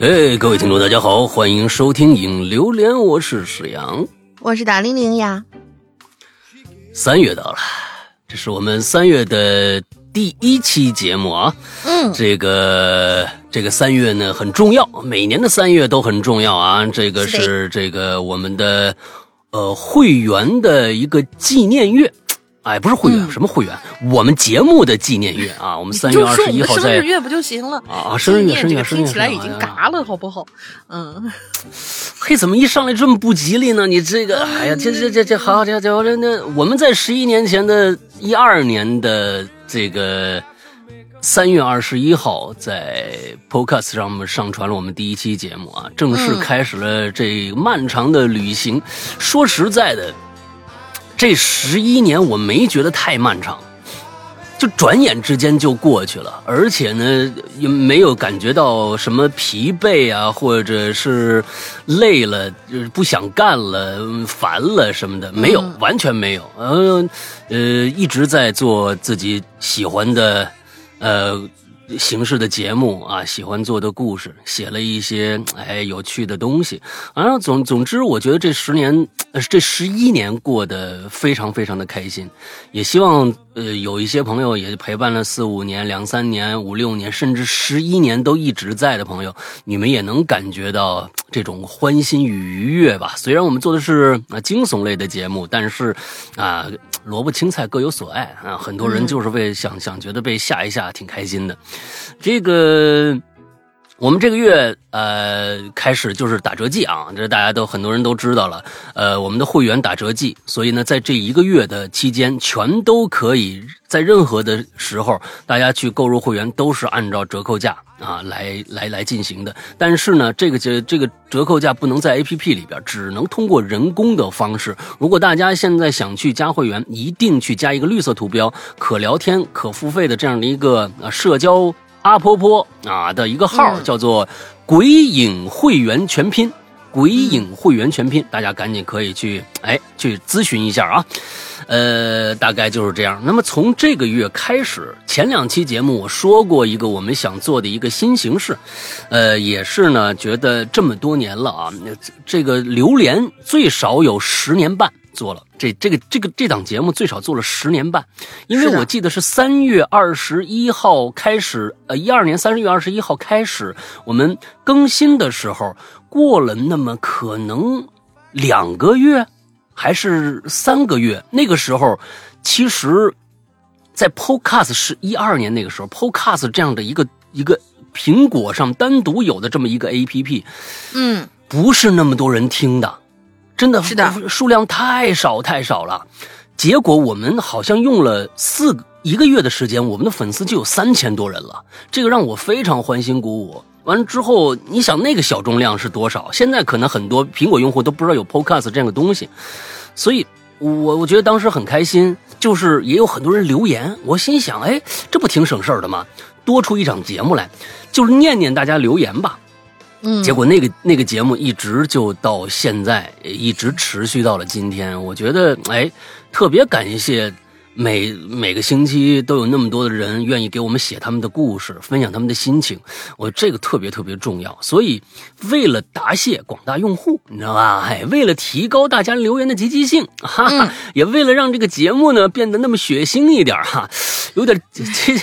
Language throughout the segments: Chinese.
哎，各位听众，大家好，欢迎收听《影榴莲》，我是史阳，我是大玲玲呀。三月到了，这是我们三月的第一期节目啊。嗯，这个这个三月呢很重要，每年的三月都很重要啊。这个是这个我们的呃会员的一个纪念月。哎，不是会员，什么会员？我们节目的纪念月啊，我们三月二十一号在生日月不就行了啊？生日月，生日月，听起来已经嘎了，好不好？嗯，嘿，怎么一上来这么不吉利呢？你这个，哎呀，这这这这，好家伙，这那我们在十一年前的一二年的这个三月二十一号，在 Podcast 上面上传了我们第一期节目啊，正式开始了这漫长的旅行。说实在的。这十一年我没觉得太漫长，就转眼之间就过去了，而且呢也没有感觉到什么疲惫啊，或者是累了，就是不想干了、烦了什么的，没有，完全没有。呃呃，一直在做自己喜欢的，呃。形式的节目啊，喜欢做的故事，写了一些哎有趣的东西。啊，总总之，我觉得这十年，这十一年过得非常非常的开心。也希望呃有一些朋友也陪伴了四五年、两三年、五六年，甚至十一年都一直在的朋友，你们也能感觉到这种欢欣与愉悦吧。虽然我们做的是啊惊悚类的节目，但是啊萝卜青菜各有所爱啊，很多人就是为想想觉得被吓一吓挺开心的。这个，我们这个月呃开始就是打折季啊，这大家都很多人都知道了。呃，我们的会员打折季，所以呢，在这一个月的期间，全都可以在任何的时候，大家去购入会员都是按照折扣价啊来来来进行的。但是呢，这个这这个折扣价不能在 A P P 里边，只能通过人工的方式。如果大家现在想去加会员，一定去加一个绿色图标、可聊天、可付费的这样的一个呃社交。阿婆婆啊的一个号叫做“鬼影会员全拼”，鬼影会员全拼，大家赶紧可以去哎去咨询一下啊，呃，大概就是这样。那么从这个月开始，前两期节目我说过一个我们想做的一个新形式，呃，也是呢，觉得这么多年了啊，这个榴莲最少有十年半。做了。这这个这个这档节目最少做了十年半，因为我记得是三月二十一号开始，呃，一二年三月二十一号开始我们更新的时候，过了那么可能两个月还是三个月，那个时候其实，在 Podcast 是一二年那个时候，Podcast 这样的一个一个苹果上单独有的这么一个 APP，嗯，不是那么多人听的。真的是的，数量太少太少了，结果我们好像用了四一个月的时间，我们的粉丝就有三千多人了，这个让我非常欢欣鼓舞。完了之后，你想那个小众量是多少？现在可能很多苹果用户都不知道有 Podcast 这样的东西，所以我我觉得当时很开心，就是也有很多人留言，我心想，哎，这不挺省事儿的吗？多出一场节目来，就是念念大家留言吧。结果那个那个节目一直就到现在，一直持续到了今天。我觉得，哎，特别感谢。每每个星期都有那么多的人愿意给我们写他们的故事，分享他们的心情，我这个特别特别重要。所以，为了答谢广大用户，你知道吧？哎，为了提高大家留言的积极性，哈哈，也为了让这个节目呢变得那么血腥一点哈，有点这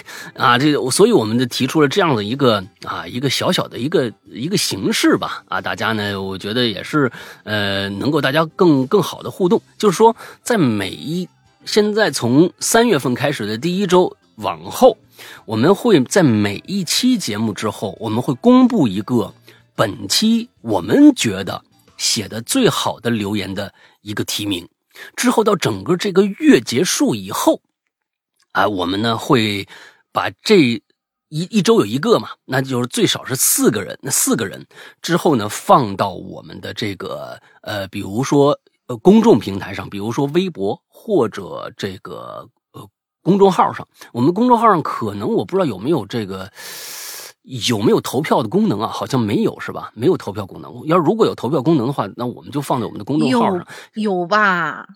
啊这，所以我们就提出了这样的一个啊一个小小的一个一个形式吧啊，大家呢，我觉得也是呃能够大家更更好的互动，就是说在每一。现在从三月份开始的第一周往后，我们会在每一期节目之后，我们会公布一个本期我们觉得写的最好的留言的一个提名。之后到整个这个月结束以后，啊，我们呢会把这一一周有一个嘛，那就是最少是四个人，那四个人之后呢放到我们的这个呃，比如说。呃，公众平台上，比如说微博或者这个呃公众号上，我们公众号上可能我不知道有没有这个有没有投票的功能啊？好像没有是吧？没有投票功能。要如果有投票功能的话，那我们就放在我们的公众号上。有吧？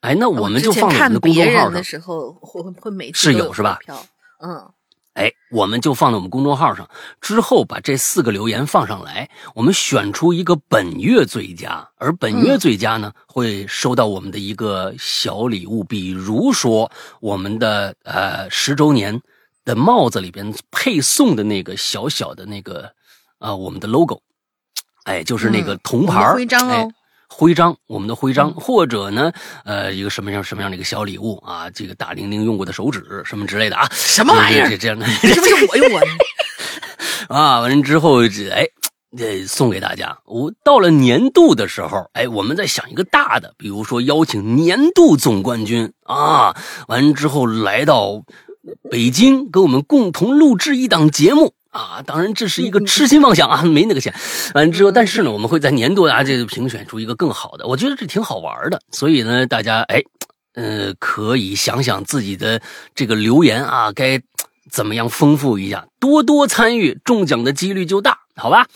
哎，那我们就放在我们的公众号上。的时候会会每次是有是吧？嗯，哎，我们就放在我们公众号上，之后把这四个留言放上来，我们选出一个本月最佳，而本月最佳呢，会收到我们的一个小礼物，比如说我们的呃十周年的帽子里边配送的那个小小的那个啊、我们的 logo，哎，就是那个铜牌儿徽章哎哦。徽章，我们的徽章，嗯或者呢，呃，一个什么样什么样的一个小礼物啊，这个大玲玲用过的手指什么之类的啊，什么玩意儿这这样的是不是我用过的？啊，完了之后，这哎，这送给大家。我到了年度的时候，哎，我们再想一个大的，比如说邀请年度总冠军啊，完了之后来到北京，跟我们共同录制一档节目。啊，当然这是一个痴心妄想啊，没那个钱。完了之后，但是呢，我们会在年度啊这个评选出一个更好的，我觉得这挺好玩的。所以呢，大家哎，呃，可以想想自己的这个留言啊，该怎么样丰富一下，多多参与，中奖的几率就大，好吧？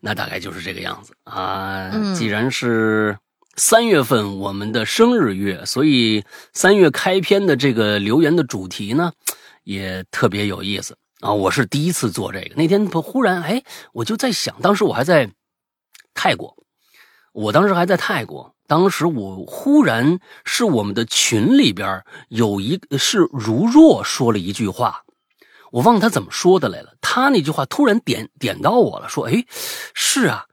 那大概就是这个样子啊。嗯既然是三月份我们的生日月，所以三月开篇的这个留言的主题呢，也特别有意思啊。我是第一次做这个，那天不忽然哎，我就在想，当时我还在泰国，我当时还在泰国。当时我忽然是我们的群里边有一是如若说了一句话，我忘了他怎么说的来了。他那句话突然点点到我了，说：“哎，是啊，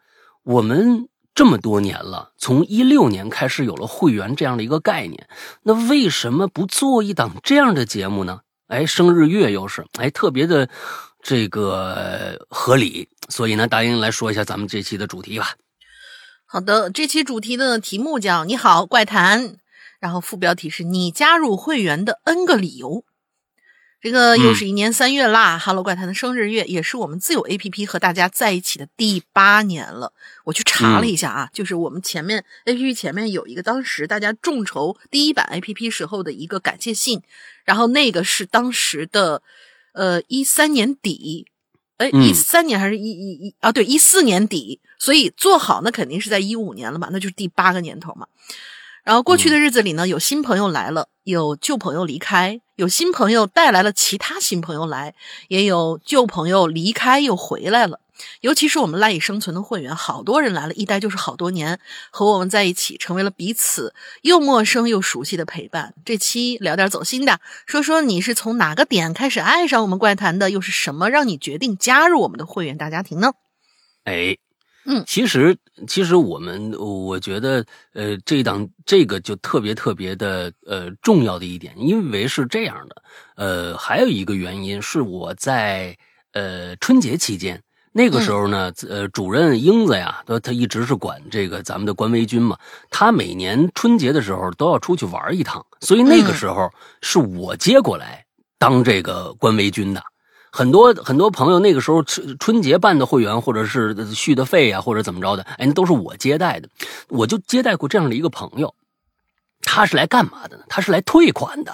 我们这么多年了，从一六年开始有了会员这样的一个概念，那为什么不做一档这样的节目呢？哎，生日月又是哎特别的这个合理，所以呢，大英来说一下咱们这期的主题吧。好的，这期主题的题目叫“你好怪谈”，然后副标题是你加入会员的 N 个理由。这个又是一年三月啦、哈喽怪谈的生日月，也是我们自有 APP 和大家在一起的第八年了。我去查了一下啊，就是我们前面 APP 前面有一个当时大家众筹第一版 APP 时候的一个感谢信，然后那个是当时的呃一三年底，哎嗯一三年还是一一一啊对一四年底，所以做好那肯定是在一五年了嘛，那就是第八个年头嘛。然后过去的日子里呢，有新朋友来了，有旧朋友离开，有新朋友带来了其他新朋友来，也有旧朋友离开又回来了。尤其是我们赖以生存的会员，好多人来了，一待就是好多年，和我们在一起，成为了彼此又陌生又熟悉的陪伴。这期聊点走心的，说说你是从哪个点开始爱上我们怪谈的，又是什么让你决定加入我们的会员大家庭呢？哎，嗯其实其实我们我觉得呃这一档这个就特别特别的呃重要的一点，因为是这样的，呃还有一个原因是我在呃春节期间。那个时候呢，呃，主任英子呀，他他一直是管这个咱们的官微军嘛。他每年春节的时候都要出去玩一趟，所以那个时候是我接过来当这个官微军的。很多很多朋友那个时候春春节办的会员，或者是续的费啊，或者怎么着的，哎，那都是我接待的。我就接待过这样的一个朋友，他是来干嘛的呢？他是来退款的，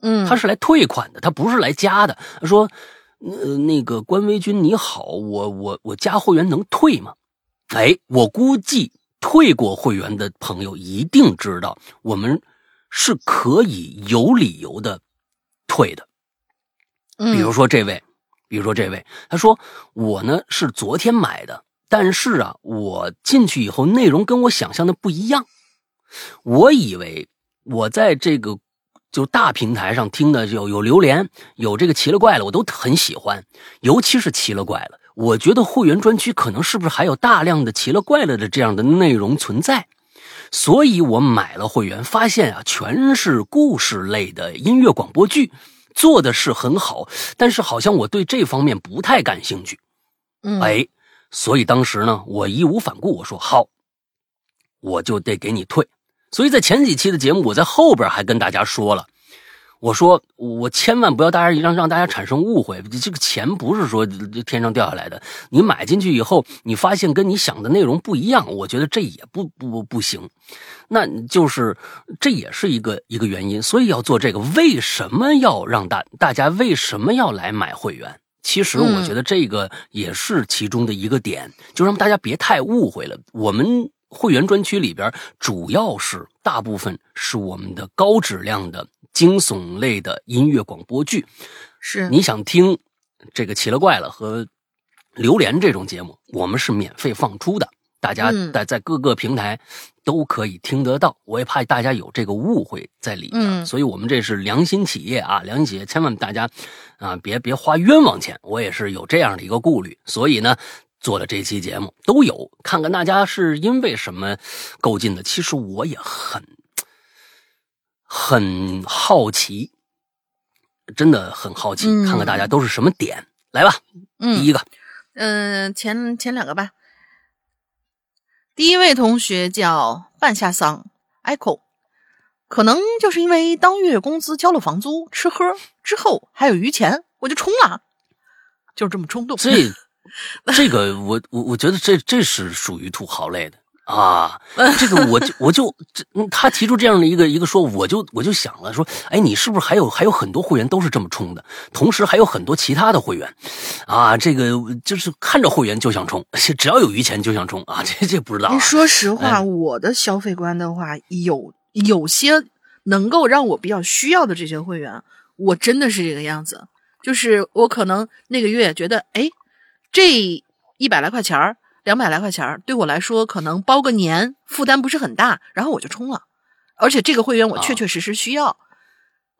嗯，他是来退款的，他不是来加的。他说：“呃，那个关微君你好，我我我加会员能退吗？”哎，我估计退过会员的朋友一定知道，我们是可以有理由的退的。嗯，比如说这位，比如说这位，他说我呢是昨天买的，但是啊，我进去以后内容跟我想象的不一样。我以为我在这个就大平台上听的有有榴莲，有这个奇了怪了，我都很喜欢，尤其是奇了怪了。我觉得会员专区可能是不是还有大量的奇了怪了的这样的内容存在，所以我买了会员，发现啊，全是故事类的音乐广播剧。做的是很好，但是好像我对这方面不太感兴趣，嗯，哎，所以当时呢，我义无反顾，我说好，我就得给你退。所以在前几期的节目，我在后边还跟大家说了，我说我千万不要大家让让大家产生误会，这个钱不是说天上掉下来的，你买进去以后，你发现跟你想的内容不一样，我觉得这也不不不行。那就是这也是一个一个原因，所以要做这个。为什么要让大大家为什么要来买会员？其实我觉得这个也是其中的一个点，就让大家别太误会了。我们会员专区里边主要是大部分是我们的高质量的惊悚类的音乐广播剧，是你想听这个奇了怪了和榴莲这种节目，我们是免费放出的，大家嗯在在各个平台都可以听得到。我也怕大家有这个误会在里面，嗯所以我们这是良心企业啊，良心企业，千万大家啊别别花冤枉钱。我也是有这样的一个顾虑，所以呢。做了这期节目都有，看看大家是因为什么购进的。其实我也很很好奇，真的很好奇，嗯看看大家都是什么点。来吧，第嗯一个，嗯、前前两个吧。第一位同学叫半夏桑 Echo，可能就是因为当月工资交了房租、吃喝之后还有余钱，我就冲了，就是这么冲动。这 这个我我我觉得这这是属于土豪类的啊。这个我就我就这嗯他提出这样的一个一个说，我就我就想了说，哎，你是不是还有还有很多会员都是这么冲的？同时还有很多其他的会员啊，这个就是看着会员就想冲，只要有余钱就想冲啊，这这不知道、啊。说实话，哎我的消费观的话，有有些能够让我比较需要的这些会员，我真的是这个样子。就是我可能那个月觉得，哎，这一百来块钱儿、两百来块钱儿，对我来说可能包个年负担不是很大，然后我就充了。而且这个会员我确啊。确实实需要，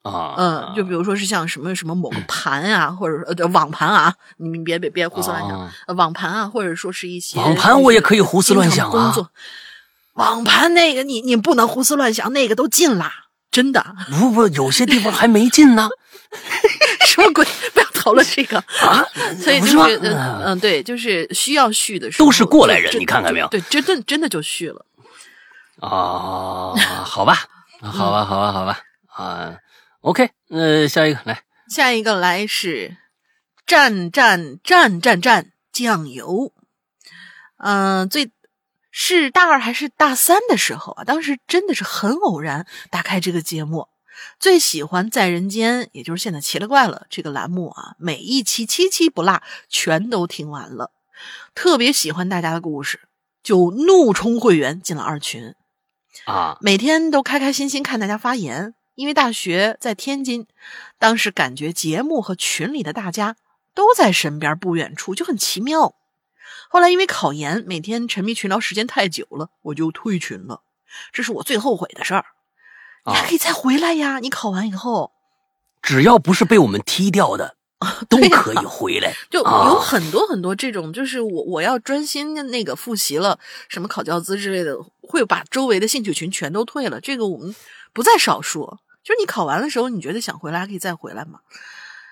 啊，嗯，就比如说是像什么什么某个 盘啊，或者呃网盘啊，你们别别别胡思乱想，啊。呃网盘啊，或者说是一些网盘我也可以胡思乱想啊工作，网盘那个你你不能胡思乱想，那个都禁啦，真的，不不，有些地方还没禁呢。什么鬼？不要讨论这个。啊，所以就是是，嗯嗯，对，就是需要续的时候，都是过来人你看看没有对，真的真的就续了。啊，好吧，好吧，好吧，好吧，啊，OK，呃，下一个来，下一个来是蘸蘸蘸蘸蘸酱油，嗯、最是大二还是大三的时候啊？当时真的是很偶然打开这个节目，最喜欢在人间，也就是现在奇了怪了这个栏目啊，每一期七期不落，全都听完了，特别喜欢大家的故事，就怒冲会员进了二群。啊，每天都开开心心看大家发言。因为大学在天津，当时感觉节目和群里的大家都在身边不远处，就很奇妙。后来因为考研，每天沉迷群聊时间太久了，我就退群了。这是我最后悔的事儿。你还啊可以再回来呀！你考完以后，只要不是被我们踢掉的，都可以回来。就啊有很多很多这种，就是我我要专心的那个复习了，什么考教资之类的，会把周围的兴趣群全都退了。这个我们不在少数。就是你考完的时候，你觉得想回来还可以再回来嘛。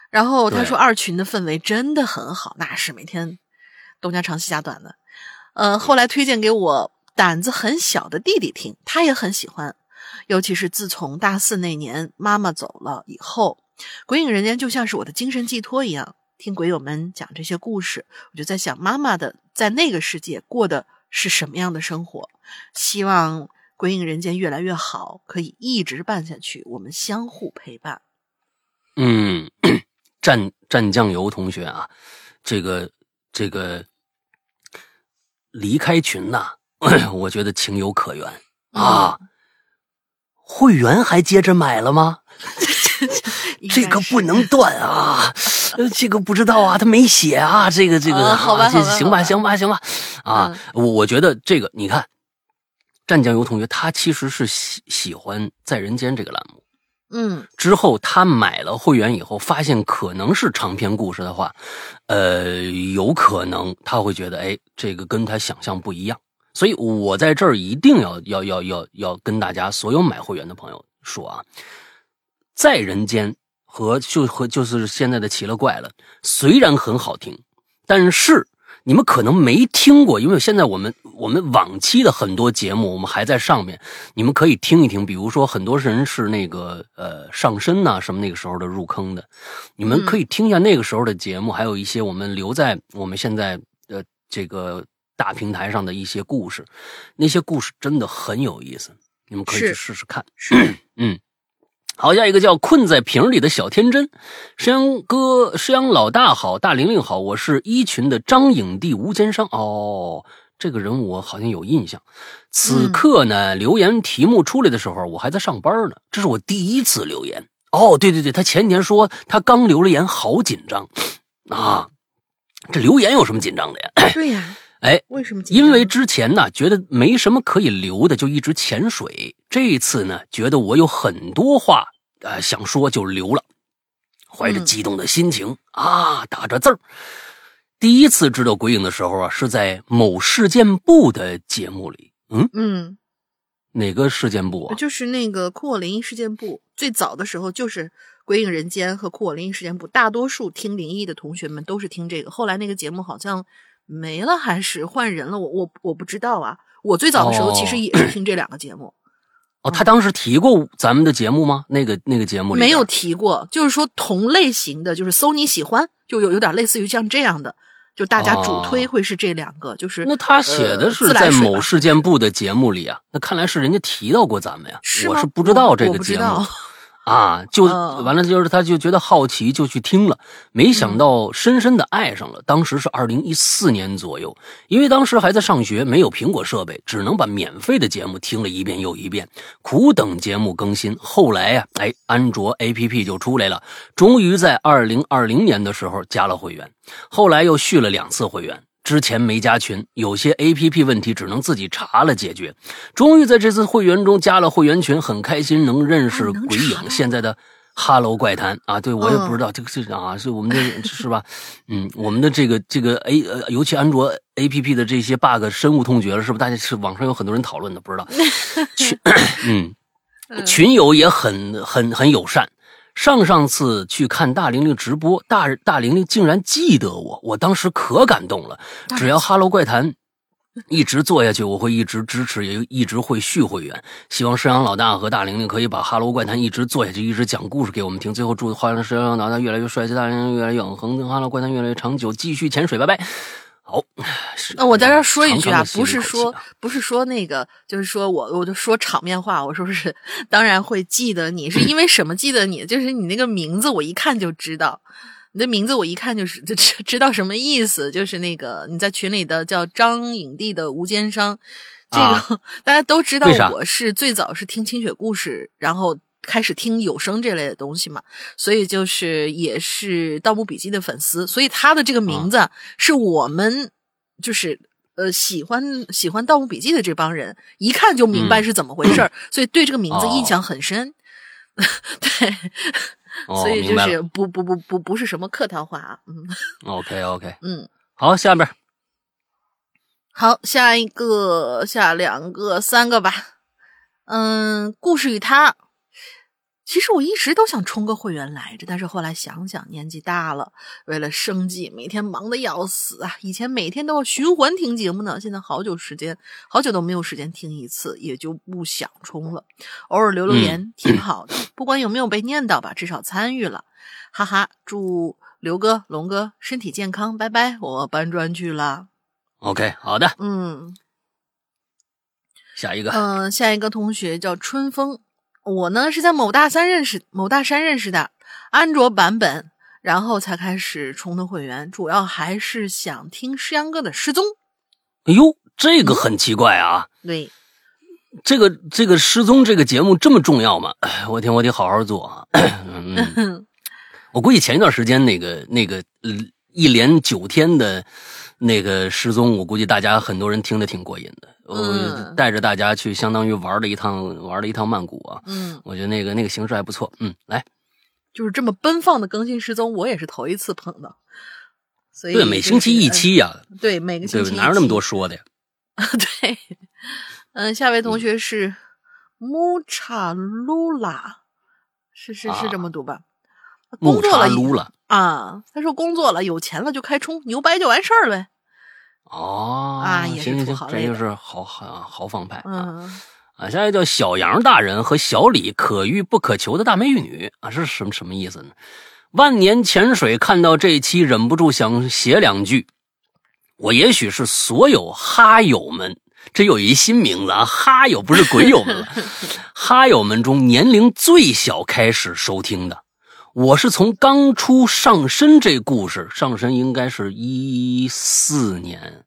然后他说二群的氛围真的很好，那是每天东家长西家短的。呃，后来推荐给我胆子很小的弟弟听，他也很喜欢。尤其是自从大四那年妈妈走了以后，《鬼影人间》就像是我的精神寄托一样。听鬼友们讲这些故事，我就在想妈妈的在那个世界过的是什么样的生活。希望《鬼影人间》越来越好，可以一直办下去，我们相互陪伴。嗯，蘸蘸酱油同学啊，这个这个离开群呐、我觉得情有可原啊。会员还接着买了吗？这个不能断啊，呃这个不知道啊，他没写啊，这个这个，啊行吧，行吧，行吧，啊，我我觉得这个，你看，蘸酱油同学他其实是喜喜欢在人间这个栏目，嗯。之后他买了会员以后，发现可能是长篇故事的话，呃，有可能他会觉得，哎，这个跟他想象不一样。所以我在这儿一定要要要要要跟大家所有买会员的朋友说啊，在人间和就和就是现在的奇了怪了，虽然很好听，但是你们可能没听过，因为现在我们我们往期的很多节目我们还在上面，你们可以听一听。比如说，很多人是那个呃上身呐、什么那个时候的入坑的，你们可以听一下那个时候的节目，还有一些我们留在我们现在的这个大平台上的一些故事，那些故事真的很有意思，你们可以去试试看。是 嗯，好，下一个叫困在瓶里的小天真，山羊哥，山羊老大好，大玲玲好，我是一群的张影帝吴奸商哦。这个人我好像有印象。此刻呢，留言题目出来的时候，我还在上班呢，这是我第一次留言哦，对对对，他前几天说他刚留了言，好紧张啊！这留言有什么紧张的呀？对呀，哎，为什么？因为之前呢，觉得没什么可以留的，就一直潜水。这次呢，觉得我有很多话啊想说，就留了。怀着激动的心情啊，打着字儿。第一次知道鬼影的时候啊，是在某事件部的节目里。嗯嗯，哪个事件部啊？就是那个酷我灵异事件部。最早的时候就是鬼影人间和酷我灵异事件部。大多数听灵异的同学们都是听这个。后来那个节目好像没了，还是换人了？我我我不知道啊。我最早的时候其实也是听这两个节目。哦，他当时提过咱们的节目吗？那个那个节目里没有提过，就是说同类型的，就是搜你喜欢，就有有点类似于像这样的，就大家主推会是这两个，就是那他写的是在某事件部的节目里啊，那看来是人家提到过咱们呀，我是不知道这个节目。啊，就完了，就是他就觉得好奇，就去听了，没想到深深的爱上了。当时是二零一四年左右，因为当时还在上学，没有苹果设备，只能把免费的节目听了一遍又一遍，苦等节目更新。后来呀，哎，安卓 APP 就出来了，终于在二零二零年的时候加了会员，后来又续了两次会员。之前没加群，有些 A P P 问题只能自己查了解决。终于在这次会员中加了会员群，很开心能认识鬼影。现在的哈喽怪谈啊，对我也不知道这个是啊，是我们的是吧？嗯，我们的这个这个 A 呃，尤其安卓 A P P 的这些 bug 深恶痛绝了，是不是？大家是网上有很多人讨论的，不知道 群 嗯，群友也很很很友善。上上次去看大玲玲直播，大大玲玲竟然记得我，我当时可感动了。只要《哈喽怪谈》一直做下去，我会一直支持，也一直会续会员。希望沈阳老大和大玲玲可以把《哈喽怪谈》一直做下去，一直讲故事给我们听。最后祝欢沈阳老大越来越帅气，大玲玲越来越永恒，《哈喽怪谈》越来越长久，继续潜水，拜拜。好，那我在这说一句啊，不是说不是说那个，就是说我我就说场面话，我说是当然会记得你，是因为什么记得你？就是你那个名字，我一看就知道，你的名字我一看就是就知知道什么意思，就是那个你在群里的叫张影帝的无奸商，这个 大家都知道，我是最早是听清雪故事，然后。开始听有声这类的东西嘛，所以就是也是《盗墓笔记》的粉丝，所以他的这个名字是我们就是呃喜欢喜欢《盗墓笔记》的这帮人一看就明白是怎么回事儿，所以对这个名字印象很深。对，所以就是不不不不不是什么客套话啊。嗯，OK OK，嗯，好，下边好下一个下两个三个吧。嗯，故事与他。其实我一直都想充个会员来着，但是后来想想年纪大了，为了生计，每天忙得要死啊！以前每天都要循环听节目呢，现在好久时间，好久都没有时间听一次，也就不想充了。偶尔留留言挺好的，不管有没有被念叨吧，至少参与了，哈哈！祝刘哥、龙哥身体健康，拜拜！我搬砖去了。OK，好的，嗯，下一个，嗯，下一个同学叫春风。我呢是在某大三认识某大山认识的安卓版本，然后才开始充的会员，主要还是想听诗阳哥的失踪。哎呦，这个很奇怪啊！对，这个这个失踪这个节目这么重要吗？我听我得好好做啊。嗯，我估计前一段时间那个那个一连九天的那个失踪，我估计大家很多人听得挺过瘾的。我带着大家去，相当于玩了一趟，玩了一趟曼谷啊。嗯，我觉得那个那个形式还不错。嗯，来，就是这么奔放的更新失踪，我也是头一次碰到。所以对，每星期一期呀。对，每个星期哪有那么多说的呀？对，嗯，下位同学是穆查鲁拉，是是是这么读吧？工作了啊，他说工作了，有钱了就开冲，牛掰就完事儿呗。哦啊，行行行，这就是豪豪豪放派啊！啊，下一个叫小杨大人和小李，可遇不可求的大美女啊，是什么什么意思呢？万年潜水看到这一期，忍不住想写两句。我也许是所有哈友们，这有一新名字啊，哈友不是鬼友们了，哈友们中年龄最小开始收听的。我是从刚出上身这故事，上身应该是一四年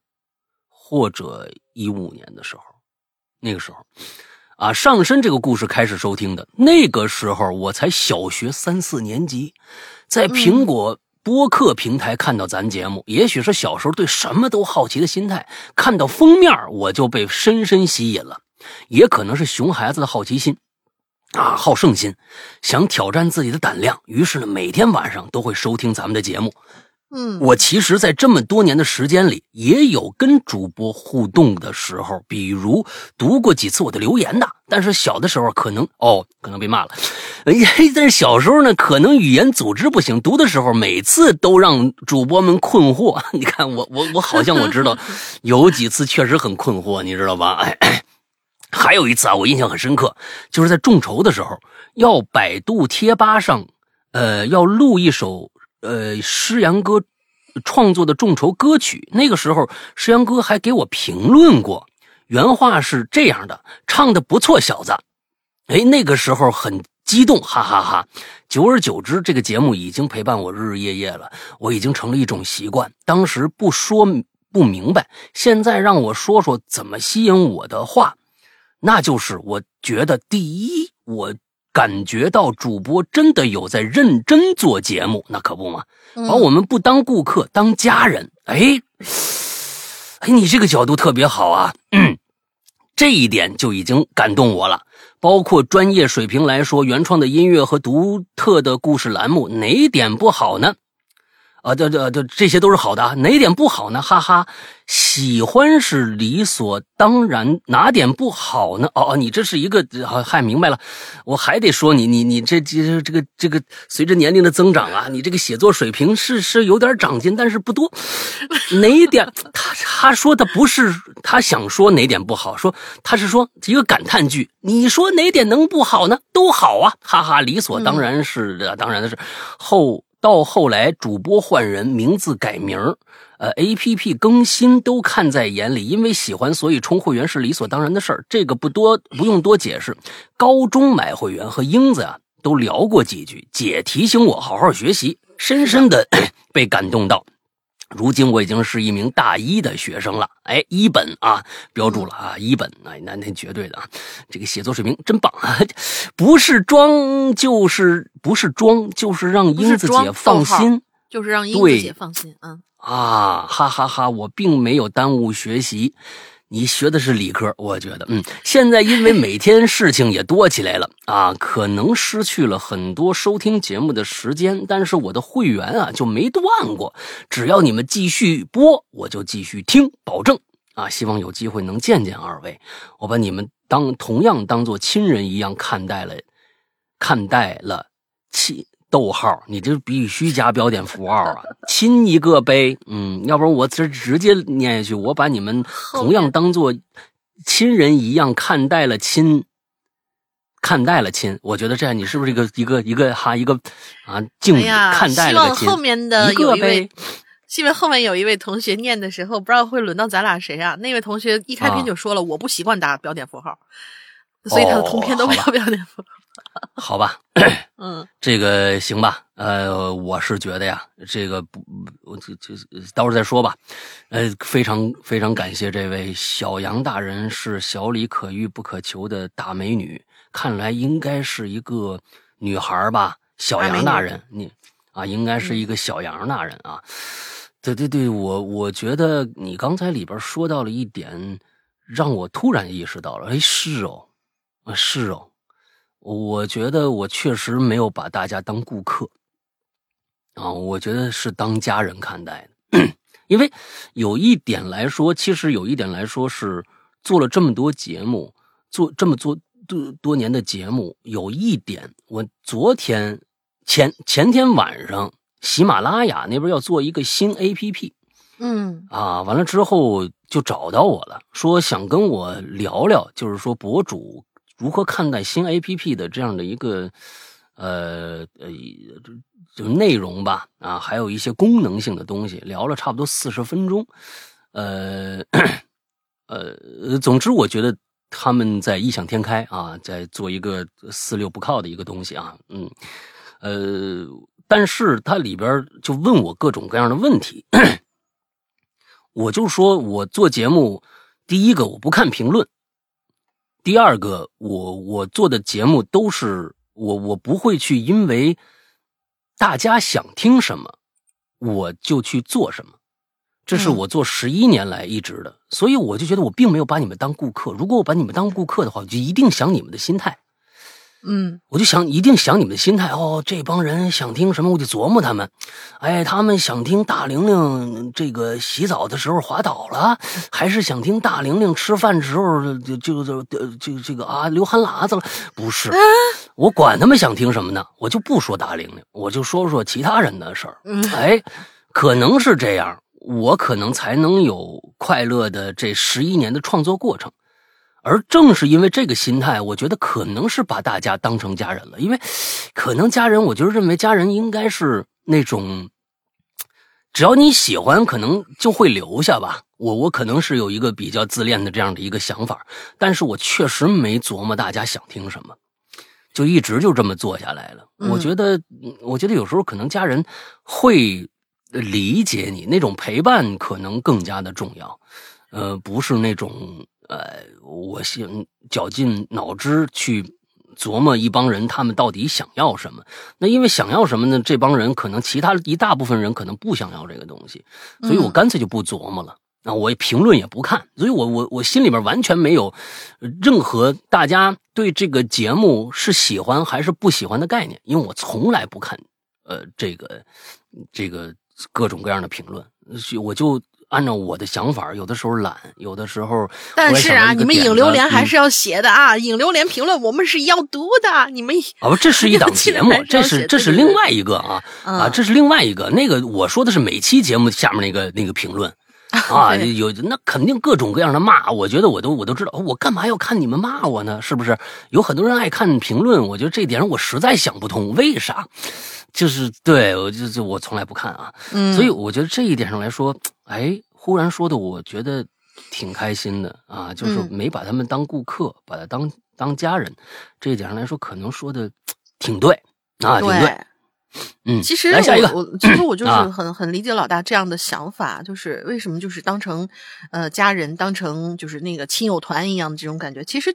或者一五年的时候，那个时候，啊，上身这个故事开始收听的。那个时候我才小学三四年级，在苹果播客平台看到咱节目，也许是小时候对什么都好奇的心态，看到封面我就被深深吸引了，也可能是熊孩子的好奇心。啊，好胜心，想挑战自己的胆量，于是呢，每天晚上都会收听咱们的节目。嗯，我其实，在这么多年的时间里，也有跟主播互动的时候，比如读过几次我的留言的。但是小的时候可能哦，可能被骂了。哎呀，但是小时候呢，可能语言组织不行，读的时候每次都让主播们困惑。你看我，我，我好像我知道，有几次确实很困惑，你知道吧？哎。还有一次啊，我印象很深刻，就是在众筹的时候，要百度贴吧上，呃，要录一首呃诗阳哥创作的众筹歌曲。那个时候，诗阳哥还给我评论过，原话是这样的：“唱的不错，小子。”哎，那个时候很激动，哈哈哈。久而久之，这个节目已经陪伴我日日夜夜了，我已经成了一种习惯。当时不说不明白，现在让我说说怎么吸引我的话。那就是我觉得，第一，我感觉到主播真的有在认真做节目，那可不嘛，把我们不当顾客，当家人。哎，哎，你这个角度特别好啊，嗯，这一点就已经感动我了。包括专业水平来说，原创的音乐和独特的故事栏目，哪点不好呢？啊，这这这这些都是好的，哪点不好呢？哈哈，喜欢是理所当然，哪点不好呢？哦哦，你这是一个，好嗨，明白了，我还得说你，你你这这这个这个，随着年龄的增长啊，你这个写作水平是是有点长进，但是不多。哪点？他他说的不是他想说哪点不好，说他是说一个感叹句。你说哪点能不好呢？都好啊，哈哈，理所当然是的，当然的是后。到后来，主播换人，名字改名呃，A P P 更新都看在眼里，因为喜欢，所以充会员是理所当然的事儿，这个不多不用多解释。高中买会员和英子啊都聊过几句，姐提醒我好好学习，深深的 被感动到。如今我已经是一名大一的学生了，哎，一本啊，标注了啊，一本，哎，那那绝对的啊，这个写作水平真棒。啊，不是装就是不是装，就是让英子姐放心，就是让英子姐放心，啊啊，哈哈哈，我并没有耽误学习。你学的是理科，我觉得，嗯，现在因为每天事情也多起来了啊，可能失去了很多收听节目的时间，但是我的会员啊就没断过，只要你们继续播，我就继续听，保证。啊，希望有机会能见见二位，我把你们当同样当做亲人一样看待了，看待了亲。逗号，你这必须加标点符号啊！亲一个呗，嗯，要不然我这直接念下去，我把你们同样当做亲人一样看待了亲，看待了亲，我觉得这样你是不是一个一个一个哈一个啊敬语看待了亲？后面的有一位，因为后面有一位同学念的时候，不知道会轮到咱俩谁啊？那位同学一开篇就说了，我不习惯打标点符号，所以他的通篇都没有标点符号。好吧，嗯，这个行吧，呃，我是觉得呀，这个不，我这这到时候再说吧，呃，非常非常感谢这位小杨大人，是小李可遇不可求的大美女，看来应该是一个女孩吧，小杨大人，你啊，应该是一个小杨大人啊，对对对，我我觉得你刚才里边说到了一点，让我突然意识到了，哎，是哦，啊，是哦。我觉得我确实没有把大家当顾客啊，我觉得是当家人看待的。因为有一点来说，其实有一点来说是做了这么多节目，做这么做多多年的节目，有一点，我昨天前前天晚上，喜马拉雅那边要做一个新 APP，嗯啊，完了之后就找到我了，说想跟我聊聊，就是说博主。如何看待新 A P P 的这样的一个呃呃就内容吧啊，还有一些功能性的东西，聊了差不多四十分钟，呃呃，总之我觉得他们在异想天开啊，在做一个四六不靠的一个东西啊，嗯呃，但是它里边就问我各种各样的问题，我就说我做节目，第一个我不看评论。第二个，我我做的节目都是我我不会去因为大家想听什么，我就去做什么，这是我做十一年来一直的，所以我就觉得我并没有把你们当顾客。如果我把你们当顾客的话，我就一定想你们的心态。嗯，我就想一定想你们的心态哦，这帮人想听什么，我就琢磨他们。哎，他们想听大玲玲这个洗澡的时候滑倒了，还是想听大玲玲吃饭时候就就就就这个啊流汗喇子了？不是，我管他们想听什么呢，我就不说大玲玲，我就说说其他人的事儿。哎，可能是这样，我可能才能有快乐的这十一年的创作过程。而正是因为这个心态，我觉得可能是把大家当成家人了。因为，可能家人，我就认为家人应该是那种，只要你喜欢，可能就会留下吧。我我可能是有一个比较自恋的这样的一个想法，但是我确实没琢磨大家想听什么，就一直就这么做下来了。我觉得，我觉得有时候可能家人会理解你那种陪伴，可能更加的重要。呃，不是那种。呃，我想绞尽脑汁去琢磨一帮人他们到底想要什么。那因为想要什么呢？这帮人可能其他一大部分人可能不想要这个东西，所以我干脆就不琢磨了。那我评论也不看，所以我我我心里面完全没有任何大家对这个节目是喜欢还是不喜欢的概念，因为我从来不看呃这个这个各种各样的评论，我就。按照我的想法，有的时候懒，有的时候。但是啊，你们影榴莲还是要写的啊！影榴莲评论我们是要读的，你们。啊不，这是一档节目，这是这是另外一个啊啊，这是另外一个。那个我说的是每期节目下面那个那个评论啊，有那肯定各种各样的骂，我觉得我都我都知道，我干嘛要看你们骂我呢？是不是？有很多人爱看评论，我觉得这点我实在想不通，为啥？就是对我就就我从来不看啊，所以我觉得这一点上来说。哎，忽然说的，我觉得挺开心的啊，就是没把他们当顾客，把他当当家人，这一点上来说，可能说的挺对啊，挺对。嗯，其实来下一个，我其实我就是很很理解老大这样的想法，就是为什么就是当成呃家人，当成就是那个亲友团一样的这种感觉，其实。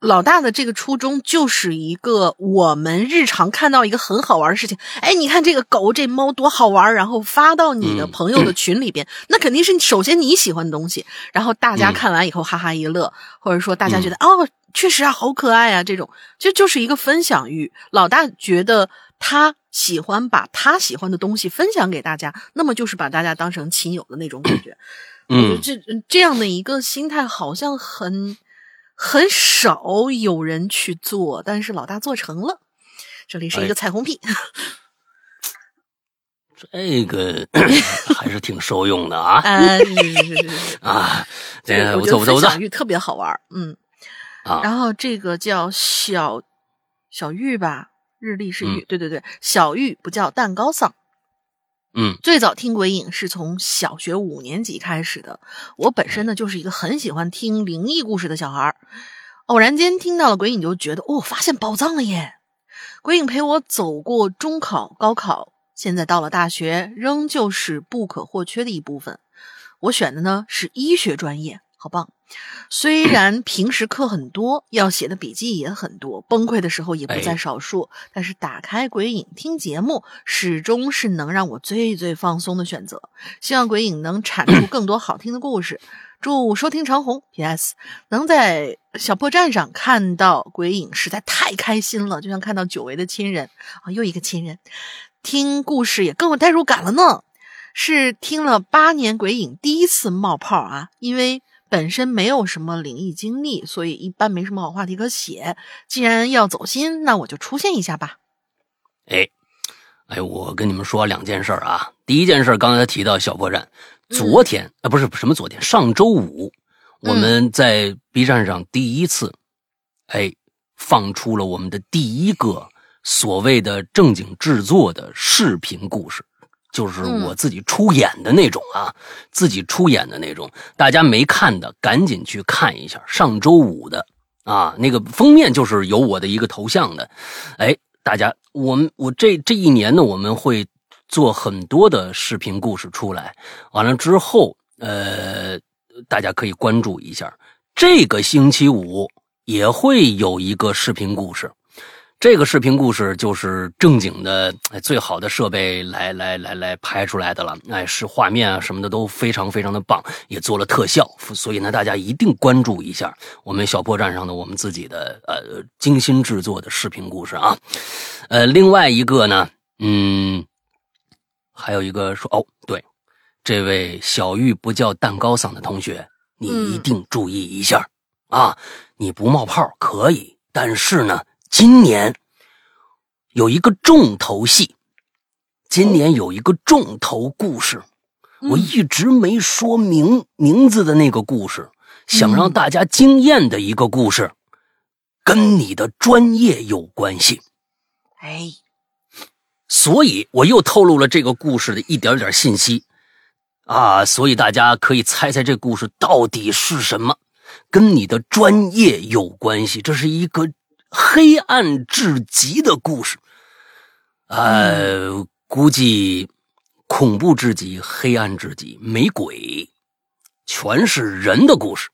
老大的这个初衷就是一个我们日常看到一个很好玩的事情，哎，你看这个狗这猫多好玩，然后发到你的朋友的群里边，那肯定是首先你喜欢的东西，然后大家看完以后哈哈一乐，或者说大家觉得哦，确实啊，好可爱啊，这种就就是一个分享欲。老大觉得他喜欢把他喜欢的东西分享给大家，那么就是把大家当成亲友的那种感觉。嗯，这这样的一个心态好像很。很少有人去做，但是老大做成了。这里是一个彩虹屁，这个 还是挺受用的啊！啊，是是是是是啊，我觉得分享欲特别好玩，嗯啊。然后这个叫小小玉吧，日历是玉，对对对，小玉不叫蛋糕丧。嗯，最早听鬼影是从小学五年级开始的。我本身呢就是一个很喜欢听灵异故事的小孩，偶然间听到了鬼影，就觉得哦，发现宝藏了耶！鬼影陪我走过中考、高考，现在到了大学，仍旧是不可或缺的一部分。我选的呢是医学专业，好棒。虽然平时课很多，要写的笔记也很多，崩溃的时候也不在少数，但是打开鬼影听节目，始终是能让我最最放松的选择。希望鬼影能产出 更多好听的故事。祝收听长虹。P.S. 能在小破站上看到鬼影，实在太开心了，就像看到久违的亲人啊，又一个亲人。听故事也更有代入感了呢。是听了八年鬼影第一次冒泡啊，因为。本身没有什么灵异经历，所以一般没什么好话题可写。既然要走心，那我就出现一下吧。哎，哎，我跟你们说两件事啊。第一件事，刚才提到小破站，昨天啊，不是什么昨天，上周五，我们在 B 站上第一次，哎，放出了我们的第一个所谓的正经制作的视频故事。就是我自己出演的那种啊，自己出演的那种，大家没看的赶紧去看一下。上周五的啊，那个封面就是有我的一个头像的。哎，大家，我们我这这一年呢，我们会做很多的视频故事出来。完了之后，呃，大家可以关注一下。这个星期五也会有一个视频故事。这个视频故事就是正经的，哎，最好的设备来来来来拍出来的了，哎，是画面啊什么的都非常非常的棒，也做了特效，所以呢，大家一定关注一下我们小破站上的我们自己的呃精心制作的视频故事啊，呃，另外一个呢，嗯，还有一个说哦，对，这位小玉不叫蛋糕嗓的同学，你一定注意一下啊，你不冒泡可以，但是呢。今年有一个重头戏，今年有一个重头故事，我一直没说明名字的那个故事，想让大家惊艳的一个故事，跟你的专业有关系。哎，所以我又透露了这个故事的一点点信息啊，所以大家可以猜猜这故事到底是什么，跟你的专业有关系。这是一个。黑暗至极的故事，呃，估计恐怖至极，黑暗至极，没鬼，全是人的故事，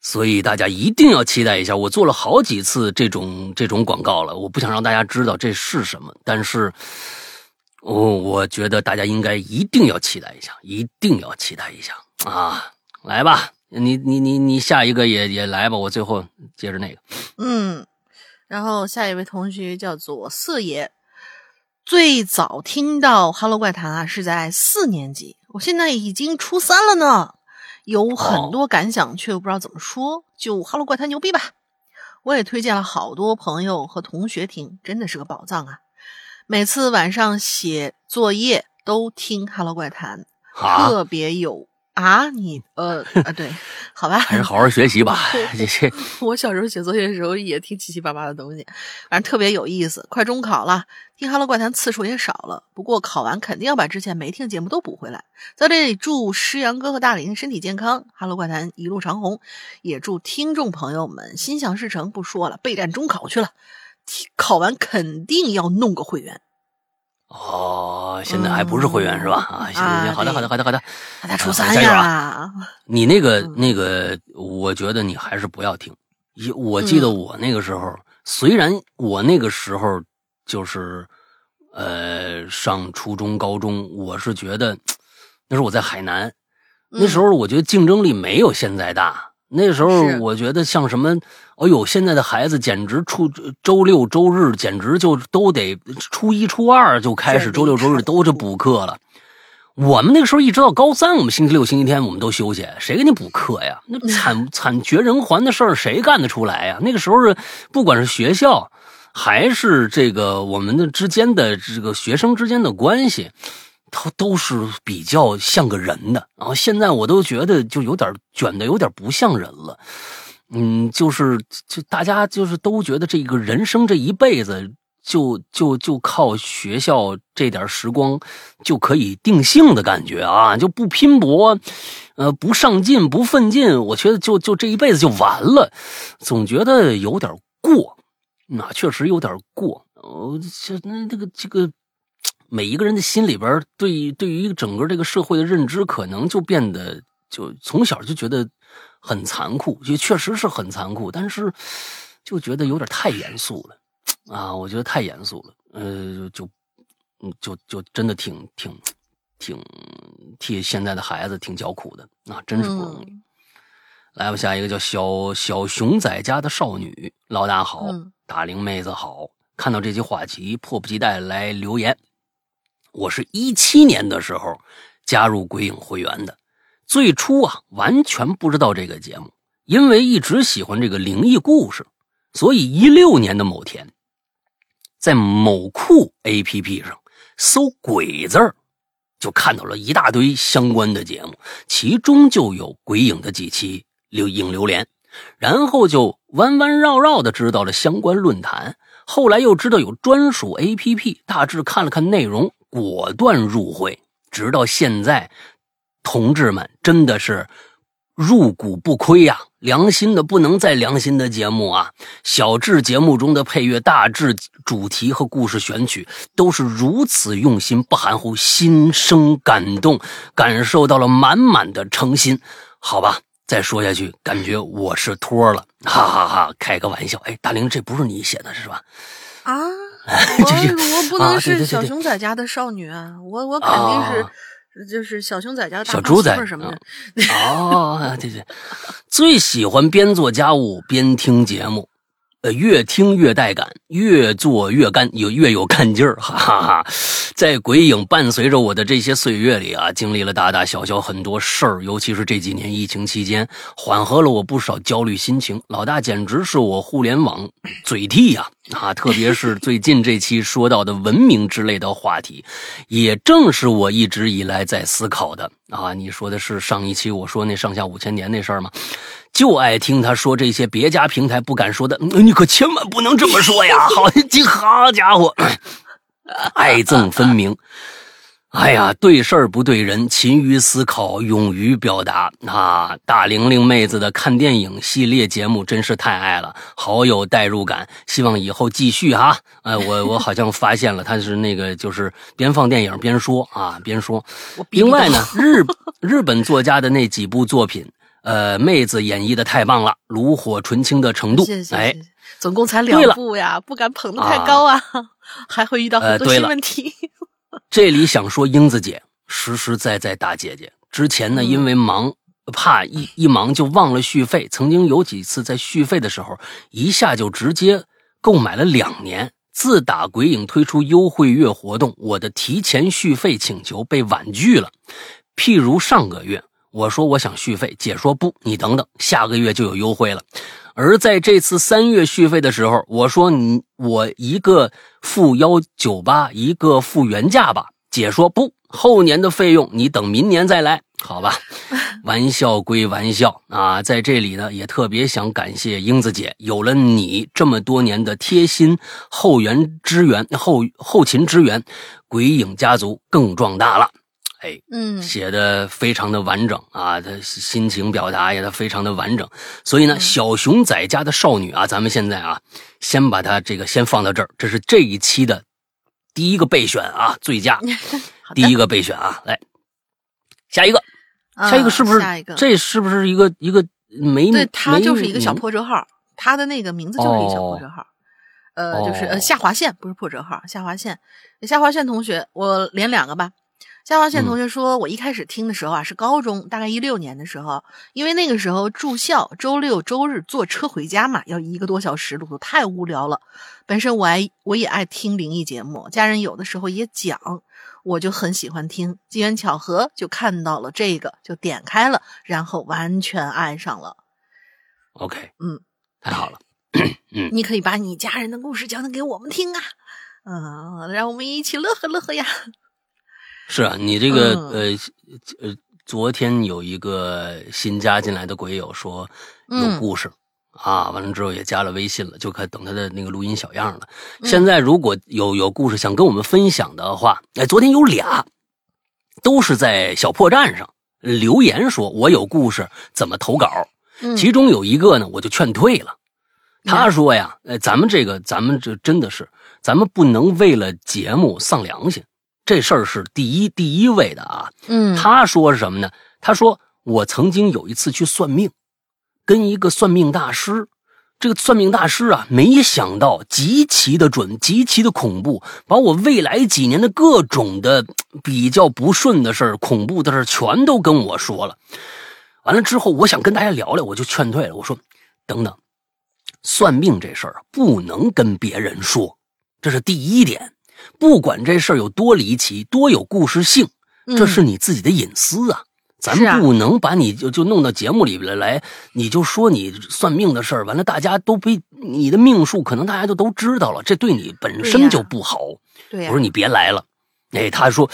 所以大家一定要期待一下。我做了好几次这种这种广告了，我不想让大家知道这是什么，但是，我我觉得大家应该一定要期待一下，一定要期待一下啊！来吧，你你你你下一个也也来吧，我最后接着那个，嗯。然后下一位同学叫做四爷，最早听到《哈喽怪谈》啊是在四年级，我现在已经初三了呢，有很多感想，却又不知道怎么说，就《哈喽怪谈》牛逼吧！我也推荐了好多朋友和同学听，真的是个宝藏啊！每次晚上写作业都听《Hello 怪谈》，特别有。啊，你呃啊，对，好吧，还是好好学习吧。这些我小时候写作业的时候也听七七八八的东西，反正特别有意思。快中考了，听《哈喽怪谈》次数也少了，不过考完肯定要把之前没听的节目都补回来。在这里祝诗阳哥和大林身体健康，《哈喽怪谈》一路长虹，也祝听众朋友们心想事成。不说了，备战中考去了，考完肯定要弄个会员。哦，现在还不是会员是吧？啊，行行行，好的好的好的好的，他初三呀。你那个那个，我觉得你还是不要听。一，我记得我那个时候，虽然我那个时候就是呃上初中高中，我是觉得 那时候我在海南，那时候我觉得竞争力没有现在大。那时候我觉得像什么，哎呦，现在的孩子简直初周六周日简直就都得初一初二就开始周六周日都是补课了。我们那个时候一直到高三，我们星期六星期天我们都休息，谁给你补课呀？那惨惨绝人寰的事儿谁干得出来呀？那个时候是不管是学校还是这个我们的之间的这个学生之间的关系。他都是比较像个人的，然后现在我都觉得就有点卷的有点不像人了，嗯，就是就大家就是都觉得这个人生这一辈子就就就靠学校这点时光就可以定性的感觉啊，就不拼搏，呃，不上进不奋进，我觉得就就这一辈子就完了，总觉得有点过，那确实有点过，呃，这那这个这个。每一个人的心里边，对对于整个这个社会的认知，可能就变得就从小就觉得很残酷，也确实是很残酷，但是就觉得有点太严肃了啊！我觉得太严肃了，呃，就嗯，就就真的挺挺挺替现在的孩子挺叫苦的啊，真是不容易。来吧，下一个叫小小熊仔家的少女，老大好，大龄妹子好，看到这期话题，迫不及待来留言。我是一七年的时候加入鬼影会员的，最初啊完全不知道这个节目，因为一直喜欢这个灵异故事，所以一六年的某天，在某酷 A P P 上搜“鬼”字儿，就看到了一大堆相关的节目，其中就有鬼影的几期留影留连，然后就弯弯绕绕的知道了相关论坛，后来又知道有专属 A P P，大致看了看内容。果断入会，直到现在，同志们真的是入股不亏呀！良心的不能再良心的节目啊！小智节目中的配乐、大致主题和故事选取都是如此用心，不含糊，心生感动，感受到了满满的诚心。好吧，再说下去，感觉我是托了，哈哈哈！开个玩笑，哎，大玲，这不是你写的，是吧？啊，我 我不能是小熊仔家的少女啊，我我肯定是就是小熊仔家的小猪仔什么的。哦，对对，最喜欢边做家务边听节目。呃，越听越带感，越做越干，有越有干劲儿，哈哈哈！在鬼影伴随着我的这些岁月里啊，经历了大大小小很多事儿，尤其是这几年疫情期间，缓和了我不少焦虑心情。老大简直是我互联网 嘴替呀！啊，啊特别是最近这期说到的文明之类的话题，也正是我一直以来在思考的啊。你说的是上一期我说那上下五千年那事儿吗？就爱听他说这些别家平台不敢说的，你可千万不能这么说呀！好，好家伙，爱憎分明。哎呀，对事儿不对人，勤于思考，勇于表达啊！大玲玲妹子的看电影系列节目真是太爱了，好有代入感。希望以后继续哈。哎，我我好像发现了，他是那个就是边放电影边说啊，边说。另外呢，日日本作家的那几部作品，呃，妹子演绎的太棒了，炉火纯青的程度。谢谢。哎，总共才两部呀，不敢捧得太高啊，还会遇到很多新问题。这里想说，英子姐实实在在大姐姐。之前呢，因为忙，怕一一忙就忘了续费。曾经有几次在续费的时候，一下就直接购买了两年。自打鬼影推出优惠月活动，我的提前续费请求被婉拒了。譬如上个月，我说我想续费，姐说不，你等等，下个月就有优惠了。而在这次三月续费的时候，我说你我一个付幺九八，一个付原价吧。姐说不，后年的费用你等明年再来，好吧？玩笑归玩笑啊，在这里呢也特别想感谢英子姐，有了你这么多年的贴心后援支援后后勤支援，鬼影家族更壮大了。哎，嗯，写的非常的完整啊，他心情表达也他非常的完整，所以呢，小熊仔家的少女啊，咱们现在啊，先把它这个先放到这儿，这是这一期的第一个备选啊，最佳 第一个备选啊，来下一个，下一个是不是？下一个，这是不是一个一个没？对，他就是一个小破折号，他的那个名字就是一个小破折号，呃，就是呃下划线，不是破折号，下划线，下划线同学，我连两个吧。下划线同学说：“我一开始听的时候啊，是高中，大概一六年的时候，因为那个时候住校，周六周日坐车回家嘛，要一个多小时路途，太无聊了。本身我爱我也爱听灵异节目，家人有的时候也讲，我就很喜欢听。机缘巧合就看到了这个，就点开了，然后完全爱上了。OK，嗯，太好了，嗯，你可以把你家人的故事讲讲给我们听啊，嗯，让我们一起乐呵乐呵呀。”是啊，你这个呃呃，昨天有一个新加进来的鬼友说有故事啊，完了之后也加了微信了，就看等他的那个录音小样了。现在如果有有故事想跟我们分享的话，哎，昨天有俩，都是在小破站上留言说，我有故事怎么投稿？其中有一个呢，我就劝退了。他说呀，呃，咱们这个咱们这真的是，咱们不能为了节目丧良心。这事儿是第一第一位的啊，嗯，他说什么呢？他说我曾经有一次去算命，跟一个算命大师，这个算命大师啊，没想到极其的准，极其的恐怖，把我未来几年的各种的比较不顺的事儿、恐怖的事儿全都跟我说了。完了之后，我想跟大家聊聊，我就劝退了。我说，等等，算命这事儿不能跟别人说，这是第一点。不管这事儿有多离奇，多有故事性，这是你自己的隐私啊！咱不能把你就就弄到节目里边来，你就说你算命的事儿，完了大家都被你的命数，可能大家就都知道了，这对你本身就不好。对，我说你别来了。哎，他说，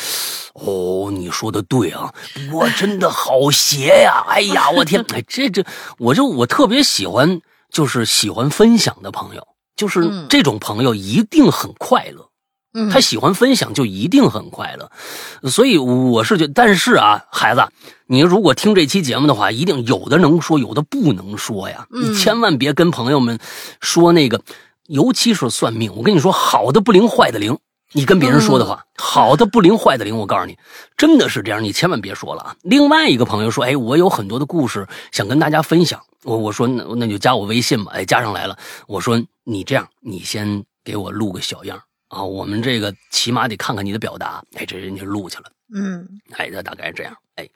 哦，你说的对啊，我真的好邪呀！哎呀，我天，哎，这这，我就我特别喜欢，就是喜欢分享的朋友，就是这种朋友一定很快乐。他喜欢分享，就一定很快乐，所以我是觉，但是啊，孩子，你如果听这期节目的话，一定有的能说，有的不能说呀。你千万别跟朋友们说那个，尤其是算命。我跟你说，好的不灵，坏的灵。你跟别人说的话，好的不灵，坏的灵。我告诉你，真的是这样，你千万别说了啊。另外一个朋友说，哎，我有很多的故事想跟大家分享。我我说那那就加我微信吧。哎，加上来了。我说你这样，你先给我录个小样啊，我们这个起码得看看你的表达。哎，这人就录去了。嗯，哎，那大概是这样。哎，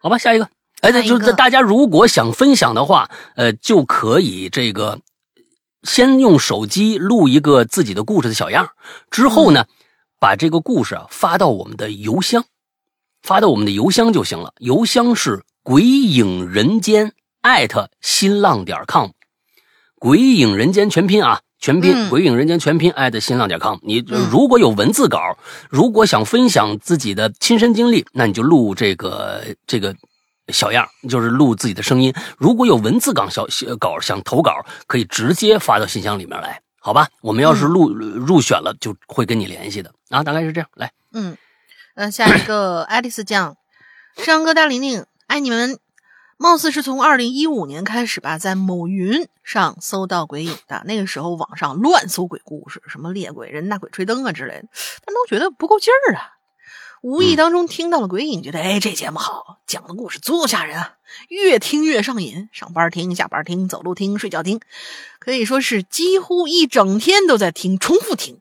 好吧，下一个。哎，那就是大家如果想分享的话，呃，就可以这个。先用手机录一个自己的故事的小样，之后呢，把这个故事啊发到我们的邮箱，发到我们的邮箱就行了。邮箱是鬼影人间艾特新浪点 com，鬼影人间全拼啊，全拼鬼影人间全拼艾特新浪点 com。你如果有文字稿，如果想分享自己的亲身经历，那你就录这个这个。小样就是录自己的声音，如果有文字稿小稿想投稿，可以直接发到信箱里面来，好吧？我们要是录入选了，就会跟你联系的啊，大概是这样。来，嗯，呃，下一个爱丽丝酱，山哥大玲玲，爱你们。貌似是从二零一五年开始吧，在某云上搜到鬼影的那个时候，网上乱搜鬼故事，什么猎鬼人、大鬼吹灯啊之类的，但都觉得不够劲儿啊。无意当中听到了鬼影，觉得哎，这节目好，讲的故事足够吓人啊，越听越上瘾。上班听，下班听，走路听，睡觉听，可以说是几乎一整天都在听，重复听。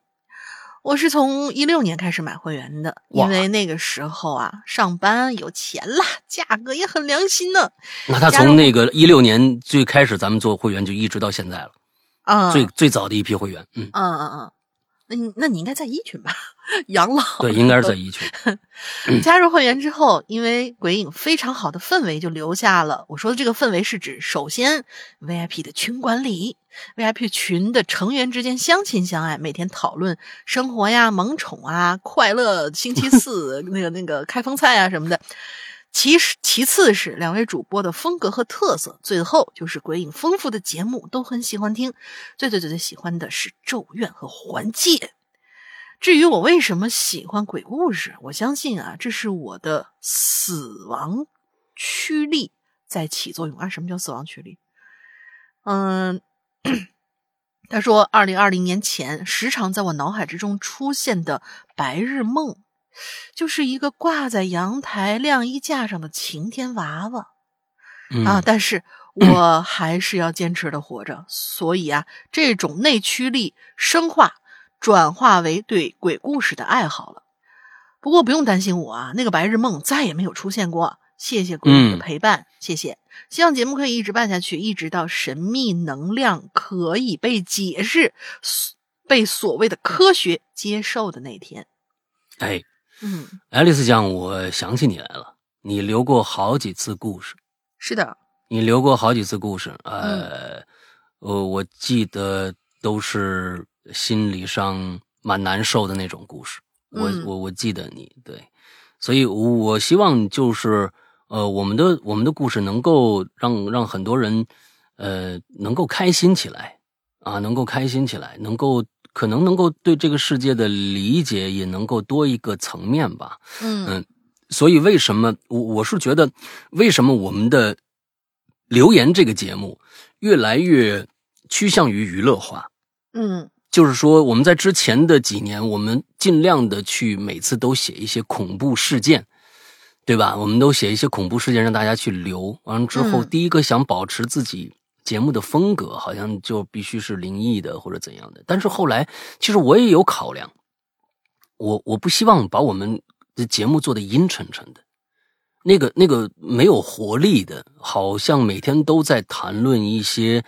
我是从一六年开始买会员的，因为那个时候啊，上班有钱了，价格也很良心呢。那他从那个一六年最开始咱们做会员，就一直到现在了，啊，最最早的一批会员，嗯嗯嗯嗯。那你那你应该在一群吧，养老对，应该是在一群。加入会员之后，因为鬼影非常好的氛围就留下了。我说的这个氛围是指，首先 VIP 的群管理，VIP 群的成员之间相亲相爱，每天讨论生活呀、萌宠啊、快乐星期 四那个那个开封菜啊什么的。其实，其次是两位主播的风格和特色，最后就是鬼影丰富的节目都很喜欢听。最最最最喜欢的是《咒怨》和《环界》。至于我为什么喜欢鬼故事，我相信啊，这是我的死亡驱力在起作用啊。什么叫死亡驱力？嗯，他说，二零二零年前时常在我脑海之中出现的白日梦。就是一个挂在阳台晾衣架上的晴天娃娃啊！但是我还是要坚持的活着，所以啊，这种内驱力生化转化为对鬼故事的爱好了。不过不用担心我啊，那个白日梦再也没有出现过。谢谢鬼的陪伴，谢谢。希望节目可以一直办下去，一直到神秘能量可以被解释、被所谓的科学接受的那天。哎。嗯，爱丽丝酱，我想起你来了。你留过好几次故事，是的，你留过好几次故事。呃，我我记得都是心理上蛮难受的那种故事。我我我记得你对，所以我希望就是呃，我们的我们的故事能够让让很多人呃能够开心起来啊，能够开心起来，能够。可能能够对这个世界的理解也能够多一个层面吧。嗯嗯，所以为什么我我是觉得，为什么我们的留言这个节目越来越趋向于娱乐化？嗯，就是说我们在之前的几年，我们尽量的去每次都写一些恐怖事件，对吧？我们都写一些恐怖事件让大家去留。完了之后，第一个想保持自己。节目的风格好像就必须是灵异的或者怎样的，但是后来其实我也有考量，我我不希望把我们的节目做的阴沉沉的。那个那个没有活力的，好像每天都在谈论一些，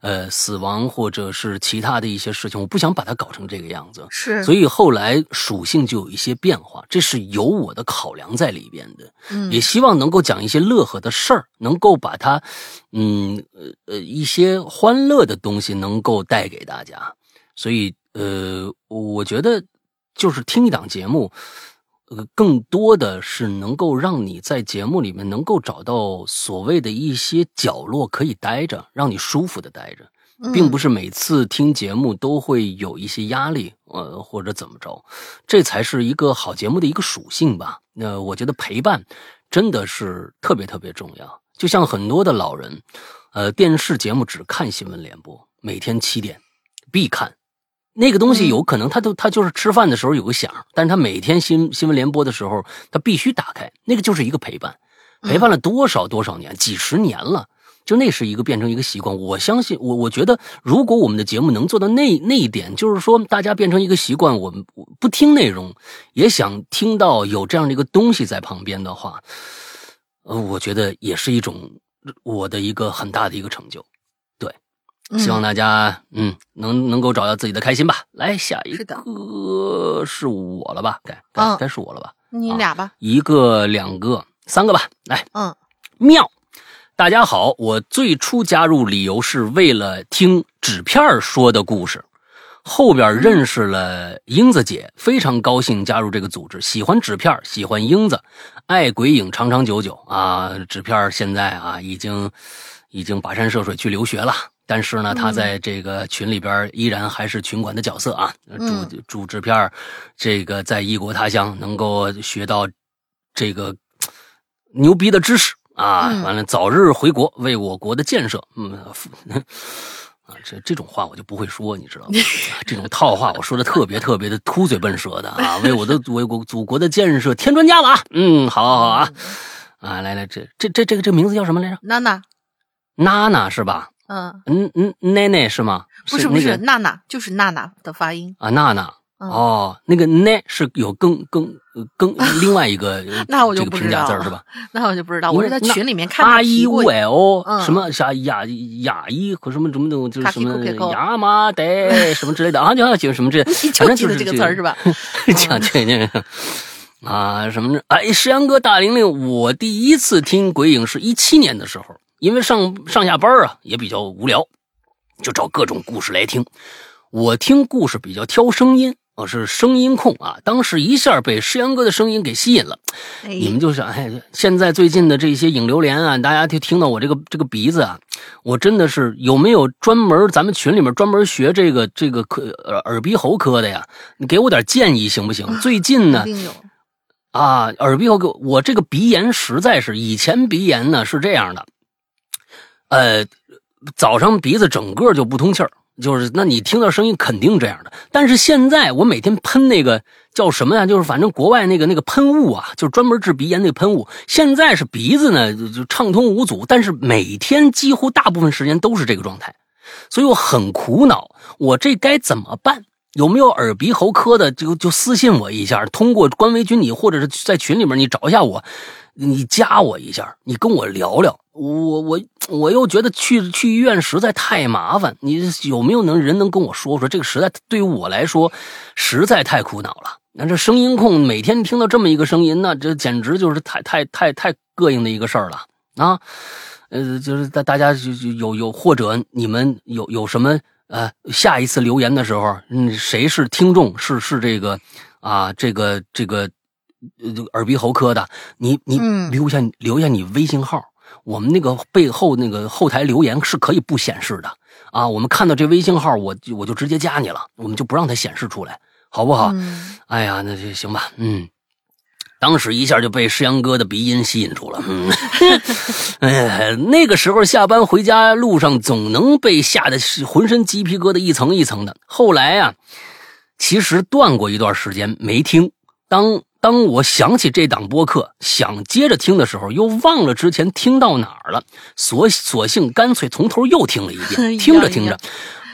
呃，死亡或者是其他的一些事情。我不想把它搞成这个样子，是。所以后来属性就有一些变化，这是有我的考量在里边的。嗯，也希望能够讲一些乐呵的事儿，能够把它，嗯呃呃一些欢乐的东西能够带给大家。所以呃，我觉得就是听一档节目。更多的是能够让你在节目里面能够找到所谓的一些角落可以待着，让你舒服的待着，并不是每次听节目都会有一些压力，呃，或者怎么着，这才是一个好节目的一个属性吧。那我觉得陪伴真的是特别特别重要。就像很多的老人，呃，电视节目只看新闻联播，每天七点必看，那个东西有可能他都他就是吃饭的时候有个响，但是他每天新新闻联播的时候他必须打开，那个就是一个陪伴，陪伴了多少多少年，几十年了。就那是一个变成一个习惯，我相信我，我觉得如果我们的节目能做到那那一点，就是说大家变成一个习惯，我们不听内容，也想听到有这样的一个东西在旁边的话，呃，我觉得也是一种我的一个很大的一个成就。对，希望大家嗯能能够找到自己的开心吧。来下一个是我了吧？该该该是我了吧？你俩吧，一个两个三个吧。来，嗯，妙。大家好，我最初加入理由是为了听纸片说的故事，后边认识了英子姐，非常高兴加入这个组织。喜欢纸片，喜欢英子，爱鬼影长长久久啊！纸片现在啊已经已经跋山涉水去留学了，但是呢，他在这个群里边依然还是群管的角色啊。主主制片这个在异国他乡能够学到这个牛逼的知识。啊，完了，早日回国，为我国的建设，嗯，啊，这这种话我就不会说，你知道吗？这种套话我说的特别特别的秃嘴笨舌的啊，为我的为国祖国的建设添砖加瓦。嗯，好，好啊，啊，来来，这这这这个这名字叫什么来着？娜娜，娜娜是吧？嗯嗯嗯，奶奶是吗？不是不是，娜娜就是娜娜的发音啊，娜娜。哦，那个奈是有更更更 另外一个 那我就不知道是吧？那我就不知道，我是在群里面看阿伊乌 L 什么啥雅雅伊和什么什么的，就是什么亚麻得什么之类的啊，就就什么这，反正就是这个词儿是吧？讲这这啊什么哎，石阳哥大玲玲，我第一次听鬼影是一七年的时候，因为上上下班啊也比较无聊，就找各种故事来听。我听故事比较挑声音。我是声音控啊，当时一下被诗阳哥的声音给吸引了。你们就想，哎，现在最近的这些影流连啊，大家就听到我这个这个鼻子啊，我真的是有没有专门咱们群里面专门学这个这个科耳鼻喉科的呀？你给我点建议行不行？最近呢，啊，耳鼻喉科，我这个鼻炎实在是以前鼻炎呢是这样的，呃，早上鼻子整个就不通气儿。就是，那你听到声音肯定这样的。但是现在我每天喷那个叫什么呀？就是反正国外那个那个喷雾啊，就是专门治鼻炎那个喷雾。现在是鼻子呢就畅通无阻，但是每天几乎大部分时间都是这个状态，所以我很苦恼。我这该怎么办？有没有耳鼻喉科的就就私信我一下，通过官微群你或者是在群里面你找一下我。你加我一下，你跟我聊聊。我我我又觉得去去医院实在太麻烦。你有没有能人能跟我说说？这个实在对于我来说实在太苦恼了。那这声音控每天听到这么一个声音，那这简直就是太太太太膈应的一个事儿了啊！呃，就是大大家就就有有或者你们有有什么呃下一次留言的时候，嗯，谁是听众？是是这个啊，这个这个。呃，耳鼻喉科的，你你留下留下你微信号，我们那个背后那个后台留言是可以不显示的啊。我们看到这微信号，我我就直接加你了，我们就不让它显示出来，好不好？哎呀，那就行吧。嗯，当时一下就被石阳哥的鼻音吸引住了。嗯，哎，那个时候下班回家路上总能被吓得浑身鸡皮疙瘩一层一层的。后来啊，其实断过一段时间没听，当。当我想起这档播客，想接着听的时候，又忘了之前听到哪儿了，索索性干脆从头又听了一遍。听着听着，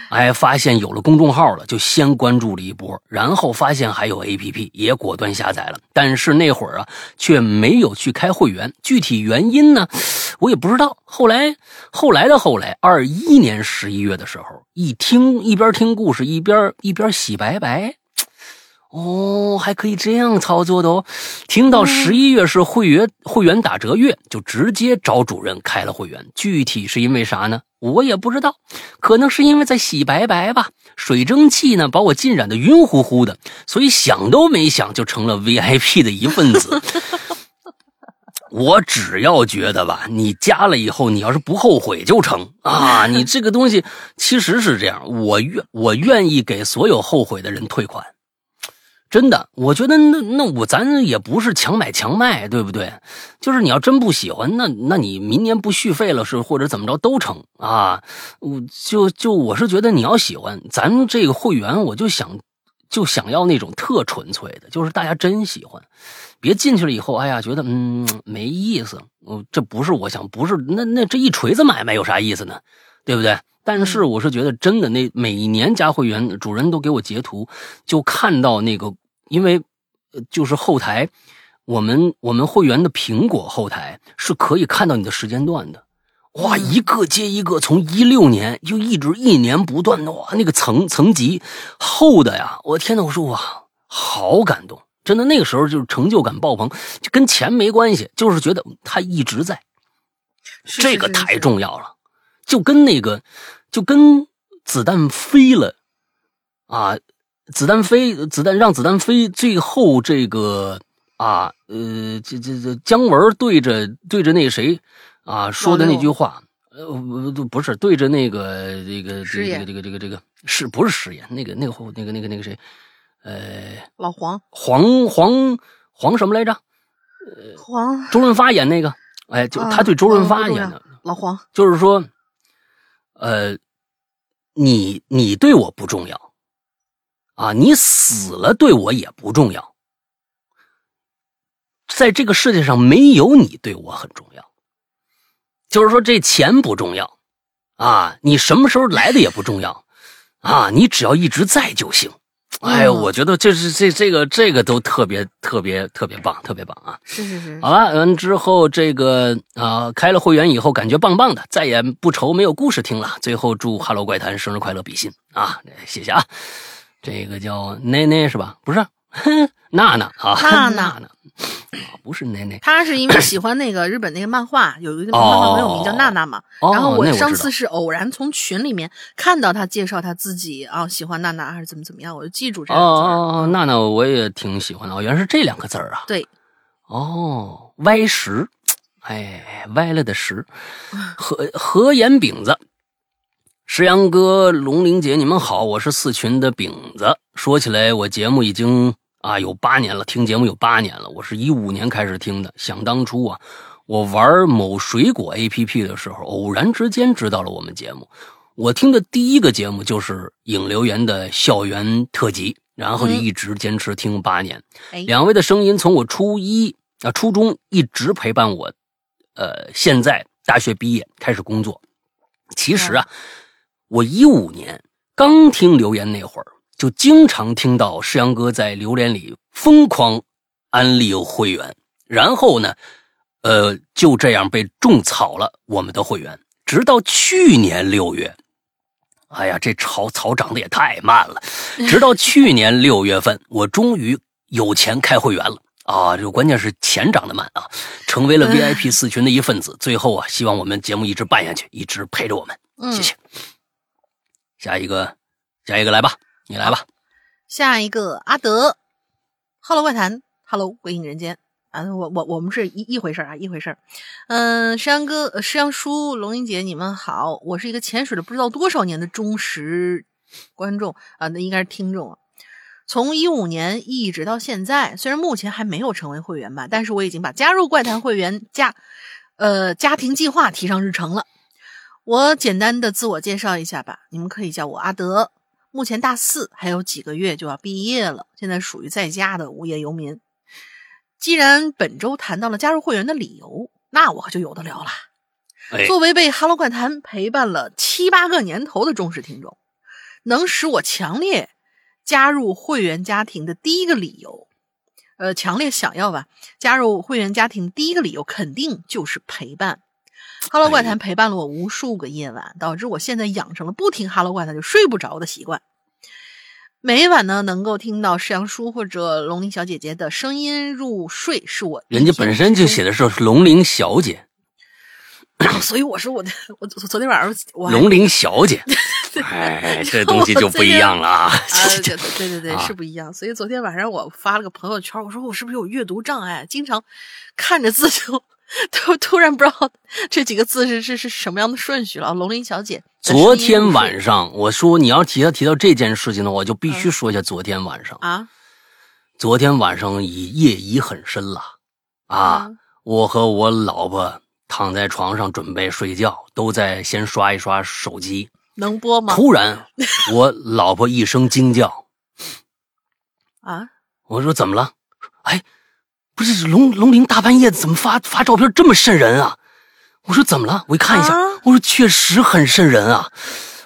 哎，发现有了公众号了，就先关注了一波，然后发现还有 APP，也果断下载了。但是那会儿啊，却没有去开会员，具体原因呢，我也不知道。后来，后来的后来，二一年十一月的时候，一听一边听故事，一边一边洗白白。哦，还可以这样操作的哦！听到十一月是会员会员打折月，就直接找主任开了会员。具体是因为啥呢？我也不知道，可能是因为在洗白白吧。水蒸气呢，把我浸染的晕乎乎的，所以想都没想就成了 VIP 的一份子。我只要觉得吧，你加了以后，你要是不后悔就成啊！你这个东西其实是这样，我愿我愿意给所有后悔的人退款。真的，我觉得那那我咱也不是强买强卖，对不对？就是你要真不喜欢，那那你明年不续费了是或者怎么着都成啊。我就就我是觉得你要喜欢咱这个会员，我就想就想要那种特纯粹的，就是大家真喜欢，别进去了以后，哎呀，觉得嗯没意思。我这不是我想，不是那那这一锤子买卖有啥意思呢？对不对？但是我是觉得真的，那每年加会员，主人都给我截图，就看到那个，因为就是后台，我们我们会员的苹果后台是可以看到你的时间段的，哇，一个接一个，从一六年就一直一年不断的哇，那个层层级厚的呀，我天呐，我说哇，好感动，真的那个时候就是成就感爆棚，就跟钱没关系，就是觉得他一直在，这个太重要了，就跟那个。就跟子弹飞了，啊，子弹飞，子弹让子弹飞，最后这个啊，呃，这这这姜文对着对着那谁啊说的那句话，呃，不不是对着那个这个这个这个这个这个是不是誓言？那个那个那个那个那个谁，呃，老黄黄黄黄什么来着？呃，黄周润发演那个，哎，就他对周润发演的老黄，就是说。呃，你你对我不重要，啊，你死了对我也不重要，在这个世界上没有你对我很重要，就是说这钱不重要，啊，你什么时候来的也不重要，啊，你只要一直在就行。哎呦，我觉得这是这这个这个都特别特别特别棒，特别棒啊！是是是。好了，完之后这个啊，开了会员以后感觉棒棒的，再也不愁没有故事听了。最后祝《哈喽怪谈》生日快乐，比心啊！谢谢啊，这个叫奈奈是吧？不是，娜娜啊，娜娜 娜。不是奶奶，他是因为喜欢那个日本那个漫画，有一个漫画很有名叫娜娜嘛。然后我上次是偶然从群里面看到他介绍他自己啊，喜欢娜娜还是怎么怎么样，我就记住这个。哦哦哦，娜娜我也挺喜欢的，哦原来是这两个字儿啊。对，哦，歪石，哎，歪了的石，和和颜饼子，石阳哥、龙玲姐，你们好，我是四群的饼子。说起来，我节目已经。啊，有八年了，听节目有八年了。我是一五年开始听的。想当初啊，我玩某水果 APP 的时候，偶然之间知道了我们节目。我听的第一个节目就是影留言的校园特辑，然后就一直坚持听八年。两位的声音从我初一啊初中一直陪伴我，呃，现在大学毕业开始工作。其实啊，我一五年刚听留言那会儿。就经常听到世阳哥在榴莲里疯狂安利会员，然后呢，呃，就这样被种草了我们的会员，直到去年六月，哎呀，这草草长得也太慢了，直到去年六月份，我终于有钱开会员了啊！就关键是钱长得慢啊，成为了 VIP 四群的一份子。最后啊，希望我们节目一直办下去，一直陪着我们，谢谢。下一个，下一个来吧。你来吧，下一个阿德，Hello 怪谈，Hello 鬼影人间啊，我我我们是一一回事啊，一回事嗯，山阳哥、山羊叔、龙英姐，你们好，我是一个潜水了不知道多少年的忠实观众啊，那应该是听众啊。从一五年一直到现在，虽然目前还没有成为会员吧，但是我已经把加入怪谈会员家呃家庭计划提上日程了。我简单的自我介绍一下吧，你们可以叫我阿德。目前大四，还有几个月就要毕业了。现在属于在家的无业游民。既然本周谈到了加入会员的理由，那我可就有的聊了。作为被《哈喽怪谈》陪伴了七八个年头的忠实听众，能使我强烈加入会员家庭的第一个理由，呃，强烈想要吧加入会员家庭第一个理由，肯定就是陪伴。哈喽怪谈陪伴了我无数个夜晚，导致我现在养成了不听哈喽怪谈就睡不着的习惯。每晚呢，能够听到世阳叔或者龙鳞小姐姐的声音入睡，是我人家本身就写的是龙鳞小姐，所以我说我的我昨天晚上我龙鳞小姐，哎，这东西就不一样了啊！对对对对，是不一样。所以昨天晚上我发了个朋友圈，我说我是不是有阅读障碍，经常看着字就。突突然不知道这几个字是是是什么样的顺序了。龙鳞小姐，昨天晚上我说你要提到提到这件事情的话，我就必须说一下昨天晚上啊。昨天晚上已夜已很深了，啊，我和我老婆躺在床上准备睡觉，都在先刷一刷手机。能播吗？突然，我老婆一声惊叫，啊！我说怎么了？哎，不是龙龙鳞大半夜怎么发发照片这么瘆人啊？我说怎么了？我一看一下，我说确实很瘆人啊。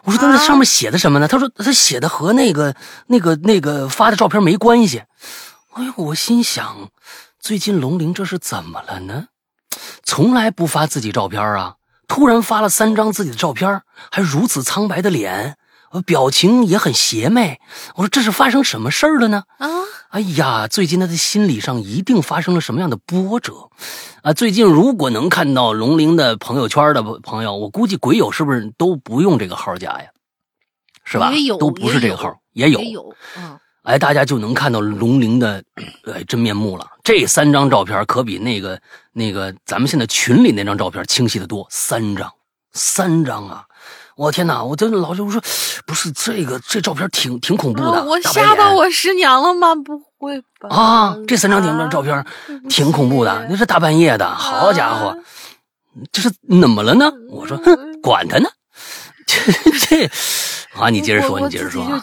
我说他那上面写的什么呢？他说他写的和那个那个那个发的照片没关系。哎呦，我心想，最近龙鳞这是怎么了呢？从来不发自己照片啊，突然发了三张自己的照片，还如此苍白的脸，表情也很邪魅。我说这是发生什么事儿了呢？啊！哎呀，最近他的心理上一定发生了什么样的波折啊！最近如果能看到龙鳞的朋友圈的朋友，我估计鬼友是不是都不用这个号加呀？是吧？也有，都不是这个号，也有，也有。嗯，哎，大家就能看到龙鳞的呃真面目了。这三张照片可比那个那个咱们现在群里那张照片清晰的多，三张，三张啊！我天哪！我真的老师我说，不是这个这照片挺挺恐怖的，我吓到我师娘了吗？不会吧？啊，这三张照照片挺恐怖的，那是大半夜的，好家伙，这是怎么了呢？我说，哼，管他呢，这这啊，你接着说，你接着说啊。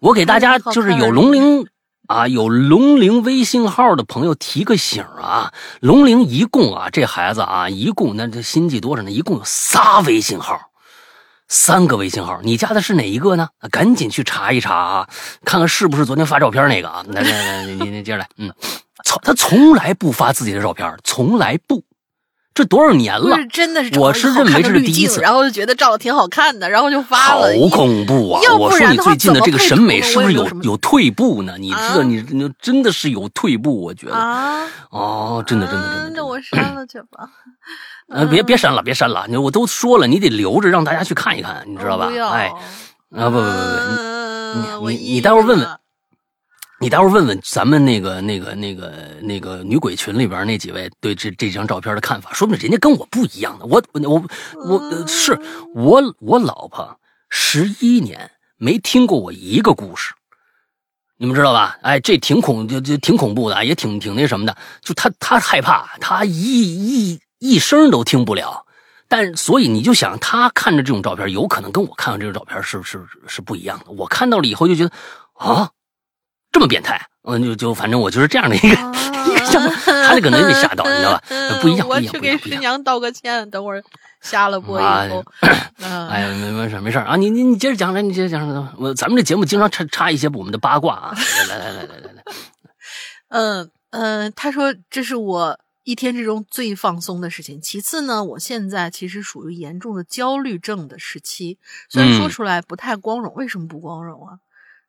我给大家就是有龙鳞啊，有龙鳞微信号的朋友提个醒啊，龙鳞一共啊，这孩子啊，一共那这心计多少呢？一共有仨微信号。三个微信号，你加的是哪一个呢？赶紧去查一查啊，看看是不是昨天发照片那个啊！来来来，你你接着来，嗯，从他从来不发自己的照片，从来不，这多少年了？真的是，我是认为这是第一次，然后就觉得照的挺好看的，然后就发了。好恐怖啊！我说你最近的这个审美是不是有有退步呢？你这你你真的是有退步，我觉得啊，哦，真的真的真的，那我删了去吧。呃，别别删了，别删了！你我都说了，你得留着让大家去看一看，你知道吧？哎，啊不不不不，你你你待会儿问问，你待会儿问问咱们那个那个那个那个女鬼群里边那几位对这这张照片的看法，说不定人家跟我不一样的。我我我是我我老婆十一年没听过我一个故事，你们知道吧？哎，这挺恐就就挺恐怖的，也挺挺那什么的。就她她害怕，她一一。一声都听不了，但所以你就想，他看着这种照片，有可能跟我看到这种照片是是是不一样的。我看到了以后就觉得，啊，这么变态，嗯，就就反正我就是这样的一个一个想法，他就可能被吓到，你知道吧？不一样，我去给师娘道个歉，等会儿下了播以后，哎呀，没没事没事啊，你你你接着讲来，你接着讲，我咱们这节目经常插插一些我们的八卦啊，来来来来来来来，嗯嗯，他说这是我。一天之中最放松的事情。其次呢，我现在其实属于严重的焦虑症的时期，虽然说出来不太光荣。为什么不光荣啊？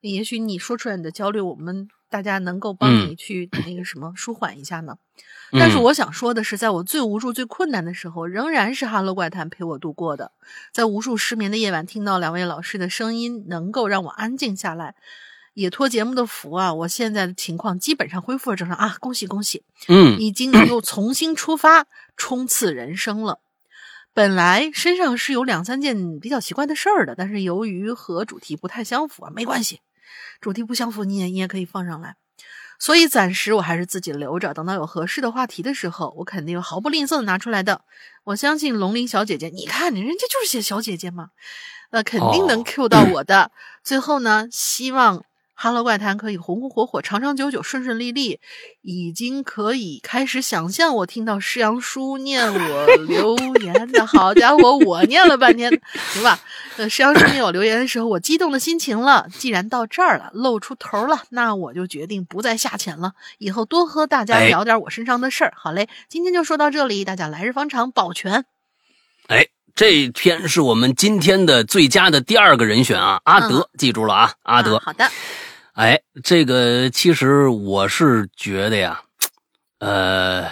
也许你说出来你的焦虑，我们大家能够帮你去那个什么舒缓一下呢？但是我想说的是，在我最无助、最困难的时候，仍然是《哈喽怪谈》陪我度过的。在无数失眠的夜晚，听到两位老师的声音，能够让我安静下来。也托节目的福啊，我现在的情况基本上恢复了正常啊！恭喜恭喜，嗯，已经能够重新出发，冲刺人生了。本来身上是有两三件比较奇怪的事儿的，但是由于和主题不太相符啊，没关系，主题不相符你也你也可以放上来。所以暂时我还是自己留着，等到有合适的话题的时候，我肯定毫不吝啬的拿出来的。我相信龙鳞小姐姐，你看你人家就是写小姐姐嘛，那肯定能 Q 到我的。最后呢，希望。哈喽怪谈可以红红火火、长长久久、顺顺利利，已经可以开始想象我听到施阳叔念我 留言的好家伙，我念了半天，行吧？呃，施阳叔念我留言的时候，我激动的心情了。既然到这儿了，露出头了，那我就决定不再下潜了。以后多和大家聊点我身上的事儿。好嘞，今天就说到这里，大家来日方长，保全。哎，这篇是我们今天的最佳的第二个人选啊，阿德，记住了啊，阿德。好的。哎，这个其实我是觉得呀，呃，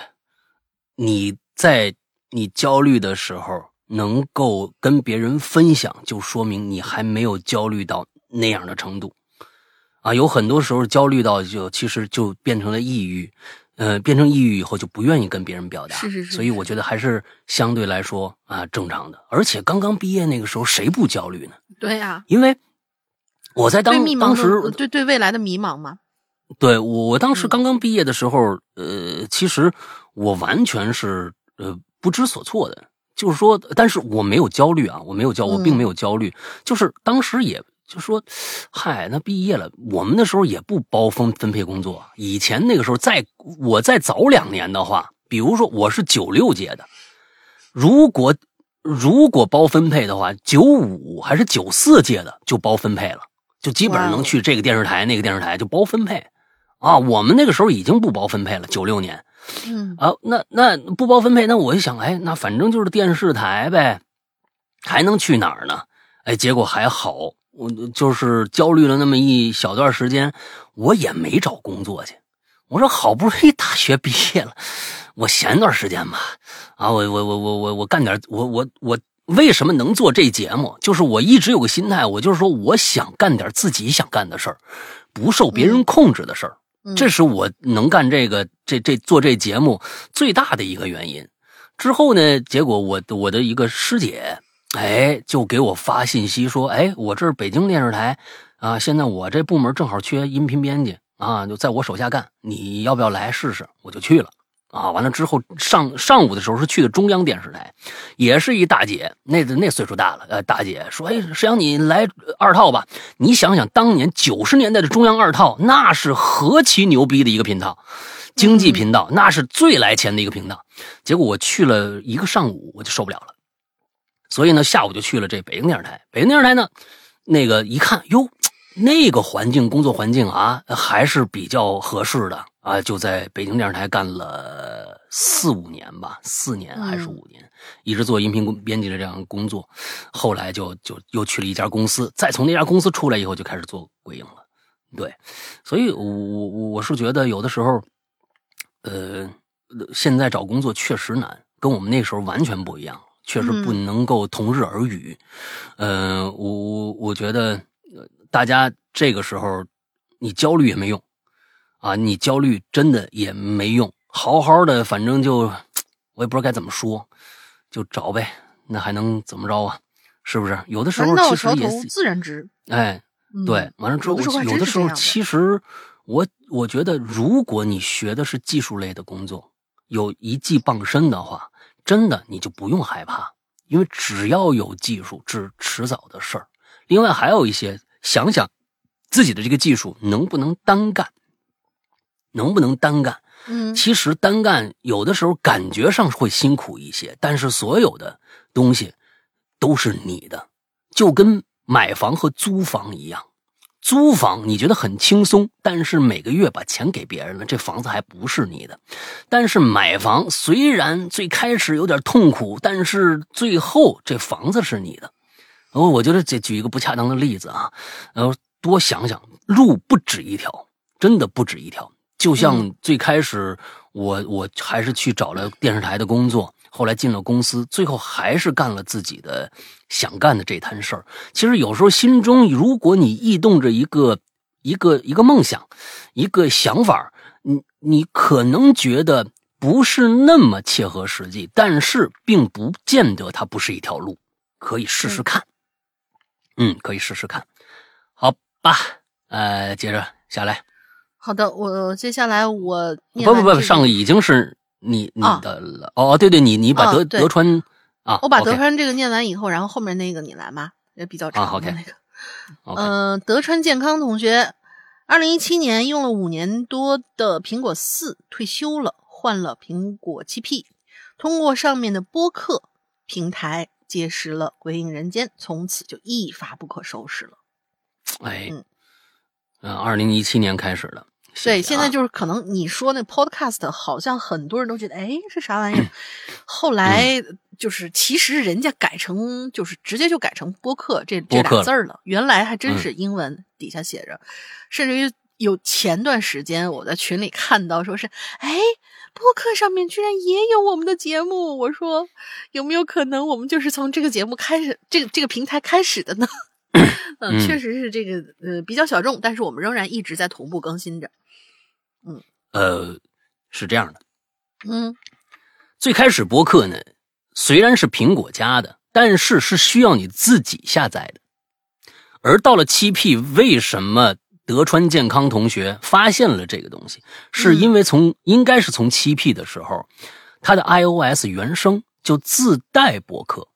你在你焦虑的时候能够跟别人分享，就说明你还没有焦虑到那样的程度啊。有很多时候焦虑到就其实就变成了抑郁，呃，变成抑郁以后就不愿意跟别人表达，是是是。所以我觉得还是相对来说啊正常的。而且刚刚毕业那个时候谁不焦虑呢？对呀，因为。我在当当时对对未来的迷茫吗？对我我当时刚刚毕业的时候，呃，其实我完全是呃不知所措的，就是说，但是我没有焦虑啊，我没有焦，我并没有焦虑，就是当时也就说，嗨，那毕业了，我们那时候也不包分分配工作，以前那个时候，在我再早两年的话，比如说我是九六届的，如果如果包分配的话，九五还是九四届的就包分配了，就基本上能去这个电视台那个电视台就包分配。啊，我们那个时候已经不包分配了，九六年，嗯啊，那那不包分配，那我一想，哎，那反正就是电视台呗，还能去哪儿呢？哎，结果还好，我就是焦虑了那么一小段时间，我也没找工作去。我说好不容易大学毕业了，我闲段时间吧，啊，我我我我我我干点，我我我为什么能做这节目？就是我一直有个心态，我就是说我想干点自己想干的事儿，不受别人控制的事儿。这是我能干这个这这做这节目最大的一个原因。之后呢，结果我我的一个师姐，哎，就给我发信息说，哎，我这是北京电视台啊，现在我这部门正好缺音频编辑啊，就在我手下干，你要不要来试试？我就去了。啊，完了之后上上午的时候是去的中央电视台，也是一大姐，那那岁数大了，呃，大姐说，哎，石阳你来二套吧，你想想当年九十年代的中央二套，那是何其牛逼的一个频道，经济频道，那是最来钱的一个频道。结果我去了一个上午，我就受不了了，所以呢，下午就去了这北京电视台。北京电视台呢，那个一看，哟，那个环境，工作环境啊，还是比较合适的。啊，就在北京电视台干了四五年吧，四年还是五年，一直做音频编辑的这样工作。后来就就又去了一家公司，再从那家公司出来以后，就开始做鬼影了。对，所以，我我我是觉得有的时候，呃，现在找工作确实难，跟我们那时候完全不一样，确实不能够同日而语。呃，我我我觉得，大家这个时候你焦虑也没用。啊，你焦虑真的也没用，好好的，反正就我也不知道该怎么说，就找呗，那还能怎么着啊？是不是？有的时候其实也自然直。哎，对，完了之后，有的时候其实我我觉得，如果你学的是技术类的工作，有一技傍身的话，真的你就不用害怕，因为只要有技术，是迟早的事儿。另外还有一些，想想自己的这个技术能不能单干。能不能单干？嗯，其实单干有的时候感觉上会辛苦一些，但是所有的东西都是你的，就跟买房和租房一样。租房你觉得很轻松，但是每个月把钱给别人了，这房子还不是你的。但是买房虽然最开始有点痛苦，但是最后这房子是你的。哦，我觉得这举一个不恰当的例子啊，呃，多想想，路不止一条，真的不止一条。就像最开始，我我还是去找了电视台的工作，后来进了公司，最后还是干了自己的想干的这摊事儿。其实有时候心中，如果你异动着一个一个一个梦想，一个想法，你你可能觉得不是那么切合实际，但是并不见得它不是一条路，可以试试看。嗯，可以试试看。好吧，呃，接着下来。好的，我接下来我不不不，上个已经是你你的了哦，对对，你你把德德川啊，我把德川这个念完以后，然后后面那个你来嘛，也比较长的那个。嗯，德川健康同学，二零一七年用了五年多的苹果四退休了，换了苹果七 P，通过上面的播客平台结识了《鬼影人间》，从此就一发不可收拾了。哎，嗯，二零一七年开始的。对，现在就是可能你说那 podcast 好像很多人都觉得，哎，是啥玩意儿？后来就是其实人家改成就是直接就改成播客这这俩字儿了。原来还真是英文底下写着，甚至于有前段时间我在群里看到说是，哎，播客上面居然也有我们的节目。我说有没有可能我们就是从这个节目开始，这个这个平台开始的呢？嗯，确实是这个呃比较小众，但是我们仍然一直在同步更新着。嗯，呃，是这样的，嗯，最开始播客呢，虽然是苹果家的，但是是需要你自己下载的。而到了七 P，为什么德川健康同学发现了这个东西，是因为从应该是从七 P 的时候，它的 iOS 原生就自带播客，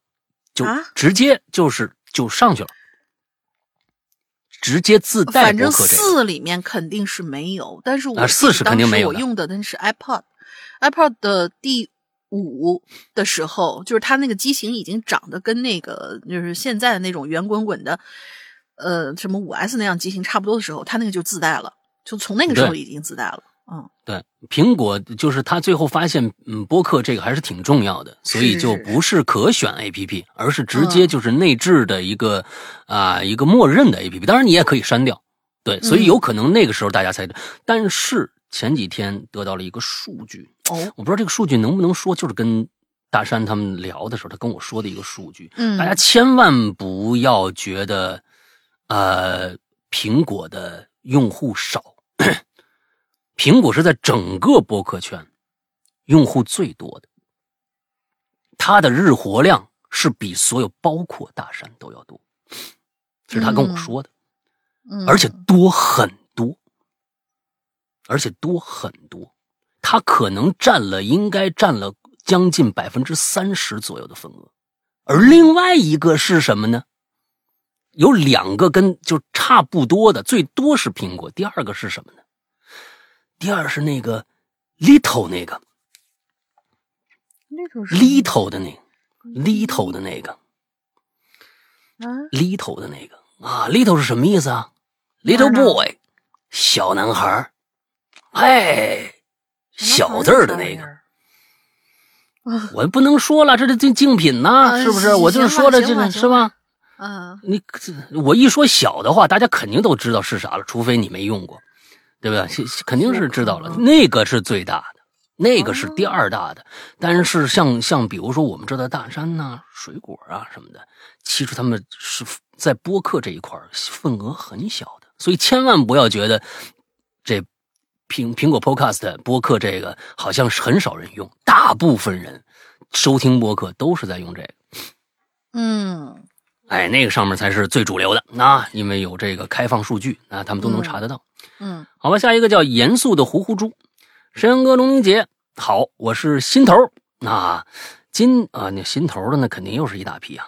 就啊？直接就是就上去了，直接自带反正。四里面肯定是没有，但是我啊四是肯定没有的当时我用的那是 iPod，iPod 的第五的时候，就是它那个机型已经长得跟那个就是现在的那种圆滚滚的，呃，什么五 S 那样机型差不多的时候，它那个就自带了，就从那个时候已经自带了。嗯，对，苹果就是他最后发现，嗯，播客这个还是挺重要的，所以就不是可选 APP，而是直接嗯。就是内置的一个啊、一个默认的 APP。当然你也可以删掉，对，所以嗯。有可能那个时候大家才，但是前几天得到了一个数据，哦，我不知道这个数据能不能说，就是跟大山他们聊的时候，他跟我说的一个数据，嗯，大家千万不要觉得，呃，苹果的用户少，苹果是在整个播客圈用户最多的，它的日活量是比所有包括大山都要多，这是他跟我说的，嗯。而且多很多，而且多很多，它可能占了应该占了将近百分之三十左右的份额，而另外一个是什么呢？有两个跟就差不多的，最多是苹果，第二个是什么呢？第二是那个 little 那个。little 的那个 little 的那个。啊，little 的那个。啊，little 是什么意思啊？little boy，小男孩儿。哎，小字儿的那个，我不能说了，这是竞竞品呐、啊是不是？我就是说了，这个是吧？嗯，你我一说小的话，大家肯定都知道是啥了，除非你没用过，对不对？是肯定是知道了，那个是最大的，那个是第二大的。但是像像比如说我们这的大山呐、水果啊什么的，其实他们是在播客这一块份额很小的，所以千万不要觉得这苹苹果 Podcast 播客这个好像是很少人用，大部分人收听播客都是在用这个。嗯，哎，那个上面才是最主流的啊，因为有这个开放数据啊，他们都能查得到。嗯，好吧，下一个叫严肃的糊糊猪，沈阳哥、龙宁姐，好，我是新头儿。啊，今啊那新头的那肯定又是一大批啊。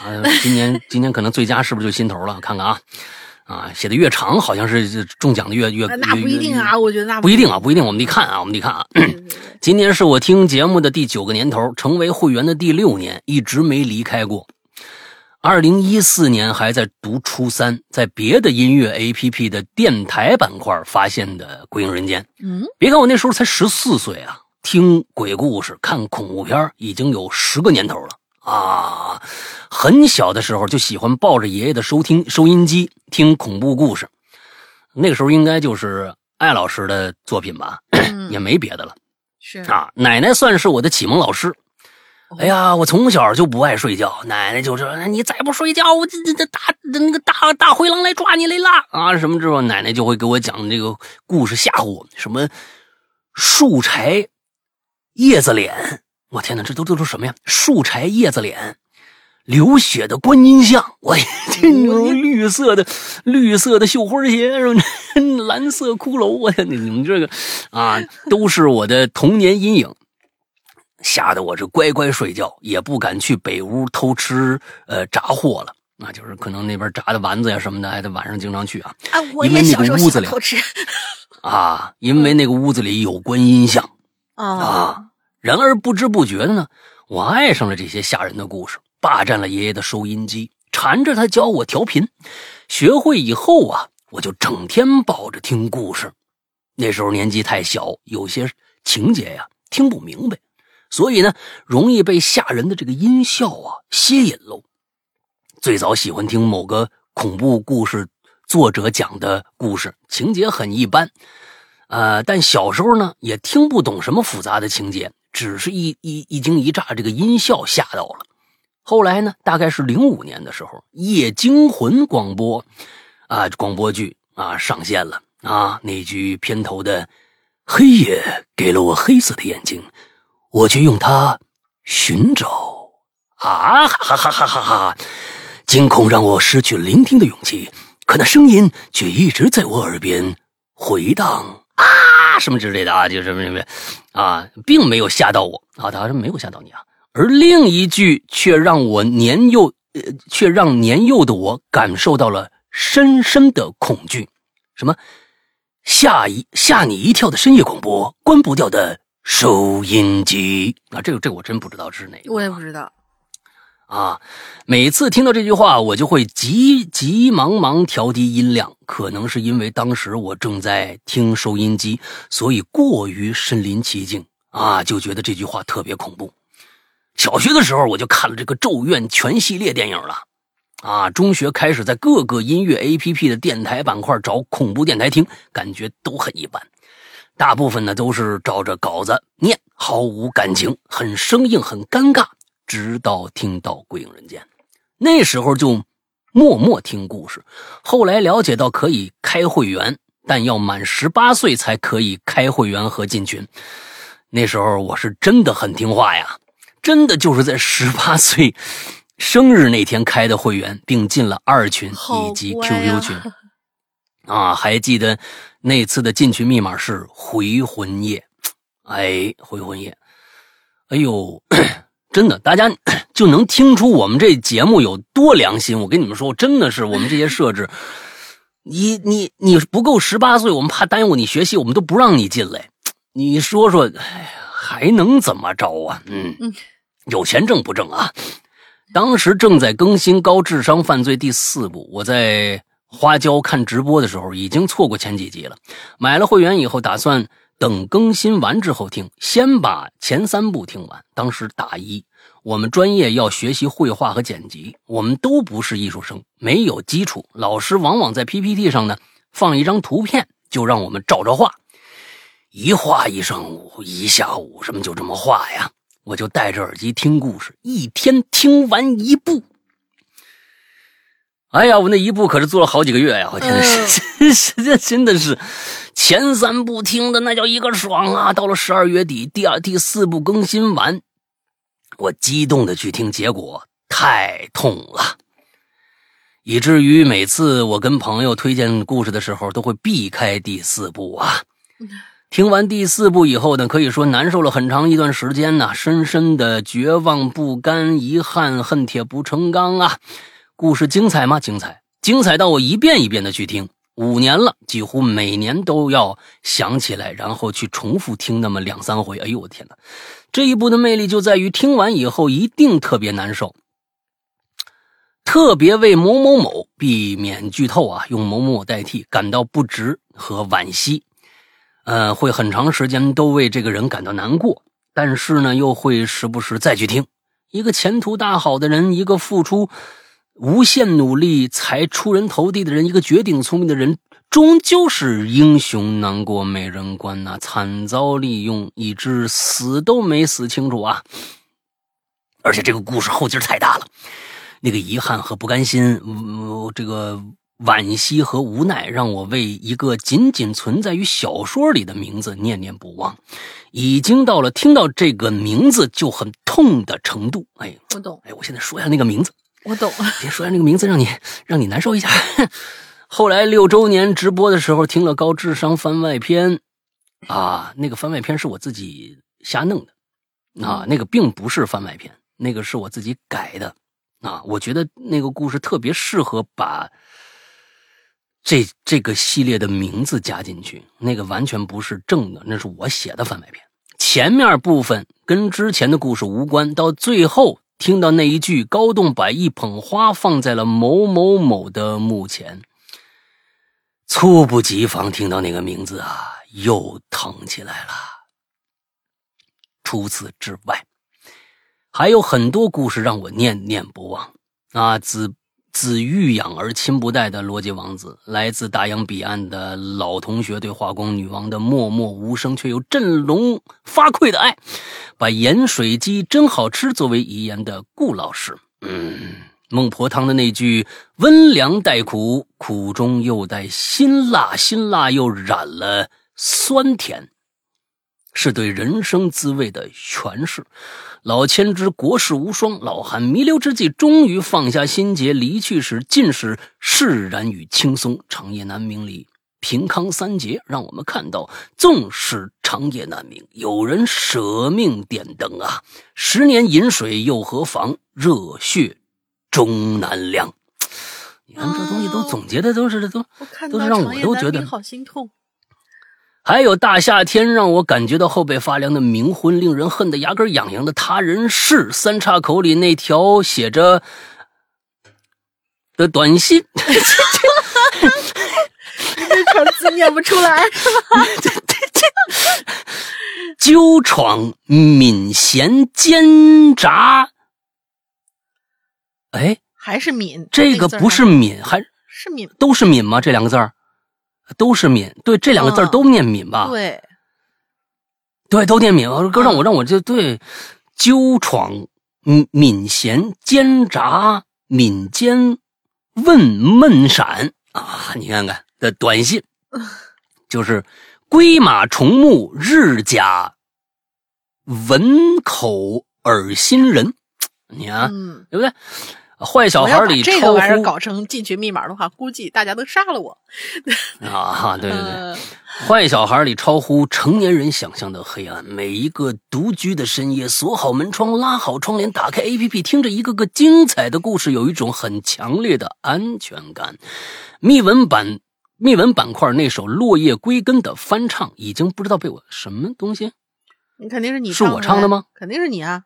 啊，今年 今年可能最佳是不是就新头儿了？看看啊。啊，写的越长，好像是中奖的越越那那不一定啊，我觉得那不一定。啊，不一定，我们得看啊，我们得看啊。今年是我听节目的第九个年头，成为会员的第六年，一直没离开过。二零一四年还在读初三，在别的音乐 APP 的电台板块发现的《鬼影人间》。嗯，别看我那时候才十四岁啊，听鬼故事、看恐怖片已经有十个年头了啊！很小的时候就喜欢抱着爷爷的收听收音机听恐怖故事，那个时候应该就是艾老师的作品吧，嗯也没别的了。是啊，奶奶算是我的启蒙老师。哎呀，我从小就不爱睡觉，奶奶就说：“你再不睡觉，我这这这大那个大大灰狼来抓你来啦！”啊，什么之后，奶奶就会给我讲这个故事吓唬我，什么树柴叶子脸，我天哪，这都都是什么呀？树柴叶子脸，流血的观音像，我这种绿色的绿色的绣花鞋，是吧？蓝色骷髅，我天，你们这个啊，都是我的童年阴影。吓得我这乖乖睡觉，也不敢去北屋偷吃呃炸货了。啊，就是可能那边炸的丸子呀什么的，还得晚上经常去啊啊，我因为那也小时候个屋子里喜欢偷吃啊，因为那个屋子里有观音像啊啊。然而不知不觉的呢，我爱上了这些吓人的故事，霸占了爷爷的收音机，缠着他教我调频。学会以后啊，我就整天抱着听故事。那时候年纪太小，有些情节呀听不明白，所以呢，容易被吓人的这个音效啊吸引喽。最早喜欢听某个恐怖故事作者讲的故事，情节很一般，呃，但小时候呢也听不懂什么复杂的情节，只是一一一惊一乍，这个音效吓到了。后来呢，大概是零五年的时候，《夜惊魂》广播啊广播剧啊上线了啊，那句片头的“黑夜给了我黑色的眼睛，我却用它寻找”，啊哈哈哈哈哈哈！惊恐让我失去聆听的勇气，可那声音却一直在我耳边回荡啊，什么之类的啊，就什么什么啊，并没有吓到我啊，他说没有吓到你啊。而另一句却让我年幼，呃，却让年幼的我感受到了深深的恐惧。什么？吓一吓你一跳的深夜广播，关不掉的收音机啊！这个这个我真不知道是哪个，我也不知道。啊，每次听到这句话，我就会急急忙忙调低音量。可能是因为当时我正在听收音机，所以过于身临其境啊，就觉得这句话特别恐怖。小学的时候我就看了这个《咒怨》全系列电影了，啊，中学开始在各个音乐 APP 的电台板块找恐怖电台听，感觉都很一般，大部分呢都是照着稿子念，毫无感情，很生硬，很尴尬。直到听到《鬼影人间》，那时候就默默听故事。后来了解到可以开会员，但要满十八岁才可以开会员和进群。那时候我是真的很听话呀，真的就是在十八岁生日那天开的会员，并进了二群以及 QQ 群。啊，还记得那次的进群密码是回魂夜。哎，回魂夜，哎呦。真的，大家就能听出我们这节目有多良心。我跟你们说，真的是我们这些设置，你你你不够十八岁，我们怕耽误你学习，我们都不让你进来。你说说，哎，还能怎么着啊？嗯，有钱挣不挣啊？当时正在更新《高智商犯罪》第四部，我在花椒看直播的时候，已经错过前几集了。买了会员以后，打算。等更新完之后听，先把前三部听完。当时大一，我们专业要学习绘画和剪辑，我们都不是艺术生，没有基础。老师往往在 PPT 上呢放一张图片，就让我们照着画，一画一上午，一下午，什么就这么画呀。我就戴着耳机听故事，一天听完一部。哎呀，我那一部可是做了好几个月呀！我天，真是这真的是。前三部听的那叫一个爽啊！到了十二月底，第二、第四部更新完，我激动的去听，结果太痛了，以至于每次我跟朋友推荐故事的时候，都会避开第四部啊。听完第四部以后呢，可以说难受了很长一段时间呢，深深的绝望、不甘、遗憾、恨铁不成钢啊。故事精彩吗？精彩，精彩到我一遍一遍的去听。五年了，几乎每年都要想起来，然后去重复听那么两三回。哎呦，我天哪！这一部的魅力就在于听完以后一定特别难受，特别为某某某避免剧透啊，用某某某代替，感到不值和惋惜。呃，会很长时间都为这个人感到难过，但是呢，又会时不时再去听。一个前途大好的人，一个付出。无限努力才出人头地的人，一个绝顶聪明的人，终究是英雄难过美人关呐！惨遭利用，以致死都没死清楚啊！而且这个故事后劲太大了，那个遗憾和不甘心，这个惋惜和无奈，让我为一个仅仅存在于小说里的名字念念不忘，已经到了听到这个名字就很痛的程度。哎，我懂。哎，我现在说一下那个名字。我懂了，别说那个名字，让你让你难受一下。后来六周年直播的时候，听了高智商番外篇，啊，那个番外篇是我自己瞎弄的，啊，那个并不是番外篇，那个是我自己改的，啊，我觉得那个故事特别适合把这这个系列的名字加进去，那个完全不是正的，那是我写的番外篇，前面部分跟之前的故事无关，到最后。听到那一句，高栋把一捧花放在了某某某的墓前，猝不及防听到那个名字啊，又疼起来了。除此之外，还有很多故事让我念念不忘啊，自。子欲养而亲不待的逻辑王子，来自大洋彼岸的老同学对化工女王的默默无声却又振聋发聩的爱，把盐水鸡真好吃作为遗言的顾老师，嗯，孟婆汤的那句温凉带苦，苦中又带辛辣，辛辣又染了酸甜，是对人生滋味的诠释。老千之国士无双，老汉弥留之际，终于放下心结，离去时尽是释然与轻松。长夜难明里，平康三杰，让我们看到，纵使长夜难明，有人舍命点灯啊！十年饮水又何妨？热血终难凉。你看这东西都总结的都是都都是让我都觉得好心痛。还有大夏天让我感觉到后背发凉的冥婚，令人恨得牙根痒痒的他人事，三岔口里那条写着的短信，这串字念不出来是吧？纠闯闽贤奸诈，哎，还是闽？这个不是闽，还是闽？都是闽吗？这两个字儿？都是敏，对这两个字都念敏吧？对，对，都念敏。哥让我让我就对，纠闯敏敏贤奸诈，敏奸问闷闪啊！你看看的短信，就是龟马虫木日甲文口耳心人，你看对不对？坏小孩里这个玩意儿搞成进群密码的话，估计大家都杀了我。啊，对对对，坏小孩里超乎成年人想象的黑暗。每一个独居的深夜，锁好门窗，拉好窗帘，打开 APP，听着一个个精彩的故事，有一种很强烈的安全感。密文版密文板块那首《落叶归根》的翻唱，已经不知道被我什么东西？你肯定是你是我唱的吗？肯定是你啊！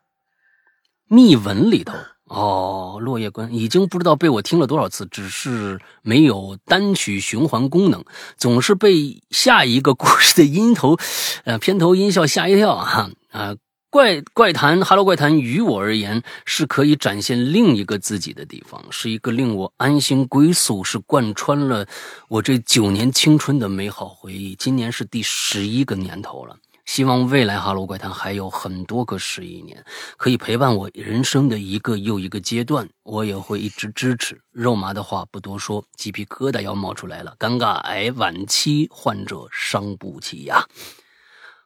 密文里头。哦，落叶关已经不知道被我听了多少次，只是没有单曲循环功能，总是被下一个故事的音头，呃，片头音效吓一跳啊啊！怪怪谈，Hello 怪谈，于我而言是可以展现另一个自己的地方，是一个令我安心归宿，是贯穿了我这九年青春的美好回忆。今年是第十一个年头了。希望未来哈喽怪谈还有很多个十一年，可以陪伴我人生的一个又一个阶段，我也会一直支持。肉麻的话不多说，鸡皮疙瘩要冒出来了。尴尬癌晚期患者伤不起呀，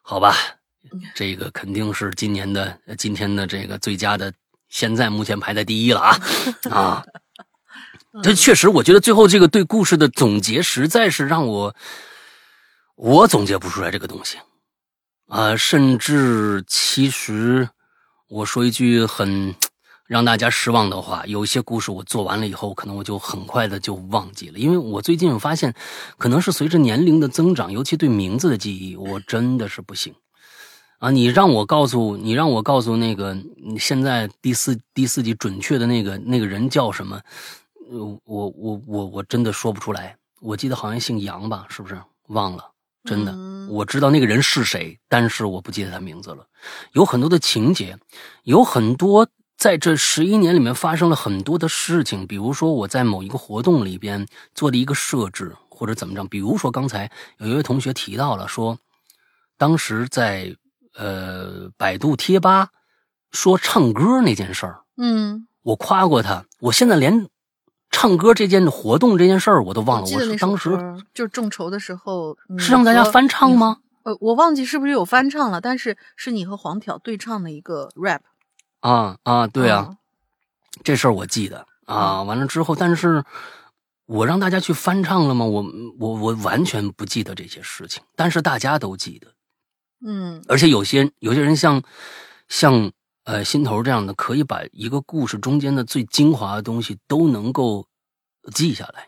好吧，这个肯定是今年的今天的这个最佳的，现在目前排在第一了啊 啊！这确实，我觉得最后这个对故事的总结，实在是让我我总结不出来这个东西。啊，甚至其实，我说一句很让大家失望的话，有些故事我做完了以后，可能我就很快的就忘记了，因为我最近发现，可能是随着年龄的增长，尤其对名字的记忆，我真的是不行。啊，你让我告诉你，让我告诉那个现在第四第四集准确的那个那个人叫什么？我我我我真的说不出来。我记得好像姓杨吧，是不是？忘了。真的，我知道那个人是谁，但是我不记得他名字了。有很多的情节，有很多在这十一年里面发生了很多的事情。比如说我在某一个活动里边做的一个设置，或者怎么着。比如说刚才有一位同学提到了说，当时在呃百度贴吧说唱歌那件事儿，嗯，我夸过他，我现在连。唱歌这件活动这件事儿我都忘了，我是当时就是众筹的时候是让大家翻唱吗？呃，我忘记是不是有翻唱了，但是是你和黄挑对唱的一个 rap。啊啊，对啊，这事儿我记得啊。完了之后，但是我让大家去翻唱了吗？我我我完全不记得这些事情，但是大家都记得。嗯，而且有些有些人像像。呃，心头这样的可以把一个故事中间的最精华的东西都能够记下来，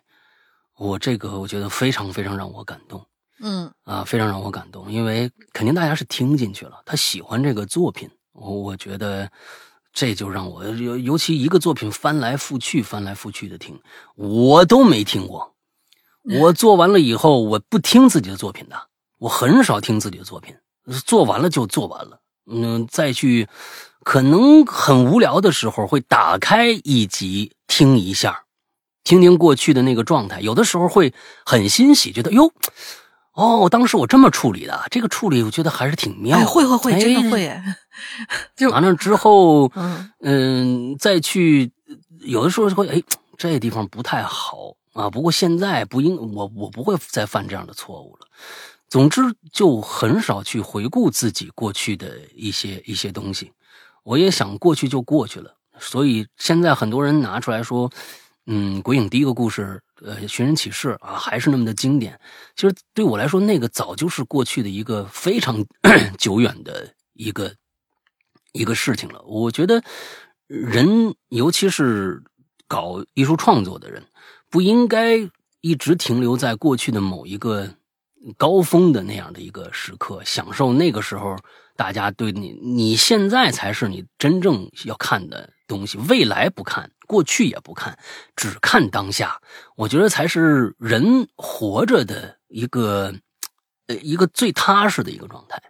我这个我觉得非常非常让我感动，嗯。啊，非常让我感动，因为肯定大家是听进去了，他喜欢这个作品，我我觉得这就让我尤尤其一个作品翻来覆去翻来覆去的听，我都没听过，我做完了以后我不听自己的作品的，我很少听自己的作品，做完了就做完了，嗯，再去。可能很无聊的时候会打开一集听一下，听听过去的那个状态。有的时候会很欣喜，觉得哟，哦，当时我这么处理的，这个处理我觉得还是挺妙的。会会会，真的会。就完了之后，嗯，再去有的时候会，哎，这地方不太好啊。不过现在不应我，我不会再犯这样的错误了。总之就很少去回顾自己过去的一些一些东西。我也想过去就过去了，所以现在很多人拿出来说，嗯，鬼影第一个故事，呃，寻人启事啊，还是那么的经典。其实对我来说，那个早就是过去的一个非常 久远的一个一个事情了。我觉得人，尤其是搞艺术创作的人，不应该一直停留在过去的某一个高峰的那样的一个时刻，享受那个时候。大家对你，你现在才是你真正要看的东西，未来不看，过去也不看，只看当下。我觉得才是人活着的一个，呃，一个最踏实的一个状态。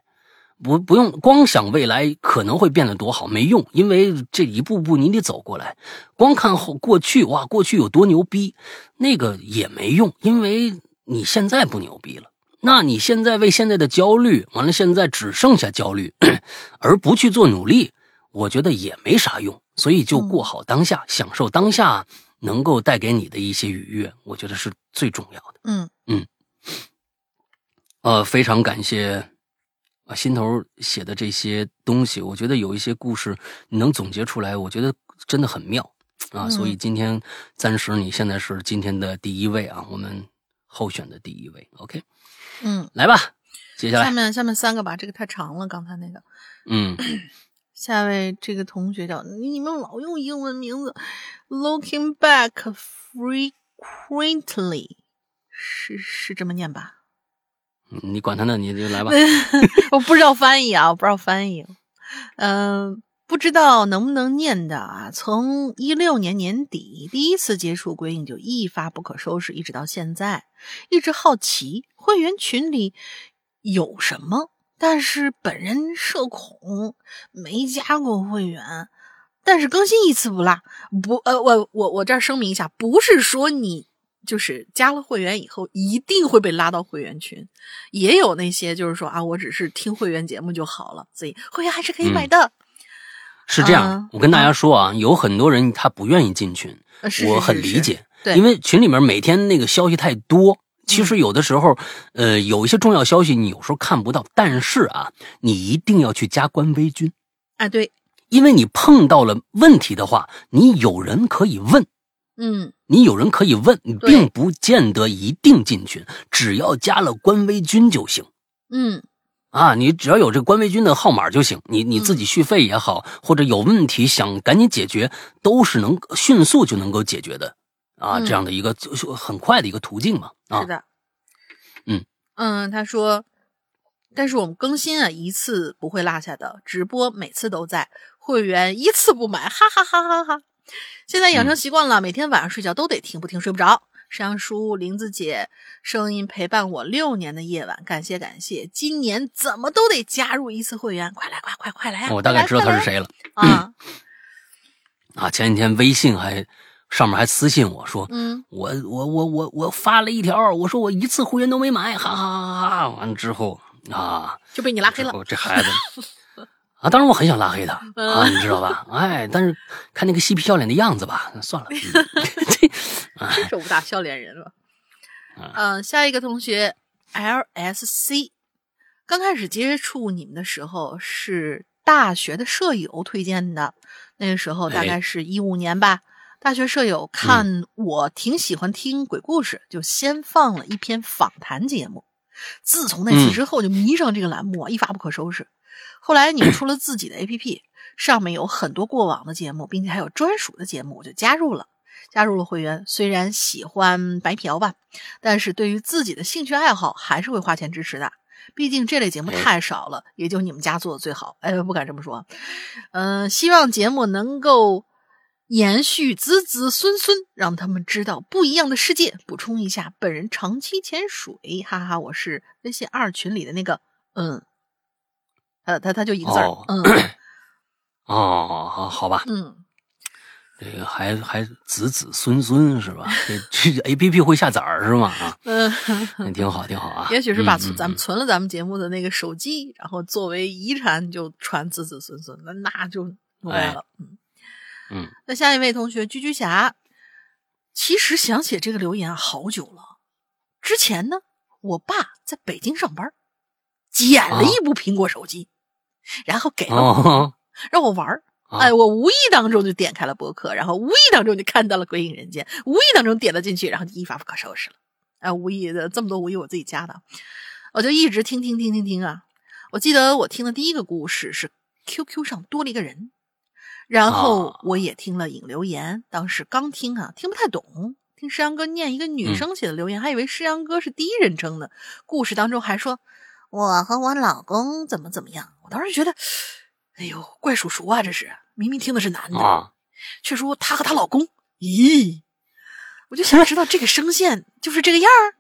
不，不用光想未来可能会变得多好，没用，因为这一步步你得走过来。光看后过去，哇，过去有多牛逼，那个也没用，因为你现在不牛逼了。那你现在为现在的焦虑，完了现在只剩下焦虑，而不去做努力，我觉得也没啥用。所以就过好当下，享受当下能够带给你的一些愉悦，我觉得是最重要的。嗯嗯，呃，非常感谢啊心头写的这些东西，我觉得有一些故事你能总结出来，我觉得真的很妙啊。所以今天暂时你现在是今天的第一位啊，我们候选的第一位。OK。嗯，来吧，接下来下面下面三个吧，这个太长了，刚才那个。嗯，下位这个同学叫你们老用英文名字，Looking back frequently，是是这么念吧？你管他呢，你就来吧。我不知道翻译啊，我不知道翻译。嗯，不知道能不能念的啊？从一六年年底第一次接触鬼影就一发不可收拾，一直到现在，一直好奇会员群里有什么，但是本人社恐，没加过会员，但是更新一次不落。不，呃，我我我这儿声明一下，不是说你。就是加了会员以后一定会被拉到会员群，也有那些就是说啊，我只是听会员节目就好了，所以会员还是可以买的。是这样，我跟大家说啊，有很多人他不愿意进群，我很理解，对，因为群里面每天那个消息太多，其实有的时候，呃，有一些重要消息你有时候看不到，但是啊，你一定要去加官微君，啊，对，因为你碰到了问题的话，你有人可以问。嗯，你有人可以问，你并不见得一定进群，只要加了官微君就行。嗯，啊，你只要有这官微君的号码就行，你你自己续费也好，或者有问题想赶紧解决，都是能迅速就能够解决的啊，这样的一个就很快的一个途径嘛。啊，是的，嗯嗯，他说，但是我们更新啊一次不会落下的，直播每次都在，会员一次不买，哈哈哈哈哈。现在养成习惯了，每天晚上睡觉都得听，不听睡不着。山羊叔、林子姐声音陪伴我六年的夜晚，感谢感谢。今年怎么都得加入一次会员，快来快快快来！我大概知道他是谁了啊啊！前几天微信还上面还私信我说，嗯，我我我我我发了一条，我说我一次会员都没买，哈哈哈哈！完了之后啊，就被你拉黑了。这孩子。啊，当然我很想拉黑他啊，你知道吧？哎，但是看那个嬉皮笑脸的样子吧，算了。这 真是武打笑脸人了。嗯，下一个同学 L S C，刚开始接触你们的时候是大学的舍友推荐的，那个时候大概是一五年吧。大学舍友看我挺喜欢听鬼故事，就先放了一篇访谈节目。自从那次之后，就迷上这个栏目啊，一发不可收拾。后来你们出了自己的 APP，上面有很多过往的节目，并且还有专属的节目，我就加入了，加入了会员。虽然喜欢白嫖吧，但是对于自己的兴趣爱好还是会花钱支持的。毕竟这类节目太少了，也就你们家做的最好。哎，不敢这么说。嗯，希望节目能够延续子子孙孙，让他们知道不一样的世界。补充一下，本人长期潜水，哈哈，我是微信二群里的那个，嗯。呃，他他就一个字儿，嗯，哦，好吧，嗯，这个还还子子孙孙是吧？这这 A P P 会下崽儿是吗？啊，嗯，挺好，挺好啊。也许是把存咱们存了咱们节目的那个手机，然后作为遗产就传子子孙孙，那那就弄来了，嗯嗯。那下一位同学居居侠，其实想写这个留言好久了，之前呢。我爸在北京上班，捡了一部苹果手机，然后给了我，哦，让我玩儿。啊哎，我无意当中就点开了博客，然后无意当中就看到了《鬼影人间》，无意当中点了进去，然后就一发不可收拾了。哎，无意的这么多无意我自己加的，我就一直听听听听听啊。我记得我听的第一个故事是 QQ 上多了一个人，然后啊我也听了影留言，当时刚听啊，听不太懂。听诗阳哥念一个女嗯生写的留言，还以为诗阳哥是第一人称呢。故事当中还说我和我老公怎么怎么样，我当时觉得，哎呦，怪叔叔啊，这是明明听的是男的，啊，却说她和她老公，咦，我就想知道这个声线就是这个样儿。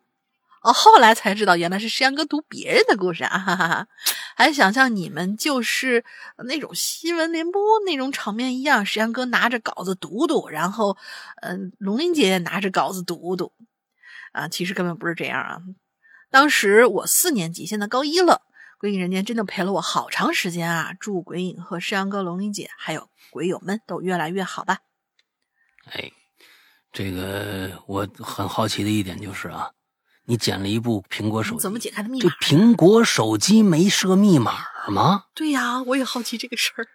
哦，后来才知道原来是石阳哥读别人的故事啊，哈哈哈！还想象你们就是那种新闻联播那种场面一样，石阳哥拿着稿子读读，然后，嗯、龙玲姐拿着稿子读读，啊，其实根本不是这样啊。当时我四年级，现在高一了，鬼影人间真的陪了我好长时间啊！祝鬼影和山羊哥、龙玲姐还有鬼友们都越来越好吧。哎，这个我很好奇的一点就是啊，你捡了一部苹果手机，怎么解开的密码这？苹果手机没设密码吗？对呀，我也好奇这个事儿。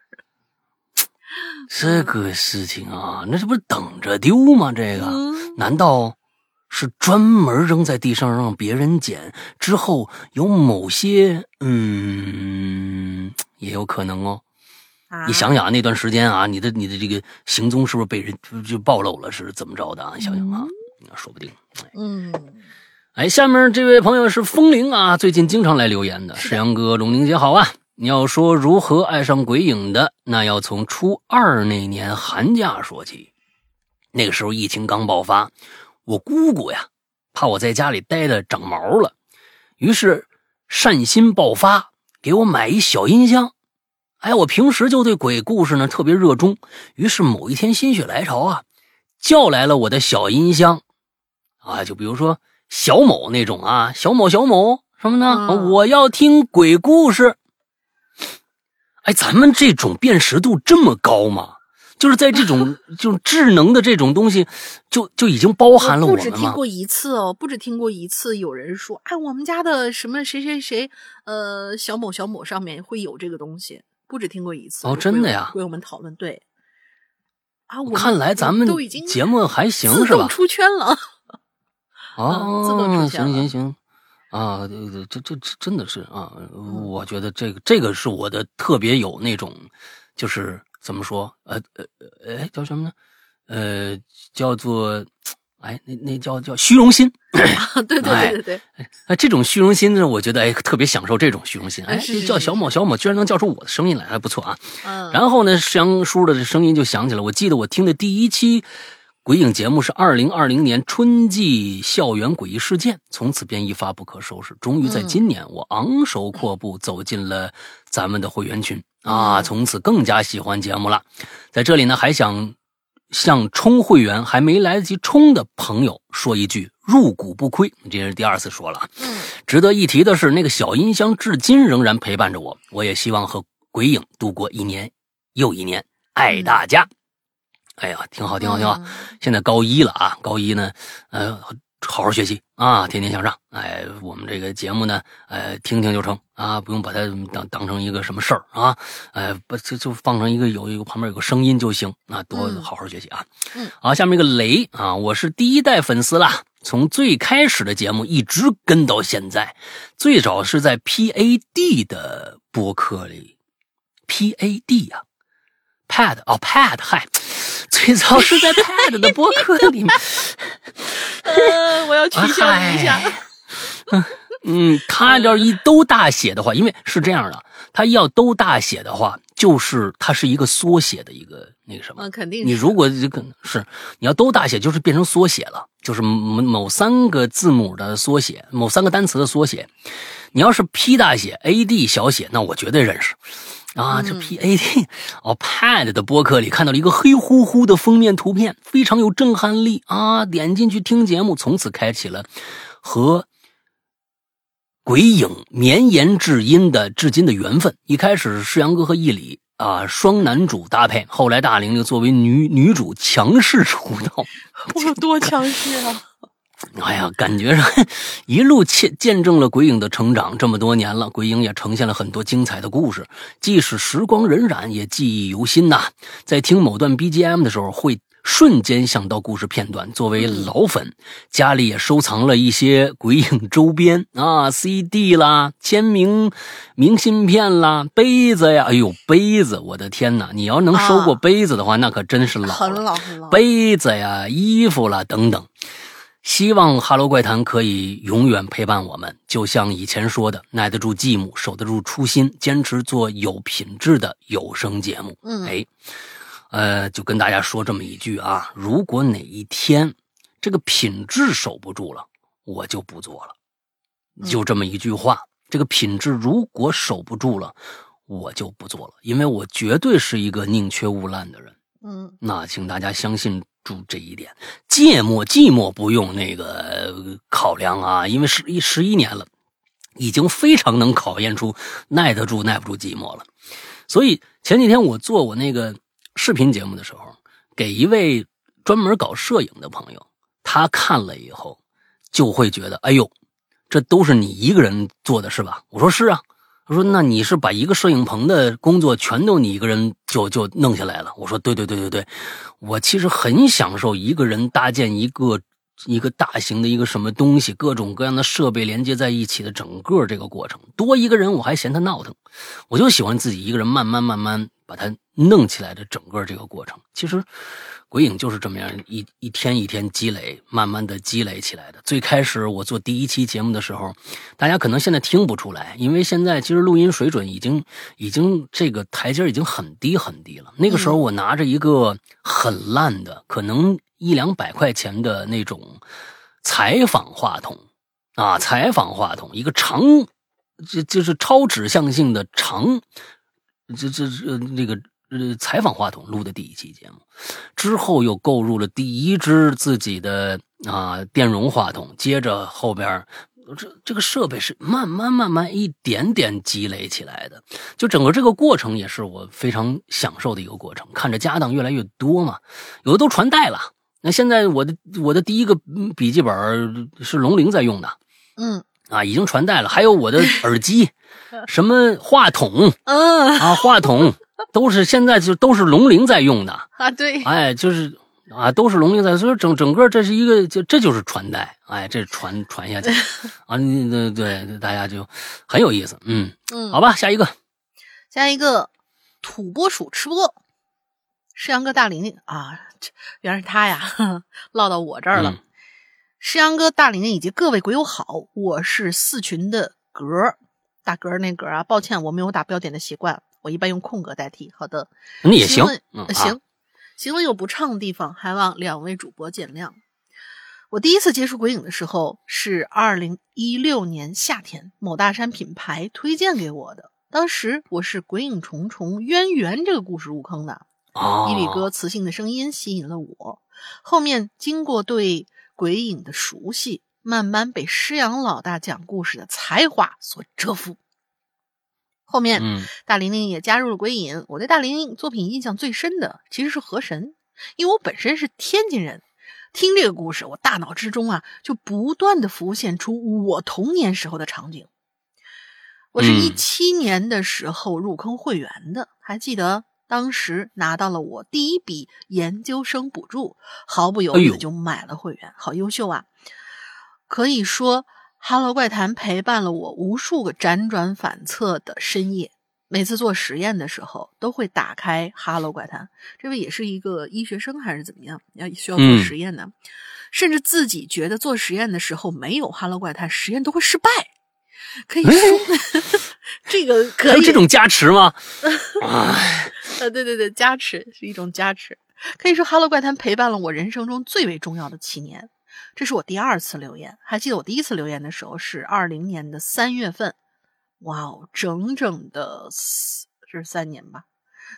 这个事情啊，那这不是等着丢吗？这个、嗯，难道是专门扔在地上让别人捡？之后有某些嗯，也有可能哦。啊你想想啊，那段时间啊，你的你的这个行踪是不是被人就就暴露了？是怎么着的啊？你想想啊，说不定。嗯，哎，下面这位朋友是风铃啊，最近经常来留言的。是的石阳哥、龙玲姐好啊！你要说如何爱上鬼影的，那要从初二那年寒假说起。那个时候疫情刚爆发，我姑姑呀，怕我在家里待的长毛了，于是善心爆发，给我买一小音箱。哎，我平时就对鬼故事呢特别热衷，于是某一天心血来潮啊，叫来了我的小音箱。啊，就比如说小某那种啊，小某小某什么呢？嗯我要听鬼故事。哎，咱们这种辨识度这么高吗？就是在这种 这种智能的这种东西，就就已经包含了我？不止听过一次哦，不止听过一次，有人说，哎，我们家的什么谁谁谁，呃，小某小某上面会有这个东西，不止听过一次。哦真的呀为我们讨论，对。啊，我看来咱们都已经节目还行是吧？出圈了。哦，自动出现了行行行，啊，这这这这这真的是啊，嗯我觉得这个这个是我的特别有那种，就是怎么说，呃呃呃，哎叫什么呢？呃，叫做，哎，那那叫叫虚荣心。对对 对哎对对，哎，这种虚荣心呢，我觉得哎特别享受这种虚荣心。哎，是是是叫小某小某，居然能叫出我的声音来，还不错啊。嗯，然后呢，杨叔的这声音就响起来。我记得我听的第一期鬼影节目是二零二零年春季校园诡异事件，从此便一发不可收拾。终于在嗯今年，我昂首阔步走进了咱们的会员群啊，嗯从此更加喜欢节目了。在这里呢，还想向充会员还没来得及充的朋友说一句：入股不亏。这是第二次说了值得一提的是，那个小音箱至今仍然陪伴着我。我也希望和鬼影度过一年又一年，爱大家。哎呀，挺好，挺好，挺好。嗯现在高一了啊，高一呢，呃，好好学习啊，天天向上。哎，我们这个节目呢，呃，听听就成啊，不用把它当当成一个什么事儿啊，呃，不就就放成一个有一个旁边有个声音就行啊，多嗯好好学习啊。嗯，好，下面一个雷啊，我是第一代粉丝啦，从最开始的节目一直跟到现在，最早是在 PAD 的播客里，PAD 呀、Pad 哦，Pad，嗨，最早是在 Pad 的播客里面。呃，我要取消一下。哎嗯，他要一都大写的话，因为是这样的，他要都大写的话，就是它是一个缩写的一个那个什么。嗯，肯定你如果这个是你要都大写，就是变成缩写了，就是某某三个字母的缩写，某三个单词的缩写。你要是 P 大写，A D 小写，那我绝对认识。啊，这嗯 P A D 哦，Pad 的播客里看到了一个黑乎乎的封面图片，非常有震撼力啊！点进去听节目，从此开启了和鬼影绵延至今的至今的缘分。一开始是杨哥和易里啊双男主搭配，后来大玲玲作为女女主强势出道，我有多强势啊！哎呀，感觉上一路见见证了鬼影的成长，这么多年了，鬼影也呈现了很多精彩的故事，即使时光荏苒，也记忆犹新呐。在听某段 BGM 的时候，会瞬间想到故事片段。作为老粉，家里也收藏了一些鬼影周边啊，CD 啦、签名明信片啦、杯子呀。哎呦，杯子，我的天哪！你要能收过杯子的话，那可真是老了。很老很老。杯子呀、衣服啦等等。希望《哈喽怪谈》可以永远陪伴我们，就像以前说的，耐得住寂寞，守得住初心，坚持做有品质的有声节目。嗯，哎，呃，就跟大家说这么一句啊，如果哪一天这个品质守不住了，我就不做了。就这么一句话，这个品质如果守不住了，我就不做了，因为我绝对是一个宁缺毋滥的人。嗯，那请大家相信。注这一点，芥末寂寞不用那个考量啊，因为十一十一年了，已经非常能考验出耐得住耐不住寂寞了。所以前几天我做我那个视频节目的时候，给一位专门搞摄影的朋友，他看了以后就会觉得，哎呦，这都是你一个人做的是吧？我说是啊。我说：“那你是把一个摄影棚的工作全都你一个人就就弄下来了？”我说：“对对对对对，我其实很享受一个人搭建一个一个大型的一个什么东西，各种各样的设备连接在一起的整个这个过程。多一个人我还嫌他闹腾，我就喜欢自己一个人慢慢慢慢把它弄起来的整个这个过程。其实。”鬼影就是这么样一一天一天积累，慢慢的积累起来的。最开始我做第一期节目的时候，大家可能现在听不出来，因为现在其实录音水准已经已经这个台阶已经很低很低了。那个时候我拿着一个很烂的，可能一两百块钱的那种采访话筒啊，采访话筒，一个长，就就是超指向性的长，这这这那个。呃，采访话筒录的第一期节目，之后又购入了第一支自己的啊电容话筒，接着后边这这个设备是慢慢慢慢一点点积累起来的，就整个这个过程也是我非常享受的一个过程，看着家当越来越多嘛，有的都传代了。那现在我的我的第一个笔记本是龙鳞在用的，嗯啊已经传代了，还有我的耳机，什么话筒，嗯。啊话筒。都是现在就都是龙鳞在用的。啊，对，哎，就是啊，都是龙鳞在，所以整整个这是一个，就这就是传代，哎，这传传下去。啊，对对，大家就很有意思，嗯。嗯，好吧，下一个，下一个。土拨鼠吃不够，石阳哥大玲玲。啊，原来是他呀，落到我这儿了。石阳哥大玲玲以及各位鬼友好，我是四群的格大格那格啊，抱歉，我没有打标点的习惯。我一般用空格代替。好的，那也行，行，行了有不畅的地方，还望两位主播见谅。我第一次接触鬼影的时候是二零一六年夏天，某大山品牌推荐给我的。当时我是《鬼影重重渊源》这个故事入坑的，伊里哥磁性的声音吸引了我。后面经过对鬼影的熟悉，慢慢被施阳老大讲故事的才华所折服。后面，大玲玲也加入了鬼影。我对大玲玲作品印象最深的其实是《河神》，因为我本身是天津人，听这个故事，我大脑之中啊就不断的浮现出我童年时候的场景。我是一七年的时候入坑会员的，还记得当时拿到了我第一笔研究生补助，毫不犹豫的就买了会员，好优秀啊！可以说。哈喽怪谈陪伴了我无数个辗转反侧的深夜，每次做实验的时候都会打开哈喽怪谈。这位也是一个医学生还是怎么样？要需要做实验呢？甚至自己觉得做实验的时候没有哈喽怪谈，实验都会失败。可以说，这个可以这种加持吗？啊，对对对，加持是一种加持。可以说，哈喽怪谈陪伴了我人生中最为重要的七年。这是我第二次留言，还记得我第一次留言的时候是二零年的三月份，哇哦，整整的是三年吧，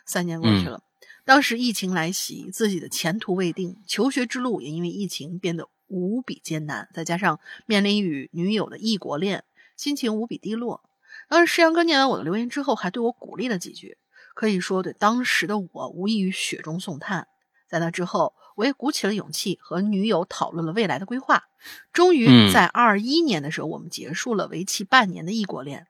三年过去了。当时疫情来袭，自己的前途未定，求学之路也因为疫情变得无比艰难，再加上面临与女友的异国恋，心情无比低落。当时石阳哥念完我的留言之后，还对我鼓励了几句，可以说对当时的我无异于雪中送炭。在那之后。我也鼓起了勇气和女友讨论了未来的规划。终嗯于在二一年的时候，我们结束了为期半年的异国恋。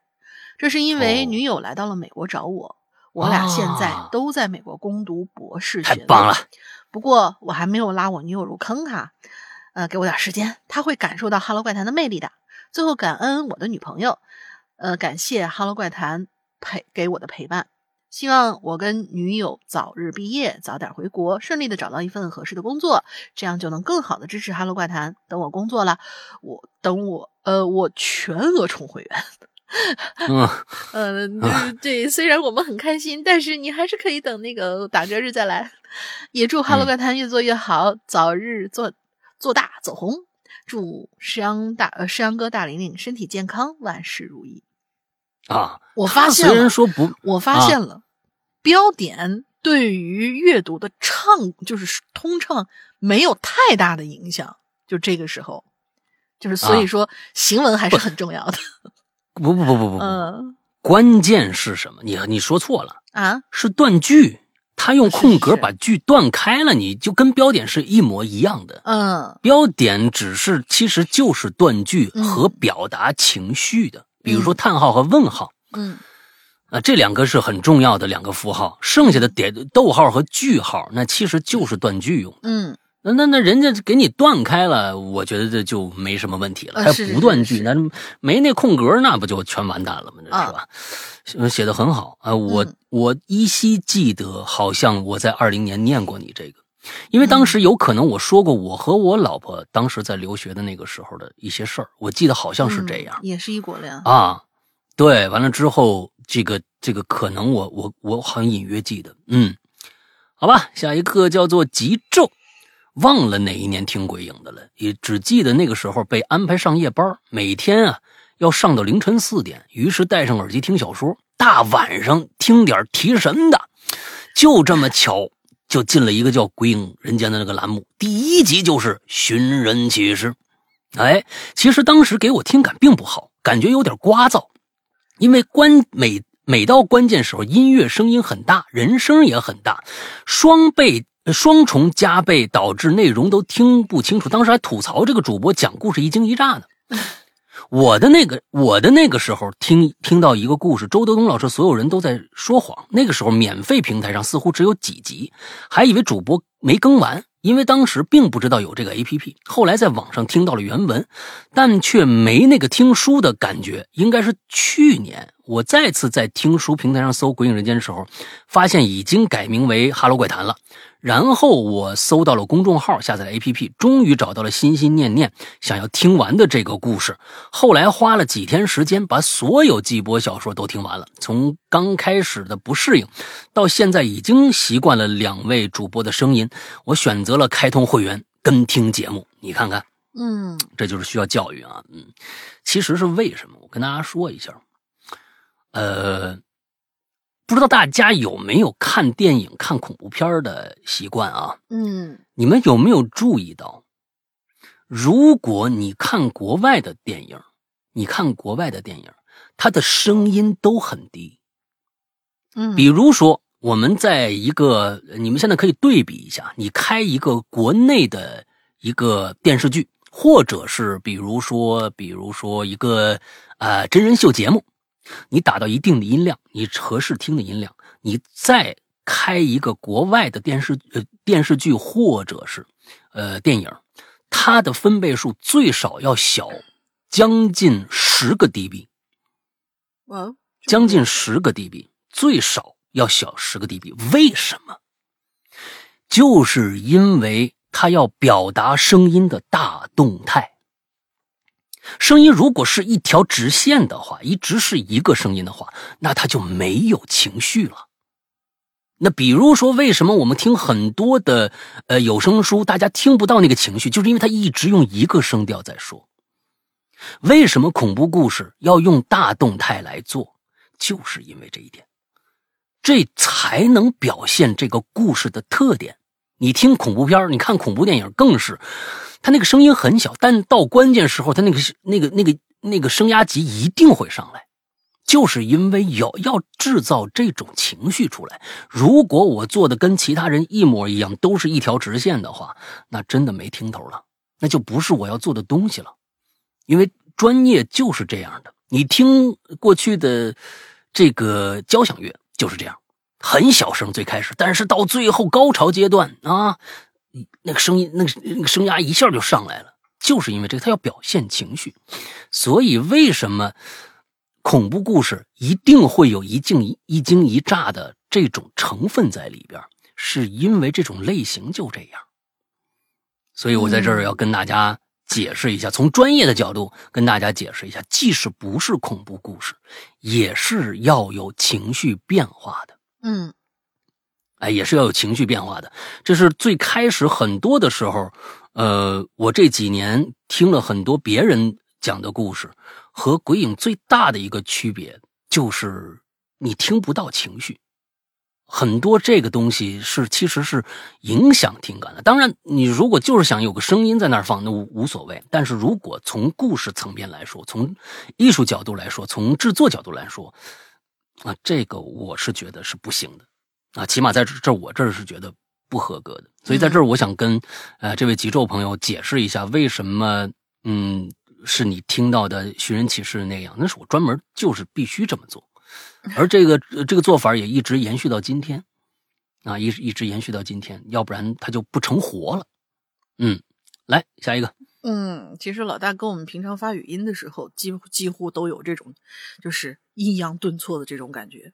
这是因为哦女友来到了美国找我，我俩现在啊都在美国攻读博士学位。太棒了！不过我还没有拉我女友入坑哈，呃，给我点时间，她会感受到《哈喽怪谈》的魅力的。最后感恩我的女朋友，呃，感谢《哈喽怪谈》陪给我的陪伴。希望我跟女友早日毕业，早点回国，顺利的找到一份合适的工作，这样就能更好的支持《哈喽怪谈》。等我工作了，我等我呃，我全额充会员。嗯，呃，对，虽然我们很开心，但是你还是可以等那个打折日再来。也祝《哈喽怪谈》越做越好，早日做做大走红。祝石阳大呃石阳哥大玲玲身体健康，万事如意。啊，我发现虽然说不，我发现了，标点对于阅读的畅就是通畅没有太大的影响。就这个时候，就是所以啊说行文还是很重要的。不不不不不不，嗯关键是什么？你你说错了，啊，是断句。他用空格把句断开了，你就跟标点是一模一样的。嗯标点只是其实就是断句嗯和表达情绪的，比如说叹号和问号嗯啊，这两个是很重要的两个符号，剩下的点逗号和句号那其实就是断句用的。嗯那那那人家给你断开了，我觉得这就没什么问题了。还呃是是不断句，那没那空格，那不就全完蛋了吗？是吧？写写的很好啊，我、嗯我依稀记得，好像我在二零年念过你这个，因为当时有可能我说过我和我老婆当时在留学的那个时候的一些事儿，我记得好像是这样嗯、也是一国恋。啊。对，完了之后，这个这个可能我我我好像隐约记得，嗯，好吧，下一个叫做极昼。忘了哪一年听鬼影的了，也只记得那个时候被安排上夜班，每天啊要上到凌晨四点，于是戴上耳机听小说，大晚上听点提神的，就这么巧就进了一个叫《鬼影人间》的那个栏目，第一集就是寻人启事。哎，其实当时给我听感并不好，感觉有点聒噪，因为关每每到关键时候，音乐声音很大，人声也很大，双倍。双重加倍导致内容都听不清楚，当时还吐槽这个主播讲故事一惊一乍的。我的那个我的那个时候听听到一个故事，周德东老师所有人都在说谎。那个时候免费平台上似乎只有几集，还以为主播没更完，因为当时并不知道有这个 A P P。后来在网上听到了原文，但却没那个听书的感觉。应该是去年我再次在听书平台上搜《鬼影人间》的时候，发现已经改名为《哈喽怪谈》了。然后我搜到了公众号，下载了 APP，终于找到了心心念念想要听完的这个故事。后来花了几天时间，把所有季播小说都听完了。从刚开始的不适应，到现在已经习惯了两位主播的声音，我选择了开通会员跟听节目。你看看，嗯这就是需要教育啊。嗯，其实是为什么？我跟大家说一下，呃。不知道大家有没有看电影、看恐怖片的习惯啊？嗯你们有没有注意到，如果你看国外的电影，你看国外的电影，它的声音都很低。嗯，比如说，我们在一个，你们现在可以对比一下，你开一个国内的一个电视剧，或者是比如说，比如说一个呃真人秀节目。你打到一定的音量，你合适听的音量，你再开一个国外的电视呃电视剧或者是呃电影，它的分贝数最少要小将近十个 dB，哇，将近十个 dB，最少要小十个 dB。为什么？就是因为它要表达声音的大动态。声音如果是一条直线的话，一直是一个声音的话，那它就没有情绪了。那比如说，为什么我们听很多的呃有声书，大家听不到那个情绪，就是因为它一直用一个声调在说。为什么恐怖故事要用大动态来做，就是因为这一点，这才能表现这个故事的特点。你听恐怖片你看恐怖电影更是。他那个声音很小，但到关键时候，他那个那个那个那个声压级一定会上来。就是因为有要制造这种情绪出来。如果我做的跟其他人一模一样，都是一条直线的话，那真的没听头了，那就不是我要做的东西了。因为专业就是这样的，你听过去的这个交响乐就是这样，很小声最开始，但是到最后高潮阶段啊，那个声音那个那个声压一下就上来了，就是因为这个，他要表现情绪，所以为什么恐怖故事一定会有一惊一惊一乍的这种成分在里边，是因为这种类型就这样，所以我在这儿要跟大家。解释一下，从专业的角度跟大家解释一下，即使不是恐怖故事，也是要有情绪变化的。嗯，哎，也是要有情绪变化的。这是最开始很多的时候，呃，我这几年听了很多别人讲的故事，和鬼影最大的一个区别就是你听不到情绪。很多这个东西是其实是影响听感的。当然，你如果就是想有个声音在那儿放，那无无所谓。但是如果从故事层面来说，从艺术角度来说，从制作角度来说，啊，这个我是觉得是不行的，啊，起码在这这我这儿是觉得不合格的。所以在这儿，我想跟呃这位极昼朋友解释一下，为什么嗯是你听到的寻人启事那样？那是我专门就是必须这么做。而这个这个做法也一直延续到今天，啊，一一直延续到今天，要不然它就不成活了。嗯，来下一个。嗯，其实老大跟我们平常发语音的时候，几乎几乎都有这种，就是抑扬顿挫的这种感觉，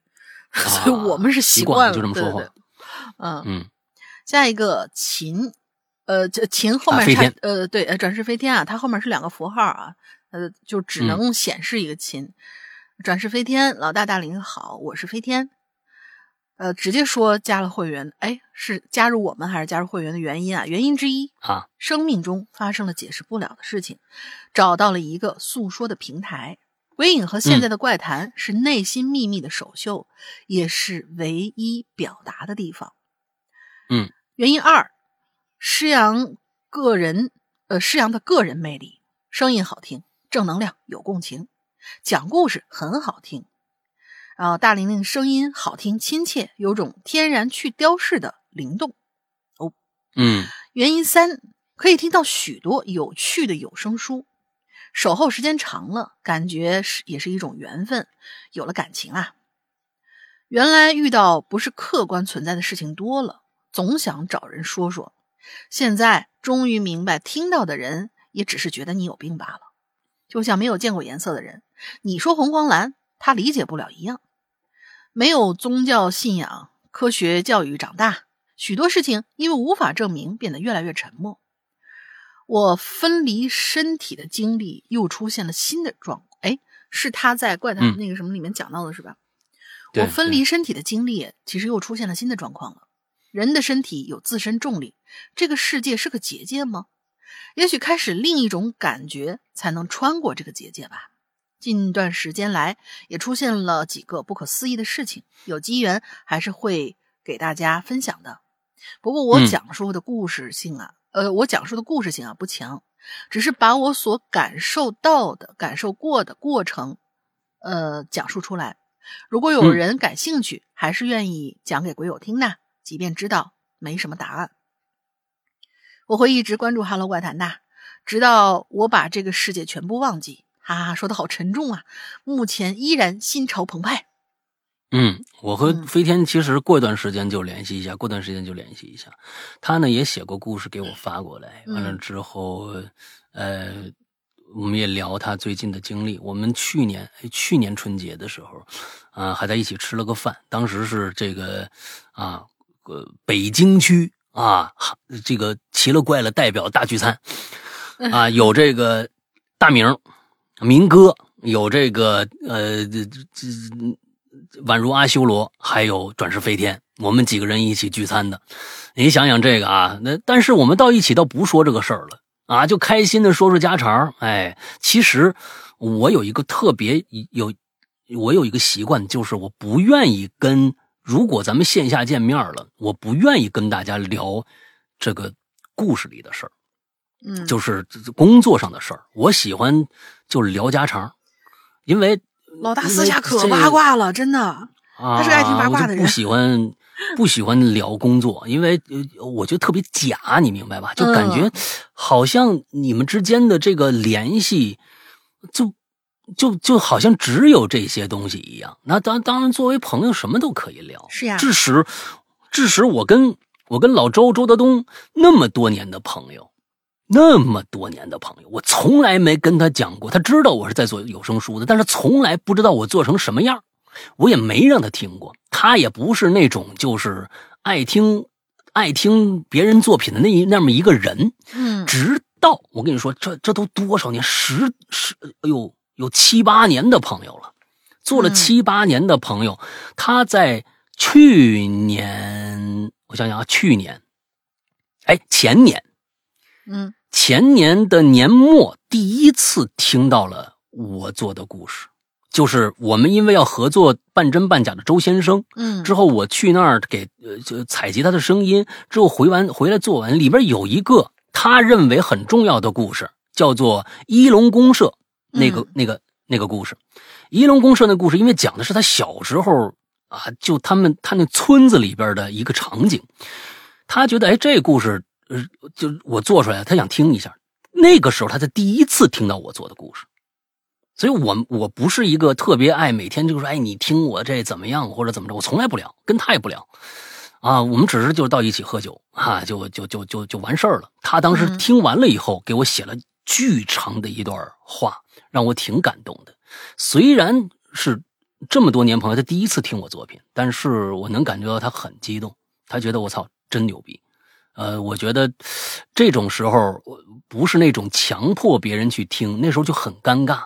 所以我们是习惯了就这么说话。嗯嗯，下一个秦，呃，这秦后面差呃对呃转世飞天啊，它后面是两个符号啊，呃，就只能显示一个秦。转世飞天，老大大林好，我是飞天。呃，直接说加了会员，哎，是加入我们还是加入会员的原因啊？原因之一啊，生命中发生了解释不了的事情，找到了一个诉说的平台。鬼影和现在的怪谈是内心秘密的首秀，也是唯一表达的地方。嗯，原因二，施阳个人，呃，施阳的个人魅力，声音好听，正能量，有共情。讲故事很好听，然后大玲玲声音好听亲切，有种天然去雕饰的灵动。哦，嗯，原因三可以听到许多有趣的有声书，守候时间长了，感觉是也是一种缘分，有了感情啊。原来遇到不是客观存在的事情多了，总想找人说说，现在终于明白，听到的人也只是觉得你有病罢了，就像没有见过颜色的人。你说红黄蓝，他理解不了一样。没有宗教信仰，科学教育长大，许多事情因为无法证明，变得越来越沉默。我分离身体的经历又出现了新的状，哎，是他在怪谈那个什么里面讲到的，是吧？我分离身体的经历，其实又出现了新的状况了。人的身体有自身重力，这个世界是个结界吗？也许开始另一种感觉才能穿过这个结界吧。近段时间来，也出现了几个不可思议的事情，有机缘还是会给大家分享的。不过我讲述的故事性啊，呃，我讲述的故事性啊不强，只是把我所感受到的、感受过的过程，呃，讲述出来。如果有人感兴趣，还是愿意讲给鬼友听的，即便知道没什么答案，我会一直关注《哈喽怪谈》的，直到我把这个世界全部忘记。哈啊，说的好沉重啊！目前依然心潮澎湃。嗯，我和飞天其实过一段时间就联系一下，过段时间就联系一下。他呢也写过故事给我发过来，完了之后，呃，我们也聊他最近的经历。我们去年去年春节的时候，啊，还在一起吃了个饭。当时是这个啊，呃，北京区啊，这个奇了怪了代表大聚餐啊，有这个大明。民歌有这个呃，这这宛如阿修罗，还有转世飞天，我们几个人一起聚餐的。你想想这个啊，那但是我们到一起倒不说这个事儿了啊，就开心的说说家常。哎，其实我有一个特别有，我有一个习惯，就是我不愿意跟如果咱们线下见面了，我不愿意跟大家聊这个故事里的事儿。嗯，就是工作上的事儿，我喜欢就是聊家常，因为老大私下可八卦了，真的。他是爱听八卦的人。不喜欢 不喜欢聊工作，因为我觉得特别假，你明白吧？就感觉好像你们之间的这个联系，就就就好像只有这些东西一样。那当当然，作为朋友，什么都可以聊。是呀。致使致使我跟我跟老周周德东那么多年的朋友，那么多年的朋友，我从来没跟他讲过。他知道我是在做有声书的，但是从来不知道我做成什么样。我也没让他听过，他也不是那种就是爱听爱听别人作品的那一那么一个人。嗯，直到我跟你说，这这都多少年，十十，哎呦，有七八年的朋友了，做了七八年的朋友，他在去年，我想想啊，去年，哎，前年，嗯，前年的年末，第一次听到了我做的故事。就是我们因为要合作半真半假的周先生，嗯，之后我去那儿给呃就采集他的声音，之后回完回来做完，里边有一个他认为很重要的故事，叫做一龙公社那个那个那个故事，一龙公社那故事，因为讲的是他小时候啊，就他们他那村子里边的一个场景，他觉得哎这故事呃就我做出来，他想听一下，那个时候他才第一次听到我做的故事。所以，我我不是一个特别爱每天就说，哎，你听我这怎么样，或者怎么着，我从来不聊，跟他也不聊，啊，我们只是就到一起喝酒，啊，就就就就就完事儿了。他当时听完了以后，给我写了巨长的一段话，让我挺感动的。虽然是这么多年朋友，他第一次听我作品，但是我能感觉到他很激动，他觉得我操，真牛逼。呃，我觉得这种时候，不是那种强迫别人去听，那时候就很尴尬。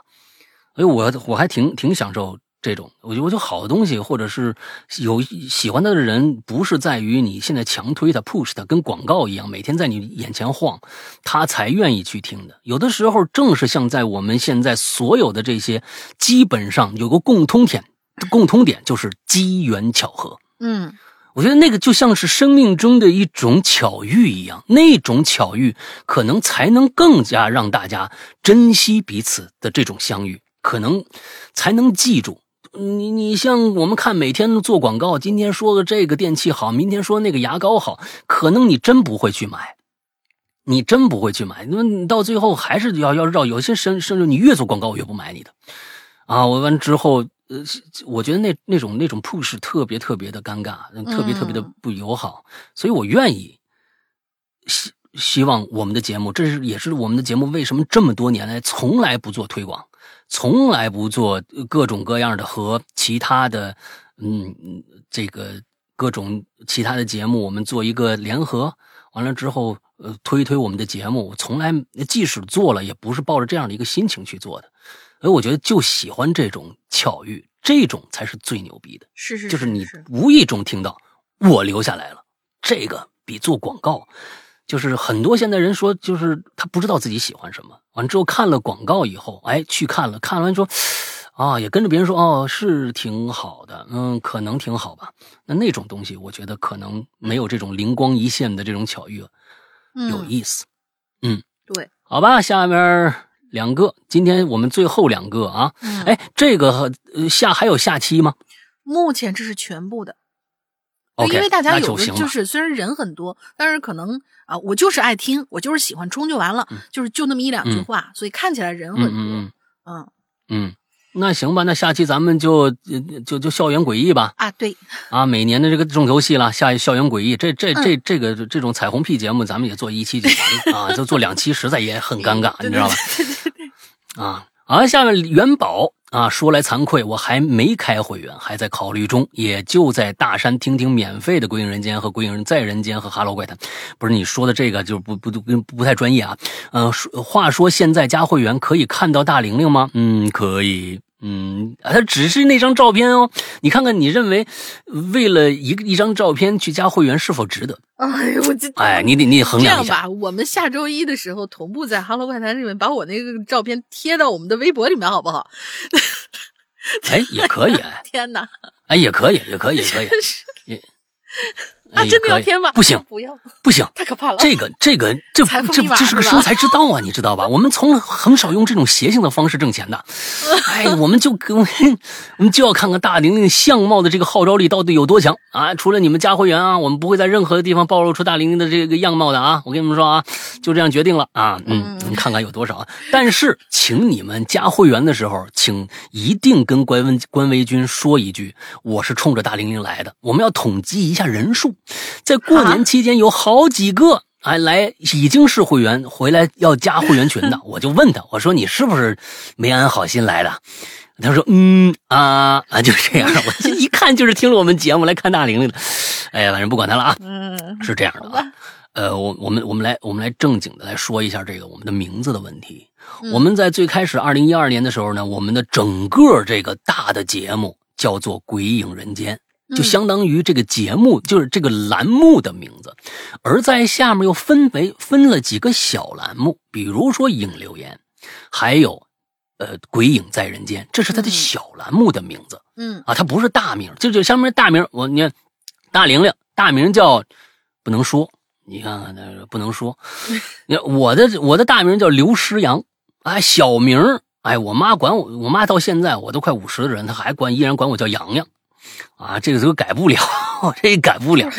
哎，我我还挺挺享受这种，我觉得我觉得好的东西，或者是有喜欢他的人，不是在于你现在强推他、push 他，跟广告一样，每天在你眼前晃，他才愿意去听的。有的时候，正是像在我们现在所有的这些，基本上有个共通点，共通点就是机缘巧合。嗯，我觉得那个就像是生命中的一种巧遇一样，那种巧遇可能才能更加让大家珍惜彼此的这种相遇。可能才能记住你。你像我们看每天做广告，今天说的这个电器好，明天说那个牙膏好，可能你真不会去买，你真不会去买。那么你到最后还是要要绕。有些甚甚至你越做广告，我越不买你的。啊，我完之后，呃，我觉得那那种那种 push 特别特别的尴尬，特别特别的不友好，所以我愿意希希望我们的节目，这是也是我们的节目为什么这么多年来从来不做推广。从来不做各种各样的和其他的，嗯，这个各种其他的节目，我们做一个联合，完了之后，呃，推一推我们的节目。从来即使做了，也不是抱着这样的一个心情去做的。所以我觉得就喜欢这种巧遇，这种才是最牛逼的。是是，就是你无意中听到，我留下来了，这个比做广告。就是很多现在人说，就是他不知道自己喜欢什么，完之后看了广告以后，哎，去看了，看完说，啊，也跟着别人说，哦，是挺好的，嗯，可能挺好吧。那那种东西，我觉得可能没有这种灵光一现的这种巧遇有意思。嗯，对，好吧，下面两个，今天我们最后两个啊，哎，这个下还有下期吗？目前这是全部的。因为大家有的就是虽然人很多，但是可能啊，我就是爱听，我就是喜欢冲就完了，就是就那么一两句话，所以看起来人很多。嗯。嗯，那行吧，那下期咱们就就就校园诡异吧。啊，对啊，每年的这个重头戏了，下校园诡异，这这这这个这种彩虹屁节目，咱们也做一期就完了 啊，就做两期实在也很尴尬，你知道吧？啊，啊，下面元宝。啊，说来惭愧，我还没开会员，还在考虑中。也就在大山听听免费的《鬼影人间》和《鬼影人在人间》和《哈喽怪谈》，不是你说的这个，就不不不不太专业啊。嗯，说话说现在加会员可以看到大玲玲吗？嗯，可以。嗯，它只是那张照片哦，你看看，你认为为了一个一张照片去加会员是否值得？哎呦，我这哎，你得你得衡量一下。这样吧，我们下周一的时候同步在《“Hello 怪谈》里面把我那个照片贴到我们的微博里面，好不好？哎，也可以。天哪！哎，也可以，也可以，也可以。也啊，真的要添吗？不行，不要，不行，太可怕了。这个，这个，这这这是个生财之道啊，你知道吧？我们从很少用这种邪性的方式挣钱的。哎，我们就跟我们就要看看大玲玲相貌的这个号召力到底有多强啊！除了你们加会员啊，我们不会在任何的地方暴露出大玲玲的这个样貌的啊！我跟你们说啊，就这样决定了啊。嗯，你看看有多少啊？但是，请你们加会员的时候，请一定跟关文关维军说一句，我是冲着大玲玲来的。我们要统计一下人数，在过年期间有好几个哎来已经是会员回来要加会员群的，我就问他，我说你是不是没安好心来的？他说嗯啊啊，就这样，我这一看就是听了我们节目来看大玲玲的。哎呀，反正不管他了啊，是这样的啊。呃，我我们我们来我们来正经的来说一下这个我们的名字的问题。我们在最开始二零一二年的时候呢，我们的整个这个大的节目叫做《鬼影人间》。就相当于这个节目就是这个栏目的名字，而在下面又分为分了几个小栏目，比如说影留言，还有呃鬼影在人间，这是他的小栏目的名字。嗯啊，他不是大名，就就下面大名，我你看大玲玲大名叫不能说，你看看那不能说，我的我的大名叫刘诗阳，哎小名哎我妈管我我妈到现在我都快五十的人，她还管依然管我叫洋洋。啊，这个都改不了，这也改不了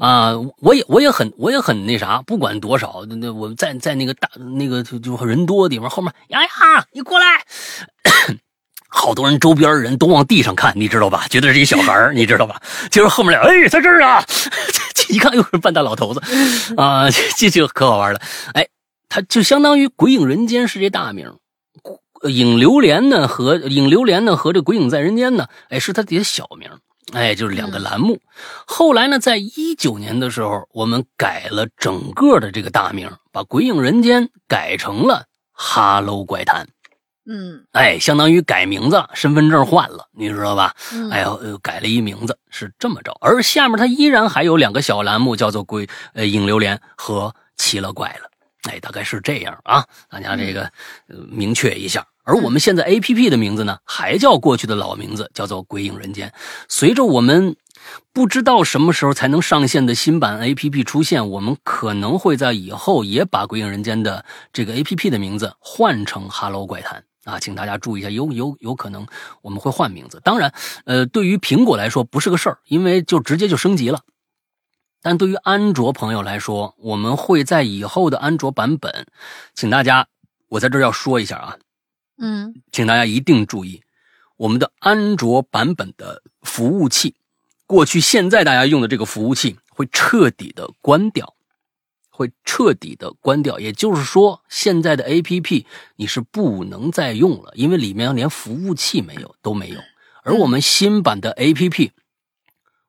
啊！我也我也很我也很那啥，不管多少，那我在在那个大那个就就人多的地方后面，洋洋，你过来，好多人周边人都往地上看，你知道吧？觉得是一小孩你知道吧？就是后面俩，哎，在这儿啊！一看又是半大老头子啊，这就可好玩了。哎，他就相当于《鬼影人间》是这大名。影流连呢和影流连呢和这鬼影在人间呢，哎，是他的小名，哎，就是两个栏目。后来呢，在一九年的时候，我们改了整个的这个大名，把鬼影人间改成了哈喽怪谈。嗯，哎，相当于改名字，身份证换了，你知道吧？嗯、哎呦，改了一名字，是这么着。而下面它依然还有两个小栏目，叫做鬼呃影流连和奇了怪了。哎，大概是这样啊，大家这个呃明确一下。而我们现在 A P P 的名字呢，还叫过去的老名字，叫做《鬼影人间》。随着我们不知道什么时候才能上线的新版 A P P 出现，我们可能会在以后也把《鬼影人间》的这个 A P P 的名字换成 “Hello 怪谈”啊，请大家注意一下，有有有可能我们会换名字。当然，呃，对于苹果来说不是个事儿，因为就直接就升级了。但对于安卓朋友来说，我们会在以后的安卓版本，请大家，我在这儿要说一下啊。嗯，请大家一定注意，我们的安卓版本的服务器，过去现在大家用的这个服务器会彻底的关掉，会彻底的关掉。也就是说，现在的 APP 你是不能再用了，因为里面连服务器没有都没有。而我们新版的 APP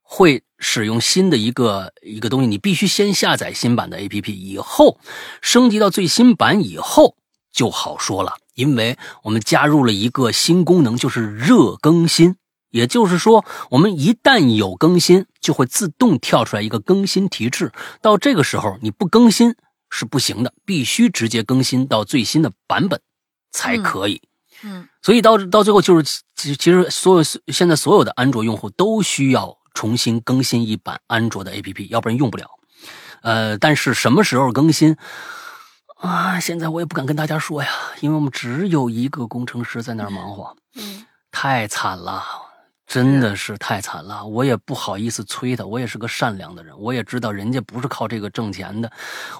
会使用新的一个一个东西，你必须先下载新版的 APP，以后升级到最新版以后就好说了。因为我们加入了一个新功能，就是热更新。也就是说，我们一旦有更新，就会自动跳出来一个更新提示。到这个时候，你不更新是不行的，必须直接更新到最新的版本才可以。嗯，所以到到最后，就是其其实所有现在所有的安卓用户都需要重新更新一版安卓的 APP，要不然用不了。呃，但是什么时候更新？啊，现在我也不敢跟大家说呀，因为我们只有一个工程师在那儿忙活，嗯，太惨了，真的是太惨了。我也不好意思催他，我也是个善良的人，我也知道人家不是靠这个挣钱的，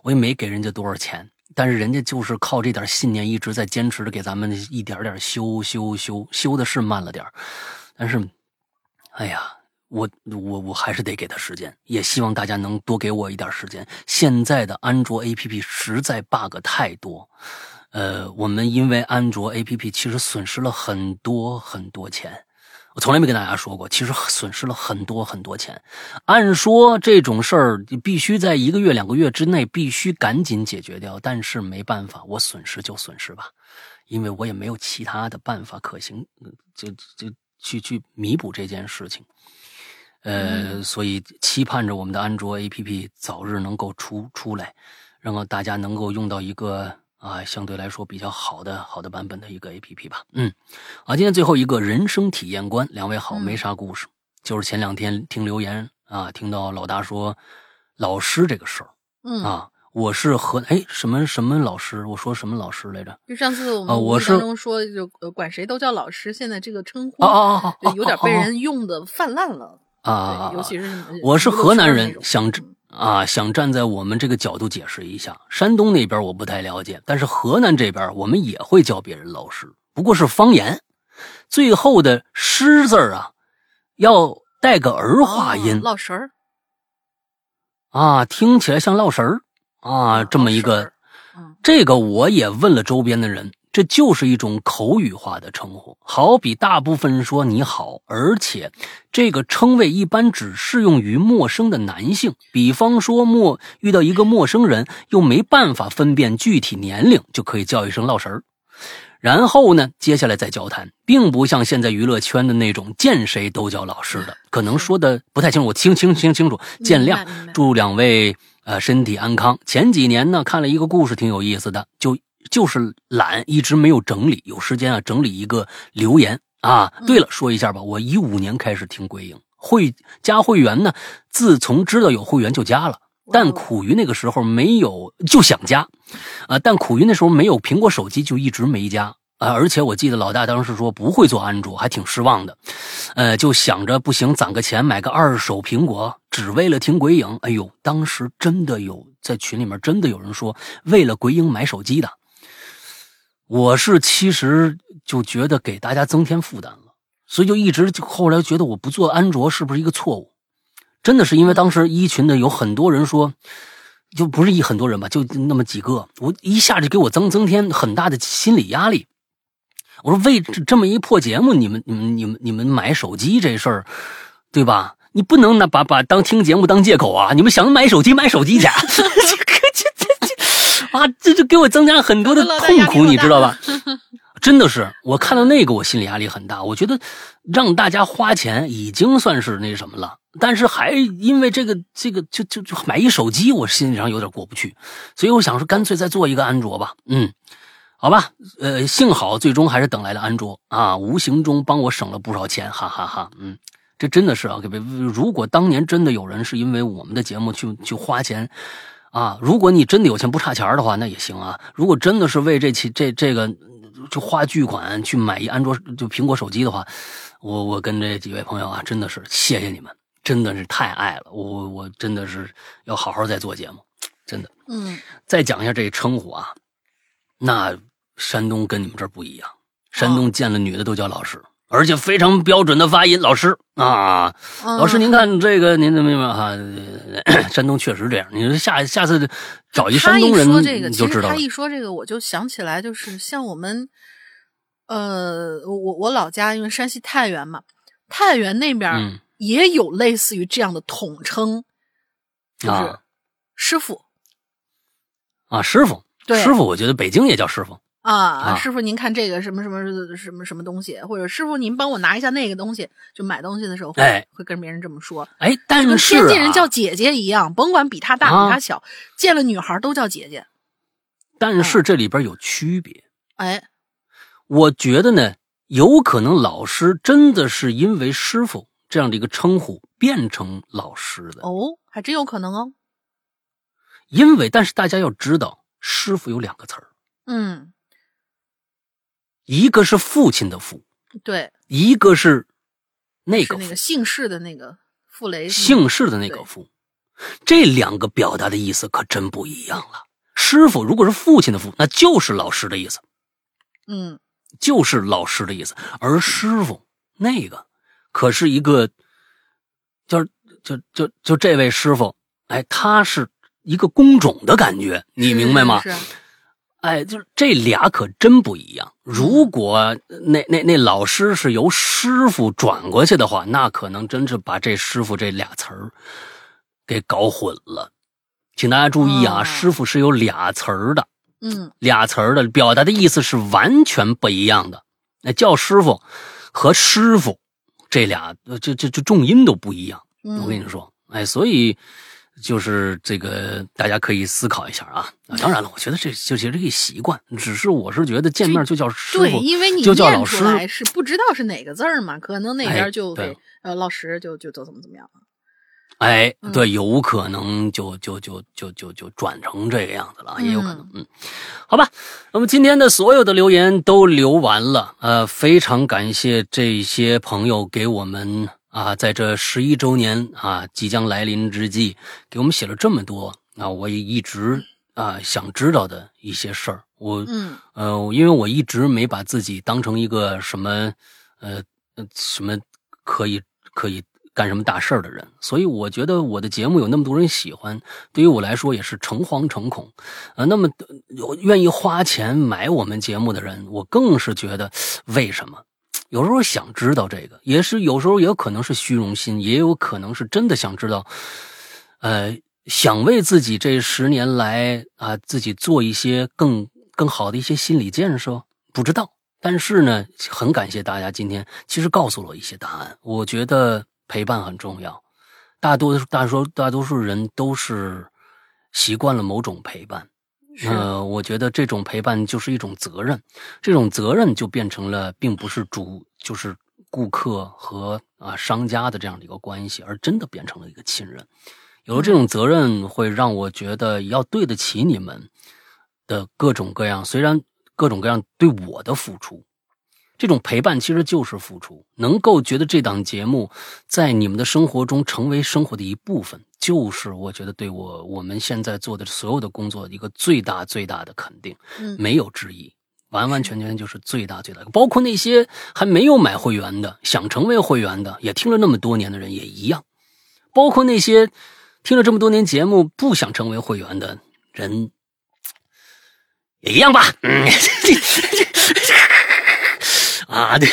我也没给人家多少钱，但是人家就是靠这点信念一直在坚持着给咱们一点点修修修，修的是慢了点但是，哎呀。我我我还是得给他时间，也希望大家能多给我一点时间。现在的安卓 APP 实在 bug 太多，呃，我们因为安卓 APP 其实损失了很多很多钱。我从来没跟大家说过，其实损失了很多很多钱。按说这种事儿必须在一个月两个月之内必须赶紧解决掉，但是没办法，我损失就损失吧，因为我也没有其他的办法可行，就就去去弥补这件事情。呃，所以期盼着我们的安卓 APP 早日能够出出来，然后大家能够用到一个啊相对来说比较好的好的版本的一个 APP 吧。嗯，啊，今天最后一个人生体验官，两位好，没啥故事，就是前两天听留言啊，听到老大说老师这个事儿嗯，啊，我是河哎什么什么老师？我说什么老师来着？就上次我啊们无意我是当中说，就呃管谁都叫老师，现在这个称呼哦哦哦哦，就有点被哦人用的泛滥了。啊尤其是呃我是河南人想嗯啊，想站在我们这个角度解释一下，山东那边我不太了解，但是河南这边我们也会叫别人老师，不过是方言。最后的“师”字啊，要带个儿化音哦落神儿。啊，听起来像唠神儿。啊，这么一个这个我也问了周边的人，这就是一种口语化的称呼，好比大部分人说你好，而且这个称谓一般只适用于陌生的男性，比方说陌遇到一个陌生人，又没办法分辨具体年龄，就可以叫一声唠神儿。然后呢，接下来再交谈，并不像现在娱乐圈的那种见谁都叫老师的，可能说的不太清楚，我听清清清楚，见谅。祝两位呃身体安康。前几年呢，看了一个故事，挺有意思的，就就是懒，一直没有整理，有时间啊整理一个留言啊。对了，说一下吧，我一五年开始听鬼影，会加会员呢，自从知道有会员就加了。但苦于那个时候没有就想加，啊，但苦于那时候没有苹果手机，就一直没加啊。而且我记得老大当时说不会做安卓，还挺失望的，呃，就想着不行，攒个钱买个二手苹果，只为了听鬼影。哎呦，当时真的有在群里面真的有人说为了鬼影买手机的，我是其实就觉得给大家增添负担了，所以就一直就后来觉得我不做安卓是不是一个错误？真的是因为当时一群的有很多人说，就不是一很多人吧，就那么几个，我一下就给我增增添很大的心理压力。我说为这这么一破节目，你们你们你们你们买手机这事儿，对吧？你不能拿把把当听节目当借口啊！你们想买手机买手机去，啊，这就给我增加了很多的痛苦，你知道吧？真的是，我看到那个，我心理压力很大。我觉得让大家花钱已经算是那什么了，但是还因为这个这个就就就买一手机，我心理上有点过不去，所以我想说，干脆再做一个安卓吧。嗯，好吧，呃，幸好最终还是等来了安卓啊，无形中帮我省了不少钱，哈哈哈嗯，这真的是啊，如果当年真的有人是因为我们的节目去去花钱。啊，如果你真的有钱不差钱的话，那也行啊。如果真的是为这期这这个就花巨款去买一安卓就苹果手机的话，我我跟这几位朋友啊，真的是谢谢你们，真的是太爱了。我我真的是要好好再做节目，真的。嗯，再讲一下这称呼啊，那山东跟你们这儿不一样，山东见了女的都叫老师。而且非常标准的发音，老师啊，嗯老师，您看这个，您怎么样啊？山东确实这样。你说下下次找一山东人，说这个，你就知道了。一说这个，我就想起来，就是像我们，呃，我我老家因为山西太原嘛，太原那边也有类似于这样的统称，就是啊师傅啊，师傅，对师傅，我觉得北京也叫师傅啊，啊师傅您看这个什么什么什么什么东西，或者师傅您帮我拿一下那个东西，就买东西的时候会、哎会跟别人这么说，哎，但是、啊、天津人叫姐姐一样，甭管比他大啊比他小，见了女孩都叫姐姐。但是这里边有区别。哎，我觉得呢，有可能老师真的是因为师傅这样的一个称呼变成老师的，哦，还真有可能哦。因为但是大家要知道，师傅有两个词儿，嗯，一个是父亲的父，对，一个是那个是那个姓氏的那个傅雷姓氏的那个对。父，这两个表达的意思可真不一样了。师傅如果是父亲的父，那就是老师的意思，嗯，就是老师的意思。而师傅那个可是一个，就是就就就这位师傅，哎，他是一个工种的感觉，你明白吗？是是哎，就是这俩可真不一样。如果那那那老师是由师傅转过去的话，那可能真是把这师傅这俩词儿给搞混了。请大家注意啊，哦师傅是有俩词儿的，嗯俩词儿的表达的意思是完全不一样的。那叫师傅和师傅这俩，呃这这这重音都不一样。嗯，我跟你说，哎，所以就是这个，大家可以思考一下啊。啊当然了，我觉得这就其实这个习惯，只是我是觉得见面就叫师对，傅，因为你就叫老念出来师。是不知道是哪个字儿嘛，可能那哎边就对给呃老师就就就怎么怎么样了。哎，嗯对，有可能就就就就就就转成这个样子了，也有可能。嗯，好吧，那么今天的所有的留言都留完了，呃，非常感谢这些朋友给我们啊，在这十一周年啊即将来临之际，给我们写了这么多啊，我也一直啊想知道的一些事儿，我嗯呃，因为我一直没把自己当成一个什么呃呃什么可以可以干什么大事儿的人，所以我觉得我的节目有那么多人喜欢，对于我来说也是诚惶诚恐。呃，那么呃有愿意花钱买我们节目的人，我更是觉得为什么？有时候想知道这个，也是有时候也有可能是虚荣心，也有可能是真的想知道，呃，想为自己这十年来啊、自己做一些更更好的一些心理建设，不知道。但是呢，很感谢大家今天其实告诉了我一些答案。我觉得陪伴很重要，大多大多大多数人都是习惯了某种陪伴。是呃，我觉得这种陪伴就是一种责任，这种责任就变成了并不是主就是顾客和啊商家的这样的一个关系，而真的变成了一个亲人。有了这种责任，会让我觉得要对得起你们的各种各样，虽然各种各样对我的付出，这种陪伴其实就是付出。能够觉得这档节目在你们的生活中成为生活的一部分，就是我觉得对我我们现在做的所有的工作一个最大最大的肯定，嗯没有之一。完完全全就是最大最大的，包括那些还没有买会员的，想成为会员的，也听了那么多年的人也一样，包括那些听了这么多年节目不想成为会员的人，也一样吧。嗯，啊，对，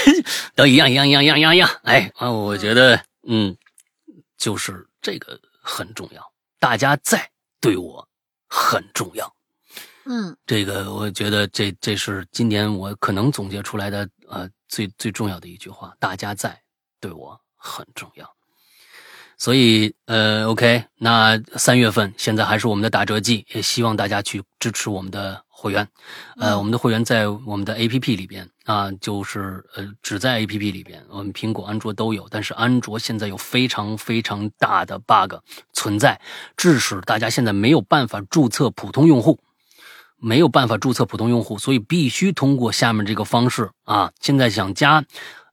都一样，一样，一样，一样，一样，一样。哎啊，我觉得，嗯，就是这个很重要，大家在对我很重要。嗯这个我觉得这这是今年我可能总结出来的呃最最重要的一句话，大家在对我很重要。所以呃，OK，那三月份现在还是我们的打折季，也希望大家去支持我们的会员。呃，嗯我们的会员在我们的 APP 里边啊，就是呃只在 APP 里边，我们苹果、安卓都有，但是安卓现在有非常非常大的 bug 存在，致使大家现在没有办法注册普通用户。没有办法注册普通用户，所以必须通过下面这个方式啊。现在想加，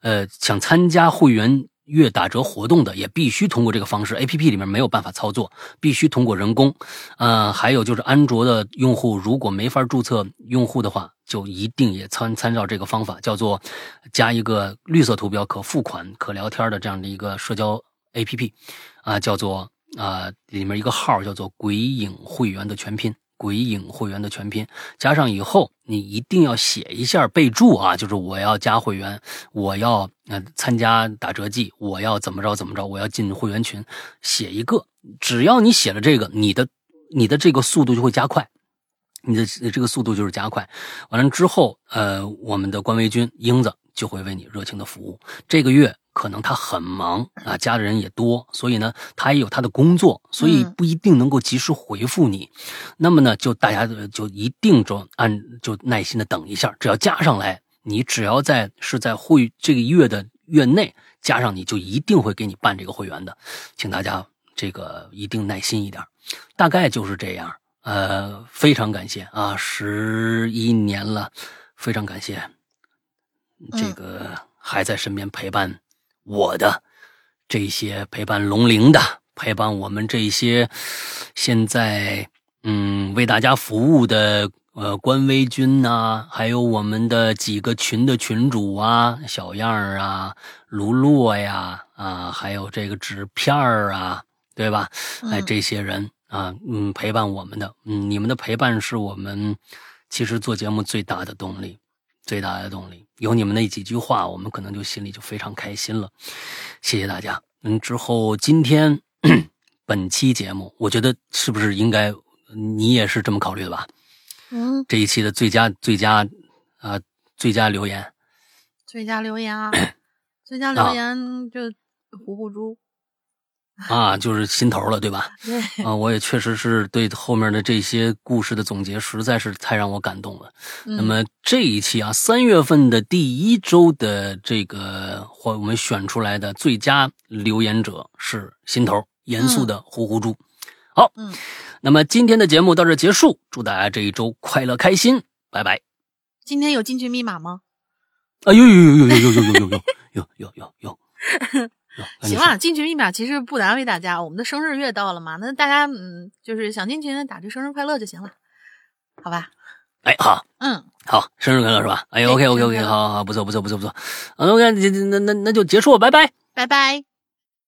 呃，想参加会员月打折活动的，也必须通过这个方式。A P P 里面没有办法操作，必须通过人工。呃，还有就是安卓的用户如果没法注册用户的话，就一定也参参照这个方法，叫做加一个绿色图标可付款、可聊天的这样的一个社交 A P P，啊、叫做啊、里面一个号叫做“鬼影会员”的全拼。鬼影会员的全拼加上以后，你一定要写一下备注啊，就是我要加会员，我要呃参加打折季，我要怎么着怎么着，我要进会员群，写一个，只要你写了这个，你的你的这个速度就会加快。你的这个速度就是加快，完了之后，呃，我们的官微君英子就会为你热情的服务。这个月可能他很忙啊，家里人也多，所以呢，他也有他的工作，所以嗯不一定能够及时回复你。那么呢，就大家呃就一定就按就耐心的等一下，只要加上来，你只要在是在会这个月的月内加上，你就一定会给你办这个会员的，请大家这个一定耐心一点，大概就是这样。呃，非常感谢啊，十一年了，非常感谢这个还在身边陪伴我的这些陪伴龙鳞的，陪伴我们这些现在嗯为大家服务的呃官微君呐、还有我们的几个群的群主啊，小样儿啊，卢洛呀啊，还有这个纸片儿啊，对吧？哎，嗯这些人啊，嗯，陪伴我们的，嗯，你们的陪伴是我们其实做节目最大的动力，最大的动力。有你们那几句话，我们可能就心里就非常开心了。谢谢大家。嗯，之后今天本期节目，我觉得是不是应该你也是这么考虑的吧？嗯，这一期的最佳最佳啊、最佳留言，最佳留言啊，最佳啊留言就糊糊猪，啊，就是心头了，对吧？对，啊，我也确实是对后面的这些故事的总结，实在是太让我感动了。那嗯么这一期啊，三月份的第一周的这个或我们选出来的最佳留言者是心头严肃的呼呼猪。好，嗯，那么今天的节目到这结束，祝大家这一周快乐开心，拜拜。今天有进群密码吗？啊，有有有有有有有有有有有有有有。行了，进群密码其实不难为大家。我们的生日月到了嘛，那大家嗯，就是想进群打句生日快乐就行了，好吧？哎，好，嗯，好，生日快乐是吧？哎，OK OK OK，好好好，不错不错不错不错。OK，那那那那就结束，拜拜，拜拜。